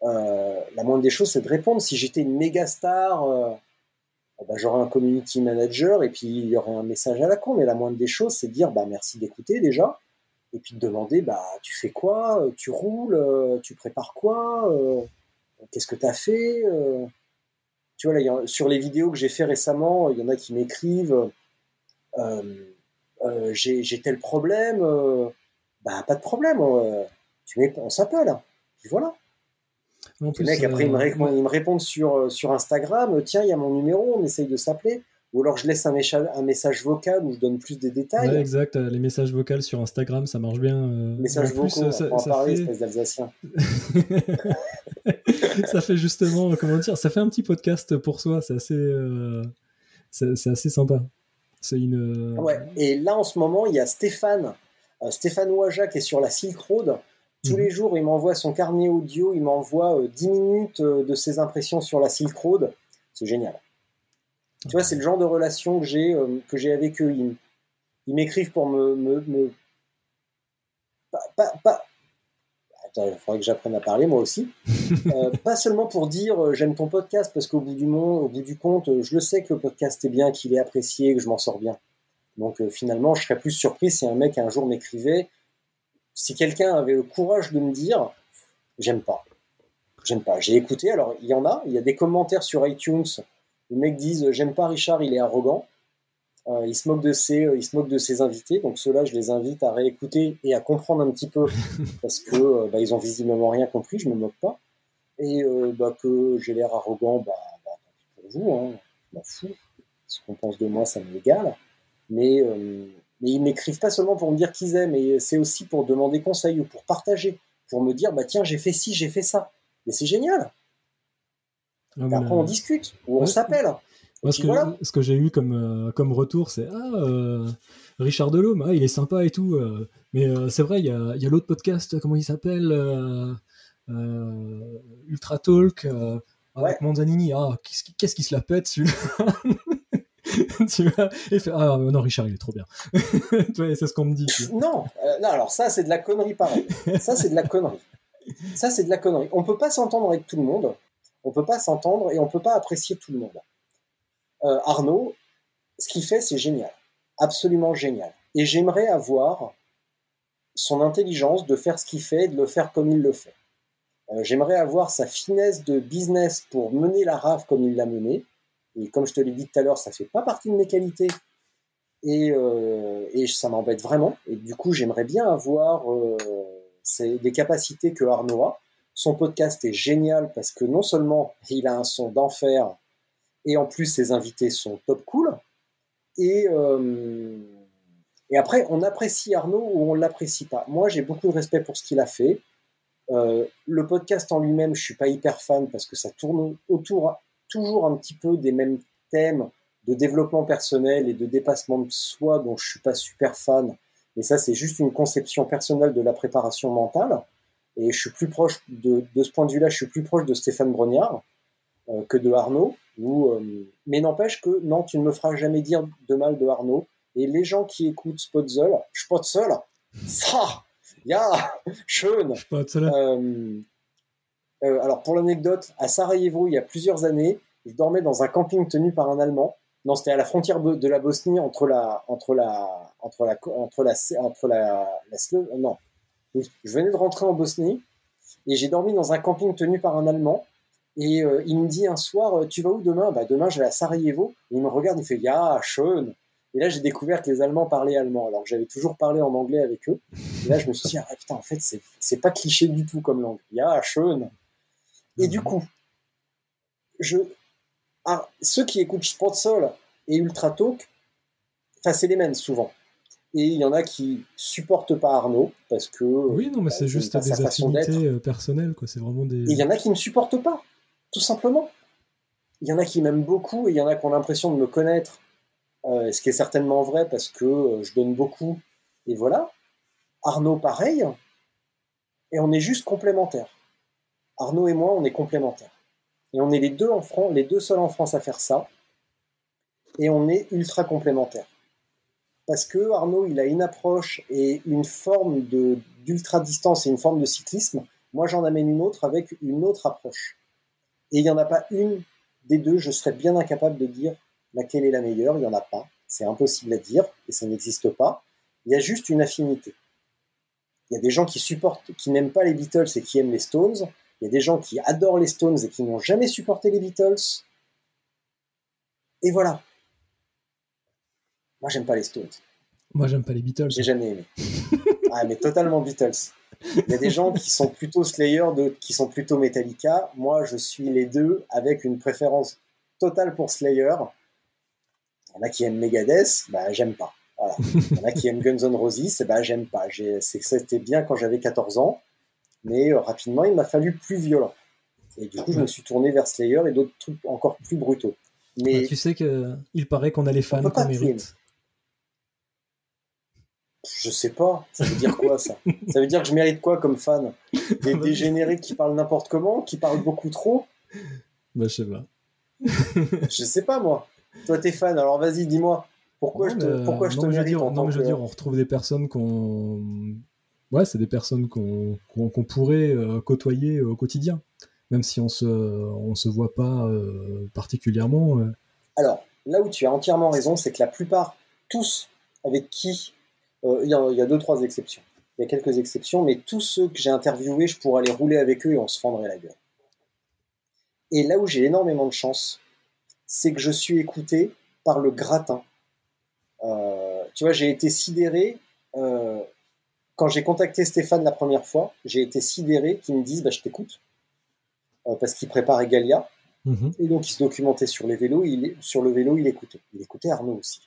Euh, la moindre des choses, c'est de répondre. Si j'étais une méga star, euh, bah, j'aurais un community manager et puis il y aurait un message à la con. Mais la moindre des choses, c'est de dire bah, merci d'écouter déjà. Et puis de demander bah, tu fais quoi Tu roules Tu prépares quoi Qu'est-ce que tu as fait Tu vois, là, sur les vidéos que j'ai fait récemment, il y en a qui m'écrivent j'ai tel problème. bah, pas de problème. Tu on s'appelle. Puis voilà. En plus, mec, après, ils, me répondent sur, euh, sur Instagram tiens, il y a mon numéro, on essaye de s'appeler. Ou alors je laisse un, un, message vocal où je donne plus de détails. exact, les messages vocaux sur Instagram, ça marche bien. Euh, messages vocaux, ça, on ça parler, fait... espèce d'Alsacien. ça fait justement, comment dire, ça fait un petit podcast pour soi, c'est assez, euh, c'est assez sympa. C'est une. Ouais, et là en ce moment, il y a Stéphane, Stéphane Ouaja qui est sur la Silk Road tous les mhm. jours, il m'envoie son carnet audio, il m'envoie 10 euh, minutes euh, de ses impressions sur la Silk Road. C'est génial. Tu vois, c'est le genre de relation que j'ai euh, que j'ai avec eux. Ils, m'écrivent pour me, me, Pas, pas, Attends, il faudrait que j'apprenne à parler moi aussi. pas seulement pour dire j'aime ton podcast, parce qu'au bout du au bout du compte, je le sais que le podcast est bien, qu'il est apprécié, que je m'en sors bien. Donc finalement, je serais plus surpris si un mec un jour m'écrivait si quelqu'un avait le courage de me dire, j'aime pas, j'aime pas. J'ai écouté, alors il y en a, il y a des commentaires sur iTunes, les mecs disent, j'aime pas Richard, il est arrogant. Euh, il se moque de ses, euh, il se moque de ses invités, donc ceux-là, je les invite à réécouter et à comprendre un petit peu, parce que euh, bah, ils ont visiblement rien compris, je me moque pas, et bah, que j'ai l'air arrogant, bah, bah pour vous, hein, je m'en fous. Ce qu'on pense de moi, ça m'égale. Mais mais ils m'écrivent pas seulement pour me dire qu'ils aiment, mais c'est aussi pour demander conseil ou pour partager, pour me dire bah tiens j'ai fait ci, j'ai fait ça. Mais c'est génial. Ah, après on discute ou on s'appelle. ce, que, j'ai eu comme, euh, comme retour, c'est Ah, euh, Richard Delhomme, ah, il est sympa et tout. Euh, mais c'est vrai, il y a, y a l'autre podcast, comment il s'appelle Ultra Talk, avec Manzanini. Ah, qu'est-ce qui se la pète celui-là? tu vois et fait, ah non Richard il est trop bien. C'est ce qu'on me dit non euh, non alors ça c'est de la connerie pareil. Ça c'est de la connerie. Ça c'est de la connerie. On peut pas s'entendre avec tout le monde. On peut pas s'entendre et on peut pas apprécier tout le monde. Euh, Arnaud ce qu'il fait c'est génial. Absolument génial. Et j'aimerais avoir son intelligence de faire ce qu'il fait et de le faire comme il le fait. Euh, j'aimerais avoir sa finesse de business pour mener la rave comme il l'a menée et comme je te l'ai dit tout à l'heure, ça fait pas partie de mes qualités. Et, euh, et ça m'embête vraiment. Et du coup, j'aimerais bien avoir euh, des capacités que Arnaud a. Son podcast est génial parce que non seulement il a un son d'enfer, et en plus ses invités sont top cool. Et, euh, après, on apprécie Arnaud ou on l'apprécie pas. Moi, j'ai beaucoup de respect pour ce qu'il a fait. Le podcast en lui-même, je suis pas hyper fan parce que ça tourne autour toujours un petit peu des mêmes thèmes de développement personnel et de dépassement de soi dont je suis pas super fan. Mais ça, c'est juste une conception personnelle de la préparation mentale. Et je suis plus proche de, de ce point de vue-là, je suis plus proche de Stéphane Brognard euh, que de Arnaud. Euh, mais n'empêche que non, tu ne me feras jamais dire de mal de Arnaud. Et les gens qui écoutent Spotzel, Spotzel, ça, ya, schön. Euh, euh, alors pour l'anecdote, à Sarajevo, il y a plusieurs années, je dormais dans un camping tenu par un Allemand. Non, c'était à la frontière de la Bosnie entre la entre la entre la entre la entre la, non. Je venais de rentrer en Bosnie et j'ai dormi dans un camping tenu par un Allemand. Et euh, il me dit un soir, euh, tu vas où demain? Bah demain je vais à Sarajevo. Et il me regarde, il fait Ya, schön. Et là j'ai découvert que les Allemands parlaient allemand, alors que j'avais toujours parlé en anglais avec eux. Et là je me suis dit ah putain en fait c'est pas cliché du tout comme langue. Ya, schön. Et du mhm. coup, je, ah, ceux qui écoutent Sportsol et Ultra Talk, enfin, c'est les mêmes souvent. Et il y en a qui supportent pas Arnaud parce que. Oui, non, mais bah, c'est juste des affinités euh, personnelles, quoi. C'est vraiment des. Et il y en a qui ne supportent pas, tout simplement. Il y en a qui m'aiment beaucoup et il y en a qui ont l'impression de me connaître, euh, ce qui est certainement vrai parce que euh, je donne beaucoup. Et voilà. Arnaud, pareil. Et on est juste complémentaires. Arnaud et moi, on est complémentaires. Et on est les deux seuls en France à faire ça. Et on est ultra complémentaires. Parce que Arnaud, il a une approche et une forme d'ultra distance et une forme de cyclisme. Moi, j'en amène une autre avec une autre approche. Et il n'y en a pas une des deux, je serais bien incapable de dire laquelle est la meilleure, il n'y en a pas. C'est impossible à dire et ça n'existe pas. Il y a juste une affinité. Il y a des gens qui supportent, qui n'aiment pas les Beatles et qui aiment les Stones. Il y a des gens qui adorent les Stones et qui n'ont jamais supporté les Beatles. Et voilà. Moi, j'aime pas les Stones. Moi, j'aime pas les Beatles. J'ai jamais aimé. ah, mais totalement Beatles. Il y a des gens qui sont plutôt Slayer, d'autres qui sont plutôt Metallica. Moi, je suis les deux avec une préférence totale pour Slayer. Il y en a qui aiment Megadeth, bah j'aime pas. Il y en a qui aiment Guns N' Roses, bah j'aime pas. C'était bien quand j'avais 14 ans, mais euh, rapidement, il m'a fallu plus violent. Et du coup, je me suis tourné vers Slayer et d'autres trucs encore plus brutaux. Mais tu sais qu'il paraît qu'on a les fans qu'on mérite. Je sais pas. Ça veut dire quoi ça? Ça veut dire que je mérite quoi comme fan? Des dégénérés qui parlent n'importe comment, qui parlent beaucoup trop? Bah je sais pas. je sais pas moi. Toi t'es fan, alors vas-y dis-moi. Pourquoi je te, pourquoi je te mérite Non mais je veux dire, on retrouve des personnes qu'on... Ouais, c'est des personnes qu'on pourrait euh, côtoyer au quotidien. Même si on se, on se voit pas euh, particulièrement. Euh. Alors, là où tu as entièrement raison, c'est que la plupart, tous avec qui il y, a deux, trois exceptions. Il y a quelques exceptions, mais tous ceux que j'ai interviewés, je pourrais aller rouler avec eux et on se fendrait la gueule. Et là où j'ai énormément de chance, c'est que je suis écouté par le gratin. Tu vois, j'ai été sidéré. Quand j'ai contacté Stéphane la première fois, j'ai été sidéré qu'il me dise bah, Je t'écoute. parce qu'il préparait Galia. Mhm. Et donc, il se documentait sur les vélos. Il, sur le vélo, il écoutait. Il écoutait Arnaud aussi.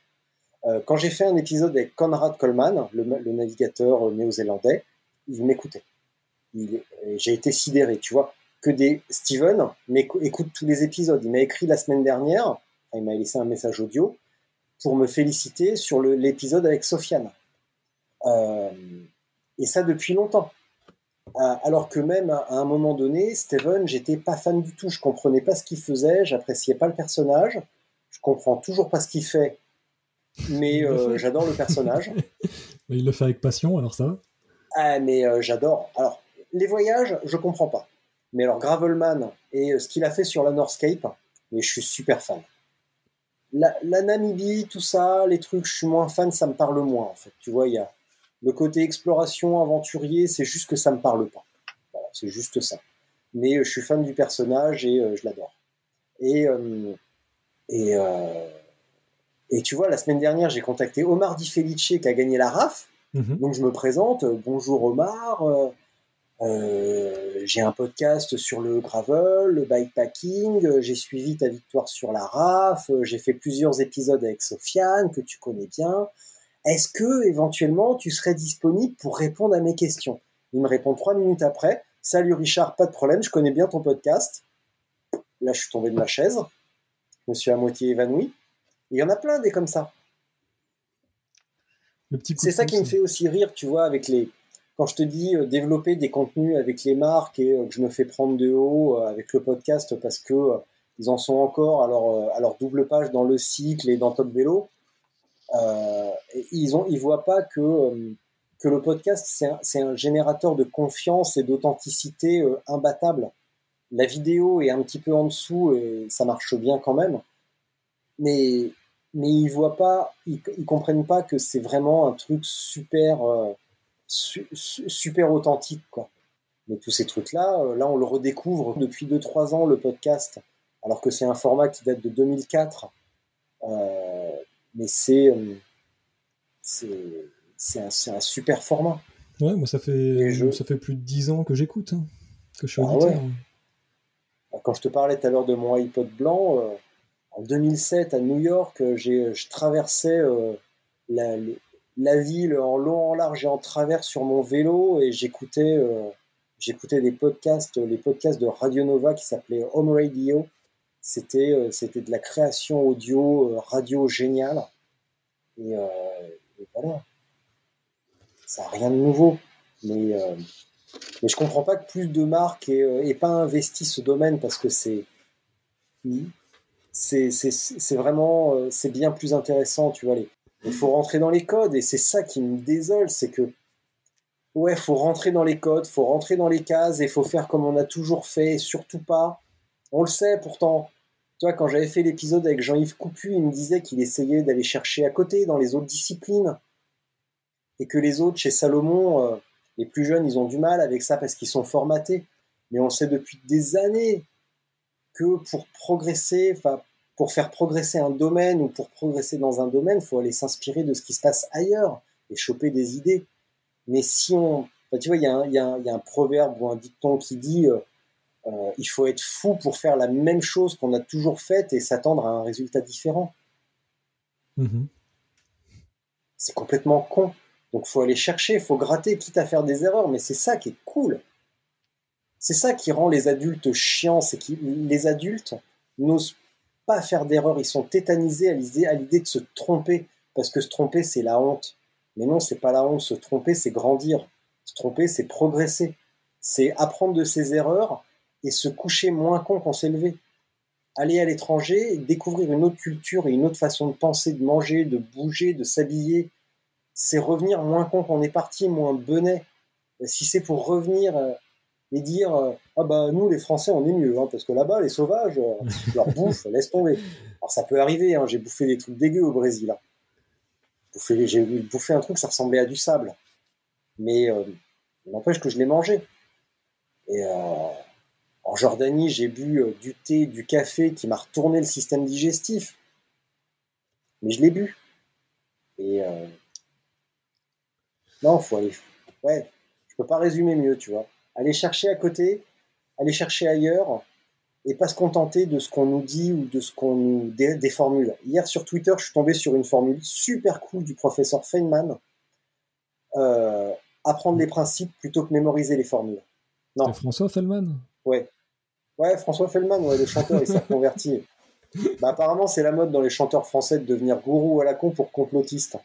Euh, quand j'ai fait un épisode avec Conrad Coleman, le, navigateur euh, néo-zélandais, il m'écoutait. J'ai été sidéré, tu vois, que des Steven écoute tous les épisodes. Il m'a écrit la semaine dernière, il m'a laissé un message audio pour me féliciter sur l'épisode avec Sofiane. Euh, et ça depuis longtemps. alors que même à un moment donné, Steven, j'étais pas fan du tout. Je comprenais pas ce qu'il faisait, j'appréciais pas le personnage, je comprends toujours pas ce qu'il fait mais euh, j'adore le personnage. il le fait avec passion, alors ça Ah, mais euh, j'adore. Alors, les voyages, je comprends pas. Mais alors, Gravelman et euh, ce qu'il a fait sur la Northscape, mais je suis super fan. La, Namibie, tout ça, les trucs, je suis moins fan, ça me parle moins, en fait. Tu vois, il y a le côté exploration, aventurier, c'est juste que ça me parle pas. c'est juste ça. Mais je suis fan du personnage et je l'adore. Et, et et tu vois, la semaine dernière, j'ai contacté Omar Di Felice qui a gagné la RAF. Mhm. Donc je me présente, euh, bonjour Omar, euh, euh, j'ai un podcast sur le gravel, le bikepacking, j'ai suivi ta victoire sur la RAF, j'ai fait plusieurs épisodes avec Sofiane que tu connais bien. Est-ce que éventuellement tu serais disponible pour répondre à mes questions? Il me répond trois minutes après. Salut Richard, pas de problème, je connais bien ton podcast. Là, je suis tombé de ma chaise. Je me suis à moitié évanoui. Il y en a plein des comme ça. C'est ça qui me fait aussi rire, tu vois, avec les. Quand je te dis euh, développer des contenus avec les marques et euh, que je me fais prendre de haut euh, avec le podcast parce que ils en sont encore à leur, à leur, double page dans le cycle et dans Top Vélo. Ils ont, ils voient pas que que le podcast c'est un, un, générateur de confiance et d'authenticité imbattable. La vidéo est un petit peu en dessous et ça marche bien quand même. Mais mais ils voient pas, ils, comprennent pas que c'est vraiment un truc super, euh, super authentique, quoi. Mais tous ces trucs-là, euh, là, on le redécouvre depuis 2-3 ans, le podcast, alors que c'est un format qui date de 2004. Euh, mais c'est, c'est, un, un, super format. Ouais, moi, ça fait, ça fait plus de 10 ans que j'écoute, hein, que je suis ah auditeur. Quand je te parlais tout à l'heure de mon iPod blanc, en 2007 à New York, euh, j'ai, je traversais euh, la, la, ville en long, en large et en travers sur mon vélo et j'écoutais, euh, j'écoutais des podcasts, les podcasts de Radio Nova qui s'appelaient Home Radio. C'était, c'était de la création audio, radio géniale. Et, voilà. Ça n'a rien de nouveau. Mais, mais je comprends pas que plus de marques aient, pas investi ce domaine parce que c'est c'est vraiment, euh, c'est bien plus intéressant, tu vois. Il faut rentrer dans les codes et c'est ça qui me désole, c'est que, ouais, faut rentrer dans les codes, faut rentrer dans les cases et faut faire comme on a toujours fait, surtout pas. On le sait pourtant. Toi, quand j'avais fait l'épisode avec Jean-Yves Coupu, il me disait qu'il essayait d'aller chercher à côté dans les autres disciplines. Et que les autres, chez Salomon, euh, les plus jeunes, ils ont du mal avec ça parce qu'ils sont formatés. Mais on sait depuis des années que pour progresser, enfin, pour faire progresser un domaine ou pour progresser dans un domaine, il faut aller s'inspirer de ce qui se passe ailleurs et choper des idées. Mais si on. tu vois, il y, y, a un proverbe ou un dicton qui dit euh, euh, il faut être fou pour faire la même chose qu'on a toujours faite et s'attendre à un résultat différent. Mhm. C'est complètement con. Donc faut aller chercher, il faut gratter, quitte à faire des erreurs, mais c'est ça qui est cool. C'est ça qui rend les adultes chiants, c'est que les adultes n'osent pas faire d'erreurs, ils sont tétanisés à l'idée de se tromper, parce que se tromper c'est la honte. Mais non, c'est pas la honte, se tromper c'est grandir, se tromper c'est progresser, c'est apprendre de ses erreurs et se coucher moins con qu'on s'est levé. Aller à l'étranger, découvrir une autre culture et une autre façon de penser, de manger, de bouger, de s'habiller, c'est revenir moins con qu'on est parti, moins benet. Si c'est pour revenir euh, et dire euh, ah bah nous les Français on est mieux hein, parce que là-bas les sauvages euh, leur bouffe laisse tomber. Alors ça peut arriver, hein, j'ai bouffé des trucs dégueux au Brésil. Hein. J'ai bouffé un truc ça ressemblait à du sable, mais n'empêche que je l'ai mangé. Et en Jordanie, j'ai bu euh, du thé, du café qui m'a retourné le système digestif. Mais je l'ai bu. Et euh... non, faut aller. Ouais, je peux pas résumer mieux, tu vois. Aller chercher à côté, aller chercher ailleurs, et pas se contenter de ce qu'on nous dit ou de ce qu'on nous des, formules. Hier sur Twitter, je suis tombé sur une formule super cool du professeur Feynman. Euh, apprendre les principes plutôt que mémoriser les formules. Non. François Feynman? Ouais. Ouais, François Fellman, ouais, le chanteur, il s'est converti. Bah, apparemment, c'est la mode dans les chanteurs français de devenir gourou à la con pour complotiste.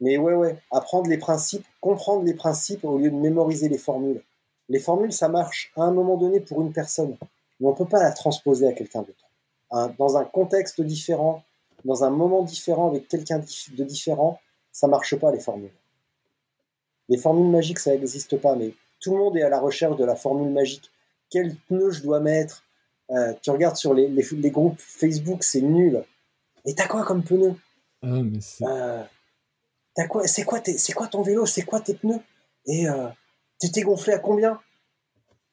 Mais ouais, ouais, apprendre les principes, comprendre les principes au lieu de mémoriser les formules. Les formules, ça marche à un moment donné pour une personne, mais on ne peut pas la transposer à quelqu'un d'autre. dans un contexte différent, dans un moment différent, avec quelqu'un de différent, ça marche pas les formules. Les formules magiques, ça n'existe pas, mais tout le monde est à la recherche de la formule magique quel pneu je dois mettre. Euh, tu regardes sur les, les, groupes Facebook, c'est nul. Et t'as quoi comme pneu? Ah, mais c'est... Euh, quoi C'est quoi, c'est quoi ton vélo? C'est quoi tes pneus? Et euh, tu t'es gonflé à combien?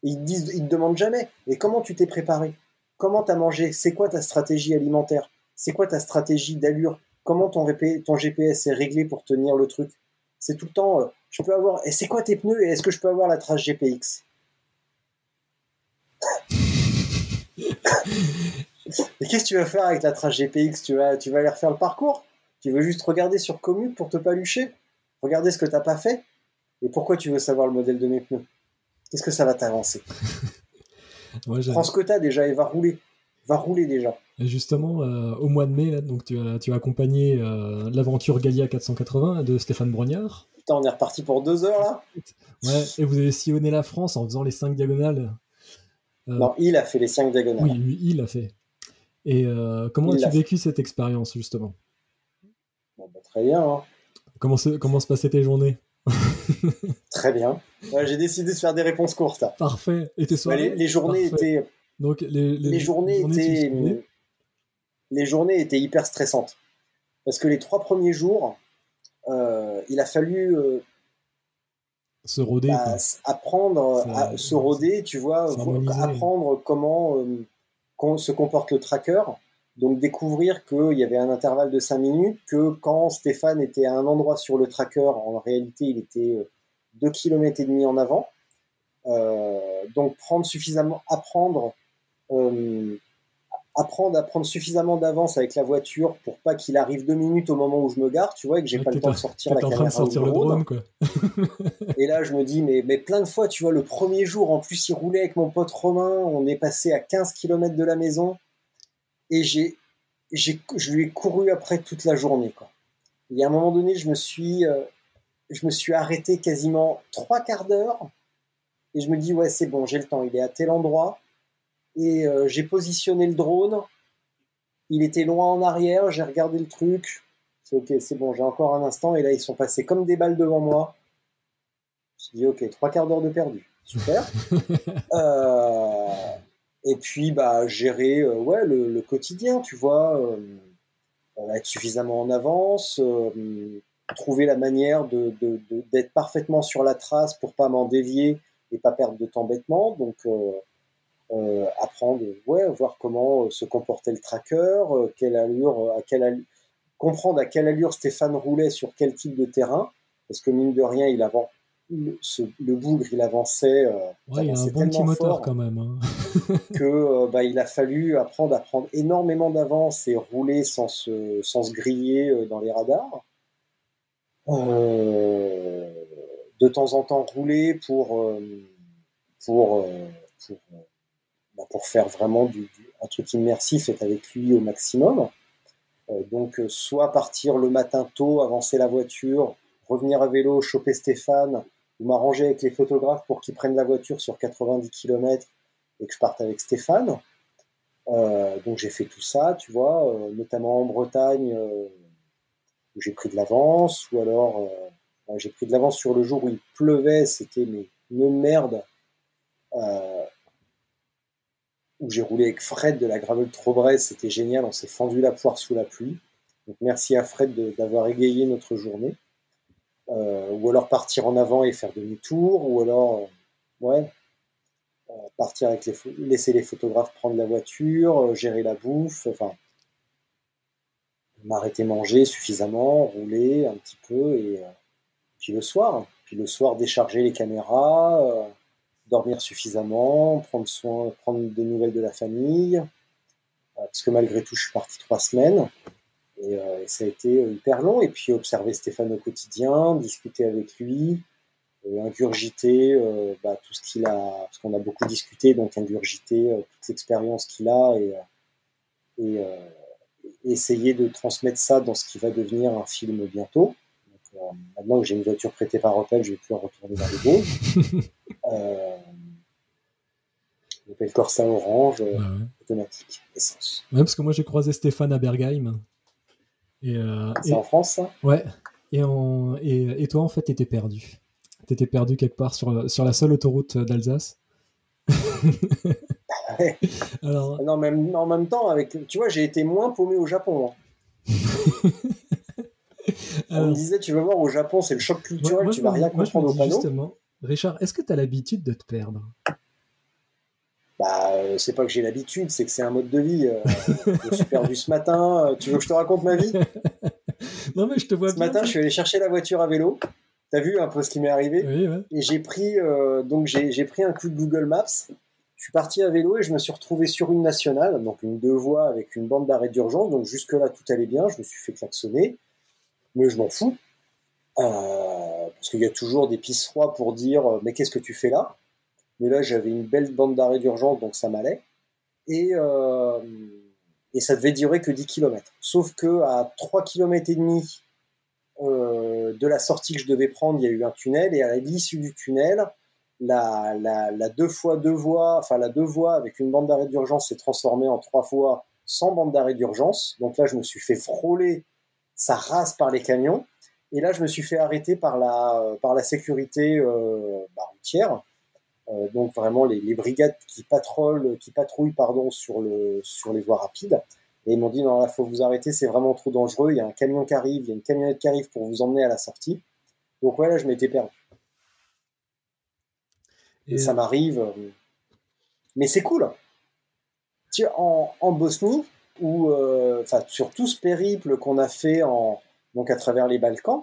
Ils te disent, ils te demandent jamais. Et comment tu t'es préparé? Comment t'as mangé? C'est quoi ta stratégie alimentaire? C'est quoi ta stratégie d'allure? Comment ton, ton GPS est réglé pour tenir le truc? C'est tout le temps. Je peux avoir. Et c'est quoi tes pneus? Et est-ce que je peux avoir la trace GPX Et qu'est-ce que tu vas faire avec la trace GPX tu vas, tu vas aller refaire le parcours? Tu veux juste regarder sur Commute pour te palucher? Regarder ce que tu n'as pas fait? Et pourquoi tu veux savoir le modèle de mes pneus? Qu'est-ce que ça va t'avancer? Prends ce que tu as déjà et va rouler. Va rouler déjà. Et justement, euh, au mois de mai, donc, tu, as, tu as accompagné euh, l'aventure Galia 480 de Stéphane Brognard. Putain, on est reparti pour deux heures là. Ouais, et vous avez sillonné la France en faisant les cinq diagonales non, il a fait les cinq diagonales. Oui, lui, il a fait. Et euh, comment as-tu vécu cette expérience, justement? Bah, Très bien. Hein. Comment, se, comment se passaient tes journées? Très bien. J'ai décidé de faire des réponses courtes. Parfait. Et tes soirées? les, journées étaient. Donc, les, les, journées, étaient. Les journées étaient hyper stressantes. Parce que les trois premiers jours, euh, il a fallu se roder. Bah, apprendre à se roder, tu vois, apprendre comment euh, se comporte le tracker. Donc découvrir qu'il y avait un intervalle de 5 minutes, que quand Stéphane était à un endroit sur le tracker, en réalité il était 2 km et demi en avant. Euh, donc prendre suffisamment, apprendre euh, apprendre à prendre suffisamment d'avance avec la voiture pour pas qu'il arrive deux minutes au moment où je me gare, tu vois, et que j'ai pas le temps de sortir la caméra. En train de sortir le drone, quoi. et là, je me dis, mais, mais plein de fois, tu vois, le premier jour, en plus, il roulait avec mon pote Romain, on est passé à 15 km de la maison, et j'ai, j'ai, je lui ai couru après toute la journée, quoi. Et à un moment donné, je me suis, euh, je me suis arrêté quasiment trois quarts d'heure, et je me dis, ouais, c'est bon, j'ai le temps, il est à tel endroit, et euh, j'ai positionné le drone. Il était loin en arrière, j'ai regardé le truc. C'est ok, c'est bon, j'ai encore un instant. Et là, ils sont passés comme des balles devant moi. Je me suis dit, ok, trois quarts d'heure de perdu. Super. Euh, Et puis, bah, gérer euh, ouais, le, le, quotidien, tu vois, être suffisamment en avance, trouver la manière de, de, de, d'être parfaitement sur la trace pour pas m'en dévier et pas perdre de temps bêtement. Donc, euh, apprendre, ouais, voir comment se comportait le tracker, quelle allure, à quelle allure, comprendre à quelle allure Stéphane roulait sur quel type de terrain, parce que mine de rien, il avant, le, ce, le bougre, il avançait. Euh, ouais, il a un bon petit moteur quand même. Hein. que euh, bah, il a fallu apprendre à prendre énormément d'avance et rouler sans se, sans se griller euh, dans les radars. Euh, de temps en temps rouler pour euh, pour euh, pour, pour faire vraiment du, du, un truc immersif et avec lui au maximum. donc soit partir le matin tôt, avancer la voiture, revenir à vélo, choper Stéphane, ou m'arranger avec les photographes pour qu'ils prennent la voiture sur 90 km et que je parte avec Stéphane. Euh, donc j'ai fait tout ça, tu vois, euh, notamment en Bretagne euh, où j'ai pris de l'avance, ou alors euh, j'ai pris de l'avance sur le jour où il pleuvait, c'était une merde. Où j'ai roulé avec Fred de la Gravel Trobrez, c'était génial, on s'est fendu la poire sous la pluie. Donc merci à Fred d'avoir égayé notre journée. Euh, ou alors partir en avant et faire demi-tour, ou alors euh, ouais, euh, partir avec les laisser les photographes prendre la voiture, gérer la bouffe, enfin m'arrêter manger suffisamment, rouler un petit peu et puis le soir, puis le soir décharger les caméras, dormir suffisamment, prendre soin, prendre des nouvelles de la famille, parce que malgré tout je suis parti trois semaines. Et, euh, ça a été hyper long. Et puis observer Stéphane au quotidien, discuter avec lui, euh, ingurgiter euh, bah, tout ce qu'il a, parce qu'on a beaucoup discuté, donc ingurgiter euh, toute l'expérience qu'il a et, essayer de transmettre ça dans ce qui va devenir un film bientôt. Maintenant que j'ai une voiture prêtée par Opel, je vais plus retourner dans les bons. euh, Opel Corsa orange, ouais, ouais. automatique, essence. Ouais, parce que moi j'ai croisé Stéphane à Bergheim. Et, euh, c'est en France, ça? Ouais. Et, en, et, et, toi, en fait, t'étais perdu. T'étais perdu quelque part sur, sur la seule autoroute d'Alsace. Alors... Non, même, en même temps, avec, tu vois, j'ai été moins paumé au Japon. Hein. Alors... On me disait, tu veux voir, au Japon, c'est le choc culturel, moi, tu vas rien comprendre au panneau. Justement, Richard, est-ce que tu as l'habitude de te perdre? Bah, euh, c'est pas que j'ai l'habitude, c'est que c'est un mode de vie. Euh, je me suis perdu ce matin. Euh, tu veux que je te raconte ma vie? Non, mais je te vois Ce matin, je suis allé chercher la voiture à vélo. T'as vu un peu ce qui m'est arrivé? Oui, ouais. Et j'ai pris, euh, donc j'ai pris un coup de Google Maps. Je suis parti à vélo et je me suis retrouvé sur une nationale, donc une deux voies avec une bande d'arrêt d'urgence. Donc jusque-là, tout allait bien. Je me suis fait klaxonner, mais je m'en fous. Euh, parce qu'il y a toujours des pistes froides pour dire Mais qu'est-ce que tu fais là? Mais là j'avais une belle bande d'arrêt d'urgence donc ça m'allait. Et euh, et ça devait durer que 10 km sauf que à 3 km et demi euh, de la sortie que je devais prendre il y a eu un tunnel. Et à l'issue du tunnel la, la, la, deux fois deux voies enfin la deux voies avec une bande d'arrêt d'urgence s'est transformée en trois fois sans bande d'arrêt d'urgence. Donc là je me suis fait frôler ça rase par les camions et là je me suis fait arrêter par la par la sécurité euh, bah, routière euh, donc vraiment les, les, brigades qui patrouillent, qui patrouillent pardon, sur, le, sur les voies rapides. Et ils m'ont dit non, là, faut vous arrêter, c'est vraiment trop dangereux. Il y a un camion qui arrive, il y a une camionnette qui arrive pour vous emmener à la sortie. Donc ouais, là, je m'étais perdu. Et, Et ça m'arrive. Mais c'est cool. En, en Bosnie, ou euh, sur tout ce périple qu'on a fait en, donc à travers les Balkans,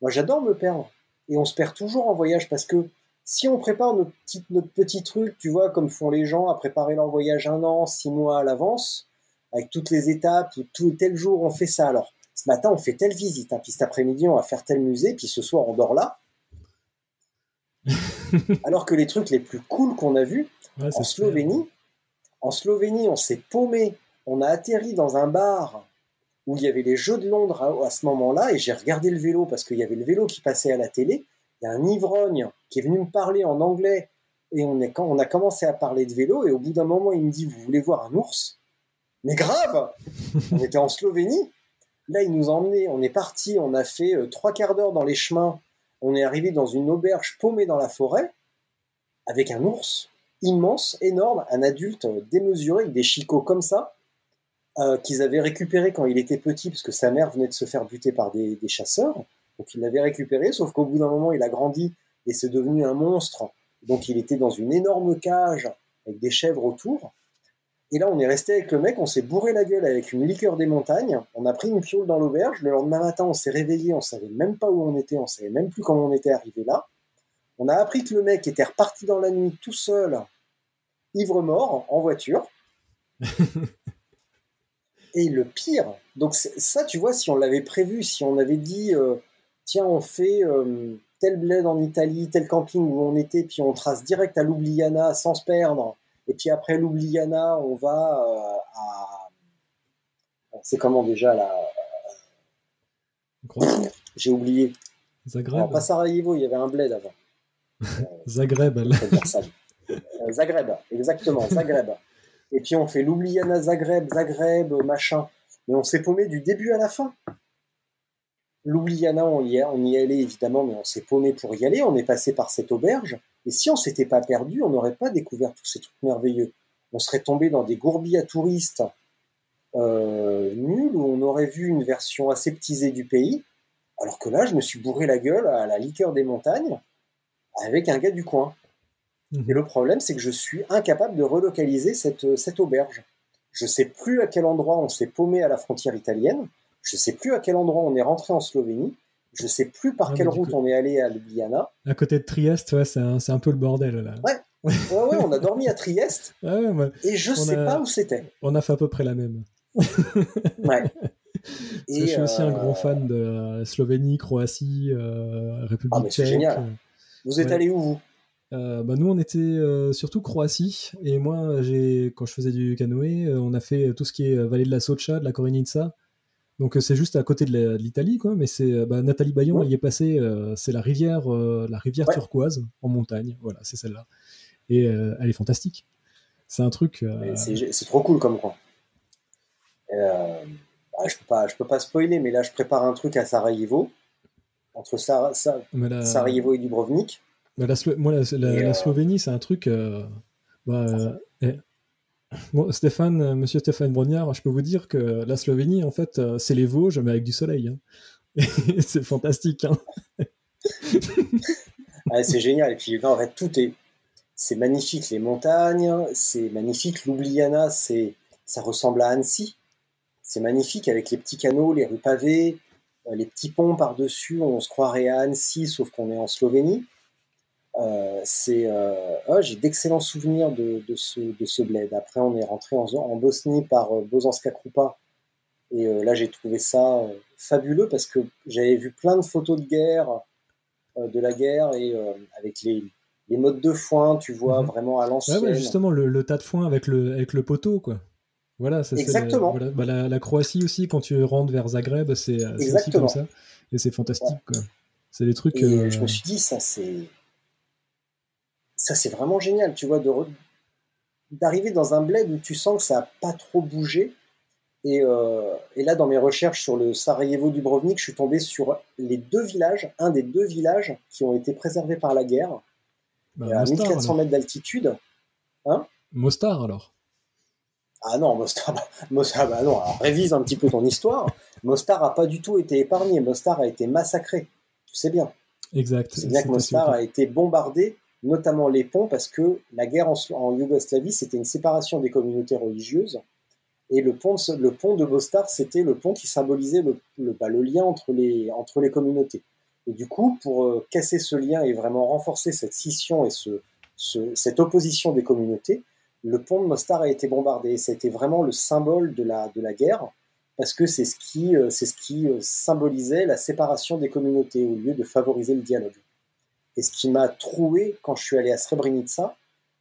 moi j'adore me perdre. Et on se perd toujours en voyage parce que si on prépare notre petit, notre petit truc, tu vois, comme font les gens à préparer leur voyage un an, six mois à l'avance, avec toutes les étapes, tout, tel jour on fait ça. Alors, ce matin on fait telle visite, hein, puis cet après-midi on va faire tel musée, puis ce soir on dort là. Alors que les trucs les plus cool qu'on a vus, ouais, en Slovénie, clair. en Slovénie on s'est paumé, on a atterri dans un bar où il y avait les Jeux de Londres à, ce moment-là, et j'ai regardé le vélo parce qu'il y avait le vélo qui passait à la télé, il y a un ivrogne qui est venu me parler en anglais et on, est, on a commencé à parler de vélo et au bout d'un moment il me dit vous voulez voir un ours? Mais grave! On était en Slovénie. Là il nous a emmené on est parti on a fait euh, trois quarts d'heure dans les chemins. On est arrivé dans une auberge paumée dans la forêt avec un ours immense, énorme, un adulte démesuré, avec des chicots comme ça, euh, qu'ils avaient récupéré quand il était petit, parce que sa mère venait de se faire buter par des, chasseurs. Donc il l'avait récupéré, sauf qu'au bout d'un moment, il a grandi et c'est devenu un monstre. Donc il était dans une énorme cage avec des chèvres autour. Et là, on est resté avec le mec, on s'est bourré la gueule avec une liqueur des montagnes, on a pris une piole dans l'auberge, le lendemain matin, on s'est réveillé, on savait même pas où on était, on savait même plus comment on était arrivé là. On a appris que le mec était reparti dans la nuit tout seul, ivre-mort, en voiture. Et le pire, donc ça, tu vois, si on l'avait prévu, si on avait dit, euh, tiens, on fait euh, tel bled en Italie, tel camping où on était, puis on trace direct à Ljubljana sans se perdre, et puis après Ljubljana, on va euh, à. C'est comment déjà là J'ai oublié. Zagreb. pas Sarajevo, il y avait un bled avant. Zagreb. Zagreb, exactement, Zagreb. Et puis on fait Ljubljana, Zagreb, Zagreb, machin. Mais on s'est paumé du début à la fin. Ljubljana, on y, est, on allait évidemment, mais on s'est paumé pour y aller. On est passé par cette auberge. Et si on s'était pas perdu, on n'aurait pas découvert tous ces trucs merveilleux. On serait tombé dans des gourbilles à touristes euh, nuls où on aurait vu une version aseptisée du pays. Alors que là, je me suis bourré la gueule à la liqueur des montagnes avec un gars du coin. Et le problème, c'est que je suis incapable de relocaliser cette, cette auberge. Je ne sais plus à quel endroit on s'est paumé à la frontière italienne. Je ne sais plus à quel endroit on est rentré en Slovénie. Je ne sais plus par quelle route on est allé à Ljubljana. À côté de Trieste, ouais, c'est un, un, peu le bordel là. Ouais. ouais, ouais on a dormi à Trieste. Ah ouais, et je ne sais pas où c'était. On a fait à peu près la même. ouais. Et je suis aussi un grand fan de Slovénie, Croatie, euh, République ah, mais c'est génial. Vous êtes allé où vous? Euh, bah nous on était euh, surtout Croatie. Et moi j'ai quand je faisais du canoë euh, on a fait tout ce qui est vallée de la Socha de la Korenica. Donc c'est juste à côté de l'Italie quoi. Mais c'est bah, Nathalie Bayon elle y est passée c'est la rivière la rivière turquoise en montagne. Voilà c'est celle-là. Et elle est fantastique. C'est un truc c'est trop cool comme quoi bah, je peux pas je peux pas spoiler mais là je prépare un truc à Sarajevo. Entre Sarajevo et Dubrovnik la moi, la, euh, Slovénie, c'est un truc. Euh, bah, eh, Stéphane, euh, monsieur Stéphane Brognard, je peux vous dire que la Slovénie, en fait, c'est les Vosges, mais avec du soleil. Hein. c'est fantastique. Hein. c'est génial. Et puis, en fait, tout est. C'est magnifique, les montagnes, c'est magnifique. Ljubljana, c'est, ça ressemble à Annecy. C'est magnifique avec les petits canaux, les rues pavées, les petits ponts par-dessus. On se croirait à Annecy, sauf qu'on est en Slovénie. Euh, c'est, euh, oh, j'ai d'excellents souvenirs de, de, ce, de ce bled. Après, on est rentré en, en Bosnie par euh, Bozanska Krupa. Et là, j'ai trouvé ça fabuleux parce que j'avais vu plein de photos de guerre, de la guerre, et avec les, les modes de foin, tu vois, mhm. vraiment à l'ancienne. Ouais, justement, le, tas de foin avec le, avec le poteau, quoi. Voilà, Exactement. Bah, la, Croatie aussi, quand tu rentres vers Zagreb, c'est aussi comme ça. Et c'est fantastique, quoi. C'est des trucs. Je me suis dit, ça, c'est ça c'est vraiment génial, tu vois, de d'arriver dans un bled où tu sens que ça n'a pas trop bougé. Et, euh, et, là, dans mes recherches sur le Sarajevo Dubrovnik, je suis tombé sur les deux villages, un des deux villages qui ont été préservés par la guerre, bah, à 1400 mètres d'altitude. Hein? Mostar alors Ah non, Mostar, bah, Mostar bah non, alors révise un petit peu ton histoire. Mostar a pas du tout été épargné, Mostar a été massacré, tu sais bien. Exact. C'est bien que Mostar a été bombardé notamment les ponts, parce que la guerre en, Yougoslavie, c'était une séparation des communautés religieuses. Et le pont, le pont de Mostar, c'était le pont qui symbolisait le, bah, lien entre les, communautés. Et du coup, pour euh, casser ce lien et vraiment renforcer cette scission et ce, cette opposition des communautés, le pont de Mostar a été bombardé. Et ça a été vraiment le symbole de la, guerre, parce que c'est ce qui, euh, euh, symbolisait la séparation des communautés au lieu de favoriser le dialogue. Et ce qui m'a troué quand je suis allé à Srebrenica,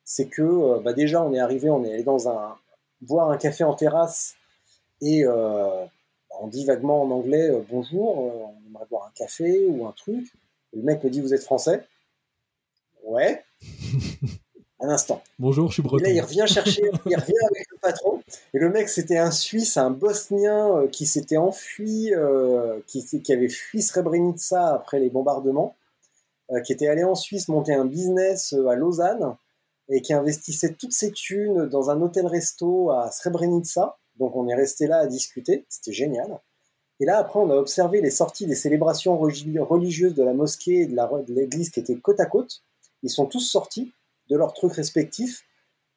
c'est que euh, bah déjà on est arrivé, on est allé dans un boire un café en terrasse et euh, on dit vaguement en anglais euh, bonjour, on aimerait boire un café ou un truc. Et le mec me dit vous êtes français? Ouais. un instant. Bonjour, je suis breton. Et là, il revient chercher, il revient avec le patron. Et le mec, c'était un Suisse, un Bosnien qui s'était enfui, qui, qui, avait fui Srebrenica après les bombardements. Euh, qui était allé en Suisse monter un business euh, à Lausanne. et qui investissait toutes ses thunes dans un hôtel-resto à Srebrenica. Donc on est resté là à discuter, c'était génial. Et là, après, on a observé les sorties des célébrations religieuses de la mosquée et de l'église qui étaient côte à côte. Ils sont tous sortis de leurs trucs respectifs.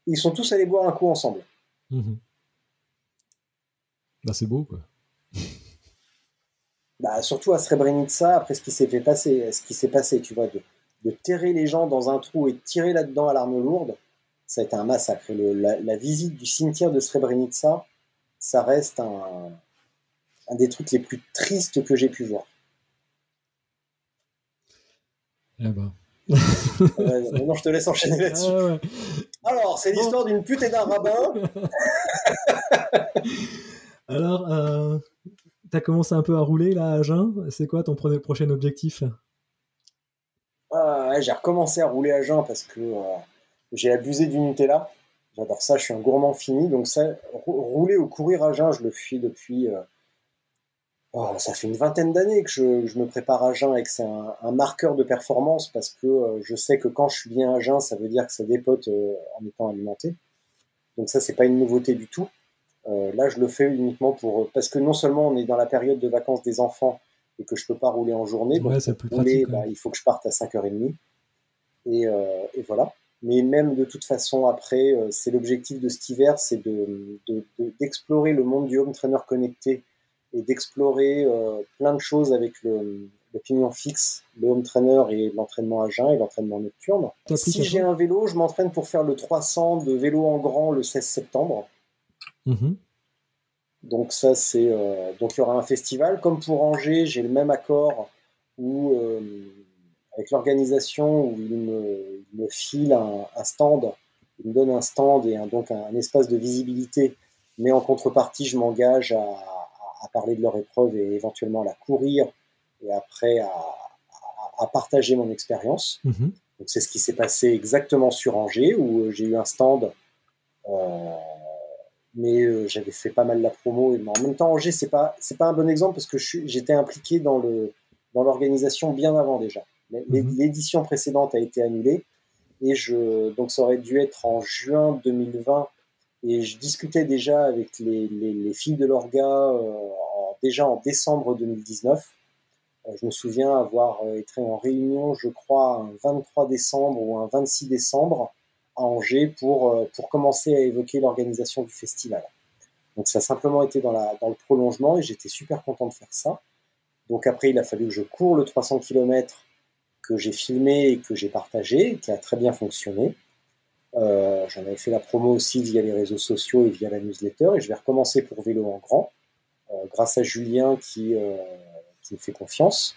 ils sont tous allés boire un coup ensemble. Mmh bah, c'est beau, quoi. Bah, surtout à Srebrenica, après ce qui s'est fait passer, ce qui s'est passé, tu vois, de, de terrer les gens dans un trou et de tirer là-dedans à l'arme lourde, ça a été un massacre. la, visite du cimetière de Srebrenica, ça reste un, un des trucs les plus tristes que j'ai pu voir. Ben. maintenant, je te laisse enchaîner là-dessus. Ah Alors, c'est l'histoire d'une pute et d'un rabbin. Alors, euh, tu as commencé un peu à rouler là à Agen. C'est quoi ton prochain objectif? Ah, J'ai recommencé à rouler à Agen parce que euh, j'ai abusé du Nutella. J'adore ça, je suis un gourmand fini. Donc, ça, rouler ou courir à Agen, je le fuis depuis. Euh, oh, ça fait une vingtaine d'années que je, me prépare à Agen et que c'est un, marqueur de performance parce que euh, je sais que quand je suis bien à Agen, ça veut dire que ça dépote en étant alimenté. Donc, ça, c'est pas une nouveauté du tout. Euh, là, je le fais uniquement pour parce que non seulement on est dans la période de vacances des enfants et que je peux pas rouler en journée, donc rouler, bah, il faut que je parte à 5h30 et, euh, et voilà. Mais même de toute façon, après, euh, c'est l'objectif de cet hiver, c'est d'explorer de, le monde du home trainer connecté et d'explorer plein de choses avec le, le, pignon fixe, le home trainer et l'entraînement à jeun et l'entraînement nocturne. Si j'ai un vélo, je m'entraîne pour faire le 300 de vélo en grand le 16 septembre. Mhm. Donc ça c'est euh, donc il y aura un festival comme pour Angers, j'ai le même accord où euh, avec l'organisation où il me, me file un, stand, il me donne un stand et donc un, espace de visibilité, mais en contrepartie je m'engage à, parler de leur épreuve et éventuellement à la courir et après à, partager mon expérience. Mhm. Donc c'est ce qui s'est passé exactement sur Angers où j'ai eu un stand. Euh, mais euh, j'avais fait pas mal la promo. Et, en même temps, Angers, c'est pas c'est pas un bon exemple parce que j'étais impliqué dans le dans l'organisation bien avant déjà. Mhm. L'édition précédente a été annulée et je donc ça aurait dû être en juin 2020 et je discutais déjà avec les, les, filles de l'orga euh, déjà en décembre 2019. Euh, je me souviens avoir été en réunion, je crois, un 23 décembre ou un 26 décembre Angers pour, euh, pour commencer à évoquer l'organisation du festival. Donc ça a simplement été dans, la, dans le prolongement et j'étais super content de faire ça. Donc après, il a fallu que je cours le 300 km que j'ai filmé et que j'ai partagé, qui a très bien fonctionné. Euh, J'en avais fait la promo aussi via les réseaux sociaux et via la newsletter et je vais recommencer pour vélo en grand, euh, grâce à Julien qui, qui me fait confiance.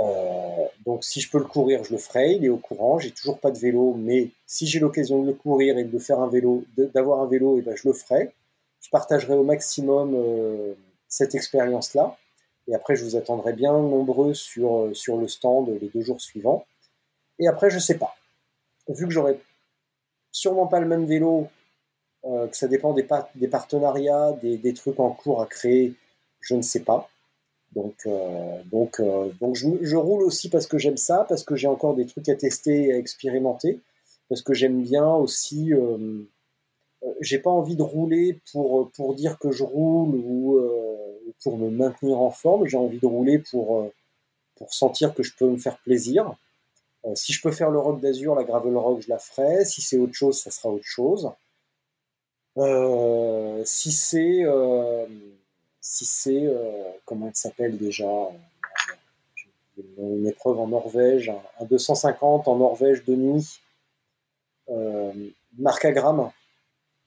Euh, donc si je peux le courir, je le ferai. Il est au courant. J'ai toujours pas de vélo, mais si j'ai l'occasion de le courir et de faire un vélo, d'avoir un vélo, et eh ben je le ferai. Je partagerai au maximum euh, cette expérience-là. Et après, je vous attendrai bien nombreux sur, euh, sur le stand les deux jours suivants. Et après, je sais pas. Vu que j'aurai sûrement pas le même vélo, que ça dépend des, partenariats, des trucs en cours à créer, je ne sais pas. Donc, euh, donc, euh, donc je, roule aussi parce que j'aime ça, parce que j'ai encore des trucs à tester et à expérimenter, parce que j'aime bien aussi. Euh, j'ai pas envie de rouler pour, pour dire que je roule ou pour me maintenir en forme. J'ai envie de rouler pour, pour sentir que je peux me faire plaisir. si je peux faire le rock d'azur, la gravel rock, je la ferai. Si c'est autre chose, ça sera autre chose. si c'est si c'est, euh, comment elle s'appelle déjà euh, une épreuve en Norvège, un 250 en Norvège de nuit, euh, marcagramme,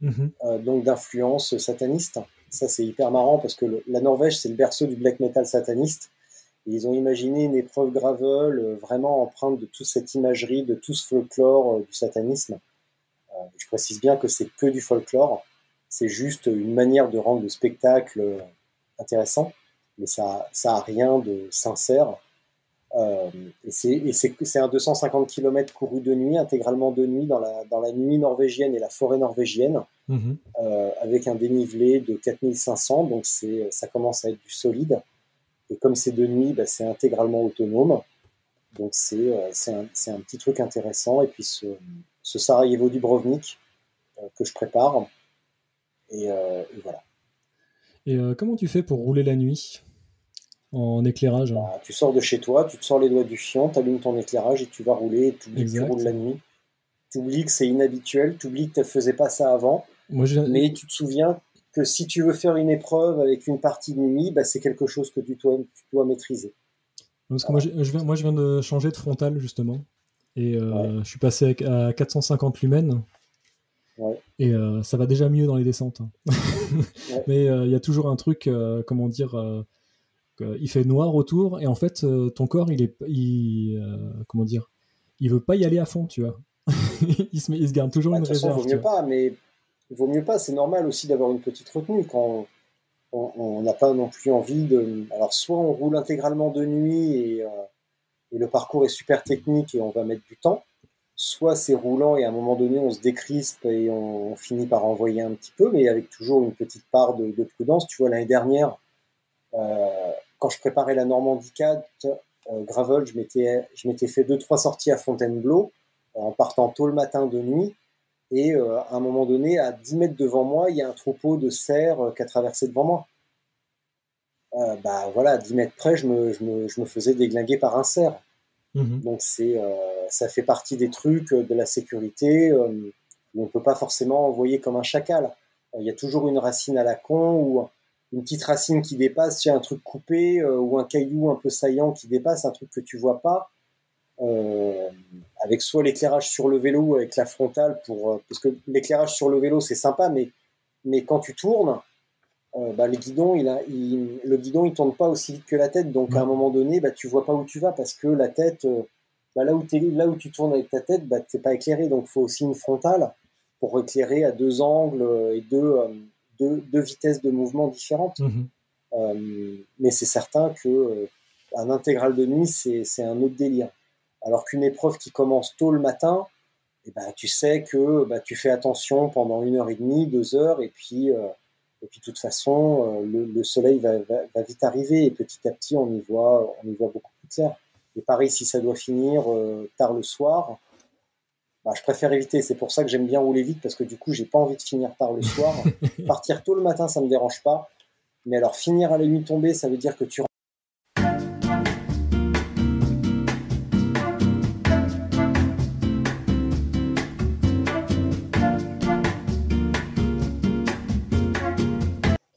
mhm. donc d'influence sataniste. Ça, c'est hyper marrant parce que la Norvège, c'est le berceau du black metal sataniste. Et ils ont imaginé une épreuve gravel vraiment empreinte de toute cette imagerie, de tout ce folklore du satanisme. je précise bien que c'est que du folklore. C'est juste une manière de rendre le spectacle intéressant, mais ça ça a rien de sincère. Euh, et c'est un 250 km couru de nuit, intégralement de nuit, dans la, dans la nuit norvégienne et la forêt norvégienne, mhm. euh, avec un dénivelé de 4500, donc ça commence à être du solide. Et comme c'est de nuit, bah, c'est intégralement autonome. Donc c'est euh, un, un, petit truc intéressant. Et puis ce, ce Sarajevo Dubrovnik que je prépare. Et, voilà. Et comment tu fais pour rouler la nuit en éclairage? Bah, Tu sors de chez toi, tu te sors les doigts du fion, tu allumes ton éclairage et tu vas rouler et tu oublies que tu roules la nuit. Tu oublies que c'est inhabituel, tu oublies que tu ne faisais pas ça avant. Mais tu te souviens que si tu veux faire une épreuve avec une partie de nuit, bah, c'est quelque chose que tu dois, tu dois maîtriser. Parce que moi, je viens, moi, je viens de changer de frontal, justement. Et euh, je suis passé à 450 lumens. Et euh, ça va déjà mieux dans les descentes. Hein. Mais euh, il y a toujours un truc, comment dire, il fait noir autour. Et en fait, ton corps, il est. Il, comment dire Il veut pas y aller à fond, tu vois. il, se il, se garde toujours bah, une réserve. Il vaut mieux pas, mais vaut mieux pas. C'est normal aussi d'avoir une petite retenue quand on n'a pas non plus envie de. Alors, soit on roule intégralement de nuit et, euh, et, le parcours est super technique et on va mettre du temps, soit c'est roulant et à un moment donné on se décrispe et on, finit par envoyer un petit peu, mais avec toujours une petite part de, prudence. Tu vois, l'année dernière, euh, quand je préparais la Normandie 4 euh, Gravel, je m'étais fait deux trois sorties à Fontainebleau en partant tôt le matin de nuit et euh, à un moment donné, à 10 mètres devant moi, il y a un troupeau de cerfs euh, qui a traversé devant moi. Euh, bah voilà, à 10 mètres près, je me, je me, je me faisais déglinguer par un cerf. Mhm. Donc c'est, ça fait partie des trucs de la sécurité où on ne peut pas forcément envoyer comme un chacal. Il y a toujours une racine à la con ou une petite racine qui dépasse, il y a un truc coupé ou un caillou un peu saillant qui dépasse, un truc que tu vois pas. Euh, avec soit l'éclairage sur le vélo avec la frontale pour euh, parce que l'éclairage sur le vélo c'est sympa mais mais quand tu tournes euh, bah, le guidon il a le guidon il tourne pas aussi vite que la tête. Donc à un moment donné bah tu vois pas où tu vas parce que la tête bah, là où es, là où tu tournes avec ta tête bah t'es pas éclairé. Donc il faut aussi une frontale pour éclairer à deux angles et deux deux, vitesses de mouvement différentes. Mhm. mais c'est certain que un intégral de nuit c'est un autre délire. Alors qu'une épreuve qui commence tôt le matin, eh ben, tu sais que bah, tu fais attention pendant une heure et demie, deux heures, et puis, euh, et puis de toute façon, euh, le, soleil va, vite arriver, et petit à petit, on y voit, on y voit beaucoup plus clair. Et pareil, si ça doit finir euh, tard le soir, bah, je préfère éviter. C'est pour ça que j'aime bien rouler vite, parce que du coup, j'ai pas envie de finir tard le soir. Partir tôt le matin, ça me dérange pas. Mais alors, finir à la nuit tombée, ça veut dire que tu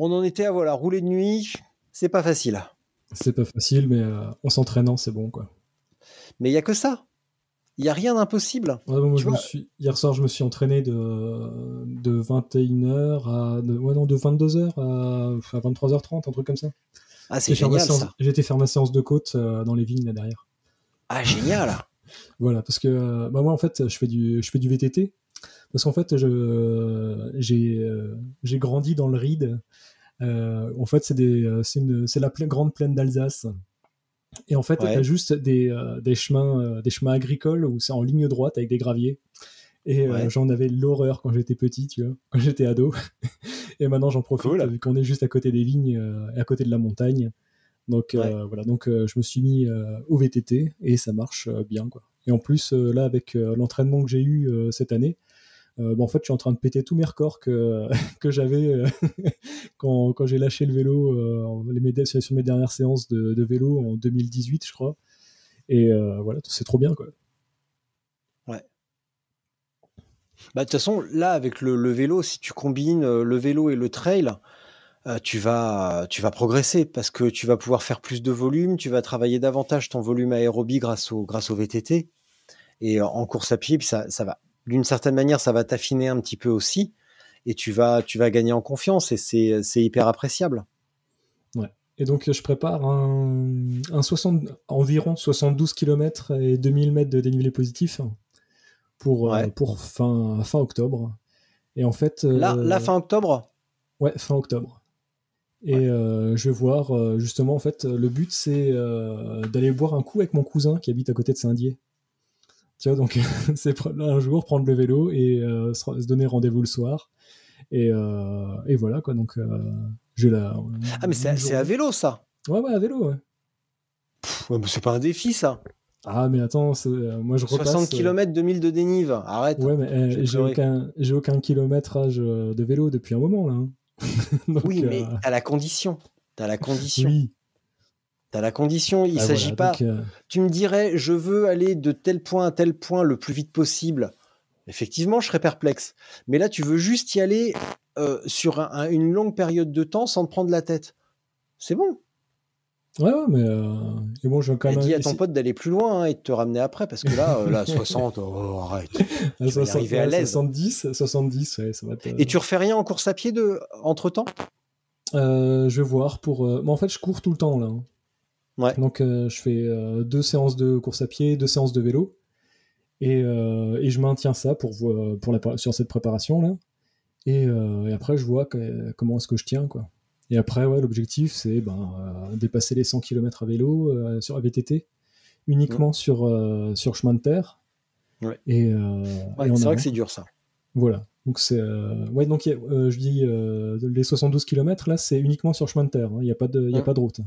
on en était à voilà, rouler de nuit, c'est pas facile. C'est pas facile, mais euh, en s'entraînant, c'est bon, quoi. Mais il y a que ça. Il y a rien d'impossible. Hier soir, je me suis entraîné de, de 21h à de, ouais, non, de 22h à, 23h30, un truc comme ça. Ah, c'est génial ça. J'ai été faire ma séance de côte euh, dans les vignes là derrière. Ah, génial. voilà, parce que euh, bah, moi en fait, je fais du je fais du VTT parce qu'en fait, j'ai grandi dans le Ride en fait, c'est euh, la grande plaine d'Alsace. Et en fait, tu as juste des, euh, des, chemins, des chemins agricoles où c'est en ligne droite avec des graviers. Et j'en avais l'horreur quand j'étais petit, tu vois, quand j'étais ado. et maintenant, j'en profite vu qu'on est juste à côté des vignes et à côté de la montagne. Donc voilà, donc je me suis mis au VTT et ça marche bien quoi. Et en plus là avec l'entraînement que j'ai eu cette année, euh, en fait, je suis en train de péter tous mes records que, j'avais euh, quand, j'ai lâché le vélo euh, sur mes dernières séances de, vélo en 2018, je crois. Et voilà, c'est trop bien, quoi. Ouais. Bah, de toute façon, là, avec le, vélo, si tu combines le vélo et le trail, tu, vas, progresser parce que tu vas pouvoir faire plus de volume, tu vas travailler davantage ton volume aérobie grâce au, VTT. Et en course à pied, ça va d'une certaine manière, ça va t'affiner un petit peu aussi, et tu vas, tu vas gagner en confiance, et c'est hyper appréciable. Ouais. Et donc, je prépare un, 60, environ 72 km et 2000 mètres de dénivelé positif pour, euh, pour fin, fin octobre. Et en fait. Là, la fin octobre? Ouais, fin octobre. Et euh, je vais voir, justement, en fait, le but, c'est d'aller boire un coup avec mon cousin qui habite à côté de Saint-Dié. Tu vois, donc c'est un jour prendre le vélo et euh, se donner rendez-vous le soir. Et, euh, et, voilà, quoi. Donc, euh, j'ai la. Ah, mais c'est à vélo, ça? Ouais, ouais, à vélo, ouais. c'est pas un défi, ça Ah, mais attends, moi je repasse. 60 euh, km, 2000 de dénive. Arrête. Ouais, mais vais j'ai aucun, j'ai aucun kilométrage de vélo depuis un moment là. hein. Donc, Oui, mais t'as la condition. T'as la condition. oui. T'as la condition. Il Ah, s'agit voilà, pas. euh, Tu me dirais, je veux aller de tel point à tel point le plus vite possible. Effectivement, je serais perplexe. Mais là, tu veux juste y aller euh, sur un- un- une longue période de temps sans te prendre la tête. C'est bon. Ouais, ouais, mais euh, et bon, je vais quand Et même. dis à ton pote d'aller plus loin hein, et de te ramener après parce que là, euh, là 60, oh, arrête. à tu vas y 60, arriver à l'aise. 70, 70, ouais, ça va être. euh, Et tu refais rien en course à pied de entre temps je vais voir pour. Mais en fait, je cours tout le temps là. hein. Ouais. Donc, euh, je fais euh, deux séances de course à pied, deux séances de vélo, et, euh, et je maintiens ça pour pour la sur cette préparation là. Et, et après, je vois que- comment est-ce que je tiens quoi. Et après, ouais, l'objectif c'est ben, euh, dépasser les 100 km à vélo euh, sur VTT, uniquement sur euh, sur chemin de terre. Ouais. Et, Ouais, et en C'est vrai que c'est dur ça. Voilà. Donc c'est ouais donc a- je dis les 72 km là c'est uniquement sur chemin de terre. hein. Il n'y a pas de il y a pas de route.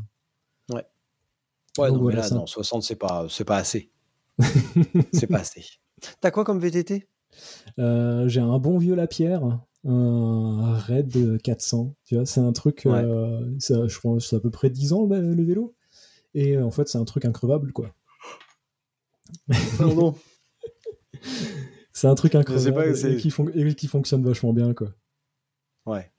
Ouais, non, voilà, mais là, ça- non, 60, c'est pas, c'est pas assez. c'est pas assez. T'as quoi comme VTT Euh, J'ai un bon vieux Lapierre, un Red 400. Tu vois c'est un truc. Ouais. euh, ça, je pense c'est à peu près 10 ans le, le vélo. Et en fait c'est un truc increvable quoi. Pardon. C'est un truc pas, et, qui fon- et qui fonctionne vachement bien quoi. Ouais.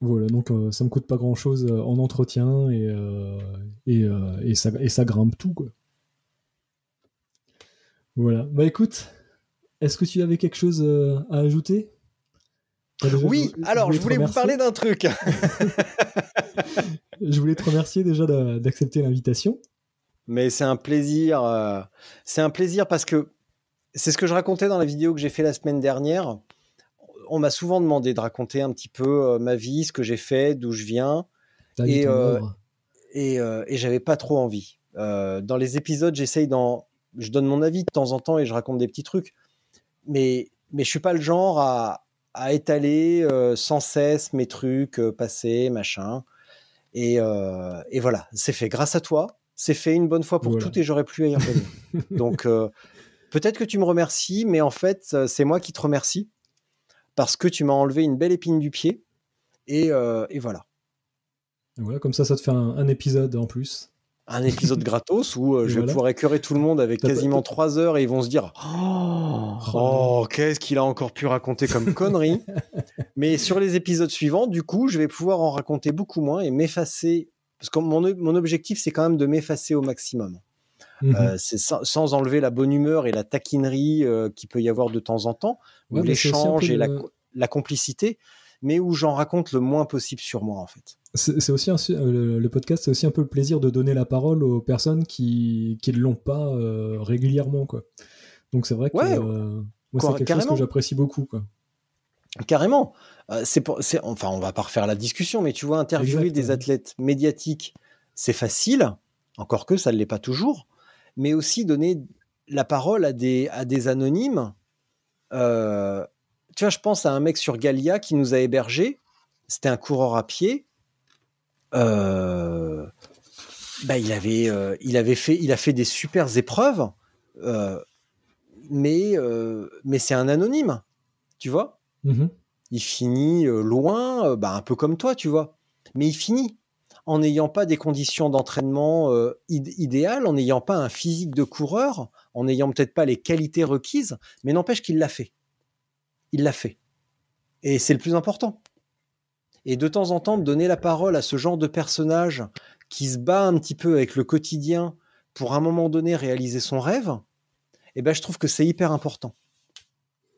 Voilà, donc euh, ça me coûte pas grand chose en entretien et, euh, et, euh, et, ça, et ça grimpe tout quoi. Voilà, bah écoute, est-ce que tu avais quelque chose euh, à ajouter? Oui, je- alors je voulais vous remercier? parler d'un truc. Je voulais te remercier déjà d'a- d'accepter l'invitation. Mais c'est un plaisir. euh, c'est un plaisir parce que c'est ce que je racontais dans la vidéo que j'ai fait la semaine dernière. On m'a souvent demandé de raconter un petit peu euh, ma vie, ce que j'ai fait, d'où je viens. Et, euh, et, euh, et j'avais pas trop envie. Dans les épisodes, j'essaye d'en, je donne mon avis de temps en temps et je raconte des petits trucs, mais mais je suis pas le genre à, à étaler sans cesse mes trucs passés, machin. Et, euh, et voilà, c'est fait. Grâce à toi, c'est fait une bonne fois pour Voilà. toutes et j'aurais plus à y revenir. Donc euh, peut-être que tu me remercies, mais en fait c'est moi qui te remercie parce que tu m'as enlevé une belle épine du pied. Et, euh, et voilà. Voilà, comme ça, ça te fait un, un épisode en plus. un épisode gratos où euh, je vais voilà. pouvoir écœurer tout le monde avec quasiment trois heures et ils vont se dire Oh, oh, qu'est-ce qu'il a encore pu raconter comme connerie Mais sur les épisodes suivants, du coup, je vais pouvoir en raconter beaucoup moins et m'effacer. Parce que mon, mon objectif, c'est quand même de m'effacer au maximum. Euh, c'est sans, sans enlever la bonne humeur et la taquinerie euh, qu'il peut y avoir de temps en temps, ou Ouais, l'échange et la, le- co- la complicité, mais où j'en raconte le moins possible sur moi, en fait. C'est aussi un euh, le, le podcast, c'est aussi un peu le plaisir de donner la parole aux personnes qui qui ne l'ont pas euh, régulièrement quoi. Donc c'est vrai que Ouais, moi c'est quelque chose que j'apprécie beaucoup quoi. Carrément. C'est enfin, on va pas refaire la discussion, mais tu vois, interviewer des athlètes médiatiques, c'est facile, encore que ça ne l'est pas toujours, mais aussi donner la parole à des, à des anonymes. Euh, tu vois, je pense à un mec sur Galia qui nous a hébergés. C'était un coureur à pied. Euh, bah, il avait, euh, il avait fait, il a fait des super épreuves, mais, mais c'est un anonyme, tu vois Mhm. il finit loin, bah, un peu comme toi, tu vois. Mais il finit en n'ayant pas des conditions d'entraînement euh, id- idéales, en n'ayant pas un physique de coureur, en n'ayant peut-être pas les qualités requises, mais n'empêche qu'il l'a fait. Il l'a fait. Et c'est le plus important. Et de temps en temps, de donner la parole à ce genre de personnage qui se bat un petit peu avec le quotidien pour à un moment donné réaliser son rêve, eh ben, je trouve que c'est hyper important.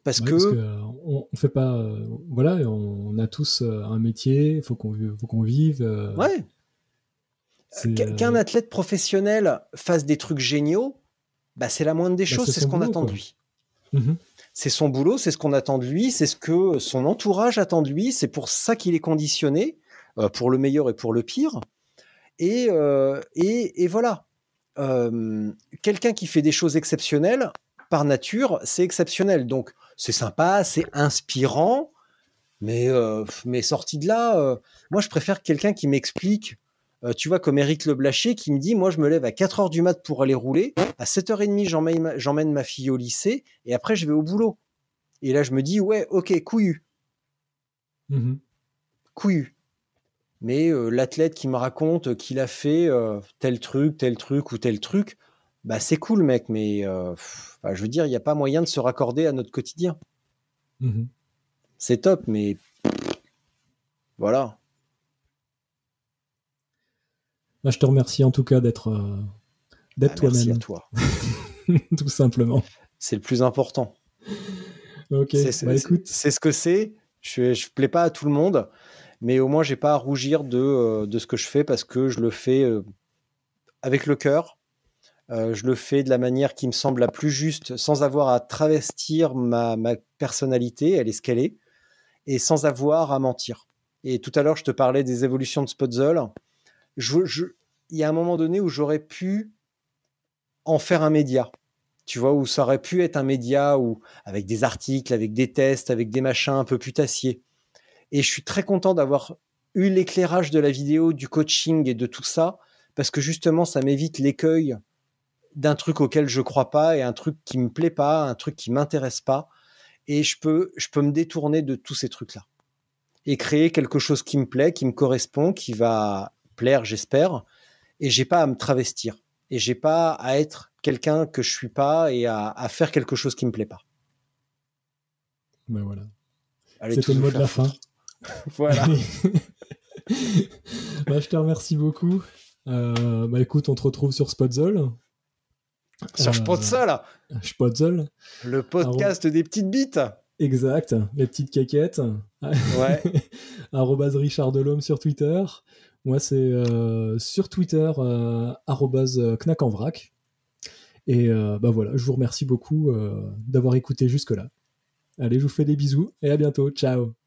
Parce Ouais, que parce que, euh, on, fait pas euh, voilà on, on a tous euh, un métier, il faut qu'on faut qu'on vive. euh, Ouais. Qu'un euh, athlète professionnel fasse des trucs géniaux, bah, c'est la moindre des Bah, choses, c'est ce qu'on attend de lui. mhm. C'est son boulot, c'est ce qu'on attend de lui, c'est ce que son entourage attend de lui, c'est pour ça qu'il est conditionné, euh, pour le meilleur et pour le pire. Et, euh, et, et voilà. Euh, Quelqu'un qui fait des choses exceptionnelles, par nature, c'est exceptionnel. Donc, c'est sympa, c'est inspirant, mais, mais sorti de là, moi, je préfère quelqu'un qui m'explique Euh, tu vois, comme Eric Leblacher qui me dit, moi, je me lève à 4 heures du mat pour aller rouler. À 7h30, j'emmène ma, j'emmène ma fille au lycée et après, je vais au boulot. Et là, je me dis, ouais, ok, couillu. Mhm. couillu. Mais euh, l'athlète qui me raconte qu'il a fait euh, tel truc, tel truc ou tel truc, bah c'est cool, mec. Mais pff, bah, je veux dire, il n'y a pas moyen de se raccorder à notre quotidien. Mhm. C'est top, mais voilà. Bah, je te remercie en tout cas d'être euh, d'être Bah, merci à toi-même, toi. tout simplement. C'est le plus important. Ok, C'est bah ce que c'est. Je je plais pas à tout le monde, mais au moins j'ai pas à rougir de, euh, de ce que je fais parce que je le fais euh, avec le cœur. Euh, je le fais de la manière qui me semble la plus juste, sans avoir à travestir ma, ma personnalité, elle est ce qu'elle est, et sans avoir à mentir. Et tout à l'heure, je te parlais des évolutions de Spotzel. Je, je- il y a un moment donné où j'aurais pu en faire un média. Tu vois, où ça aurait pu être un média où, avec des articles, avec des tests, avec des machins un peu putassiers. Et je suis très content d'avoir eu l'éclairage de la vidéo, du coaching et de tout ça, parce que justement, ça m'évite l'écueil d'un truc auquel je crois pas et un truc qui me plaît pas, un truc qui m'intéresse pas. Et je peux, je peux me détourner de tous ces trucs-là et créer quelque chose qui me plaît, qui me correspond, qui va plaire, j'espère. Et j'ai pas à me travestir et j'ai pas à être quelqu'un que je suis pas et à, à faire quelque chose qui me plaît pas. bah voilà. C'était le mot de la fin. Voilà. bah, je te remercie beaucoup. Euh, bah écoute, on te retrouve sur Spotzel. Sur Euh, Spotzel, Spotzel, le podcast des petites bites. exact. Les petites caquettes. Ouais. arrobase Richard Delhomme sur Twitter. Moi, c'est euh, sur Twitter, euh, arrobase Knack en vrac. Et euh, bah voilà, je vous remercie beaucoup euh, d'avoir écouté jusque-là. Allez, je vous fais des bisous et à bientôt. Ciao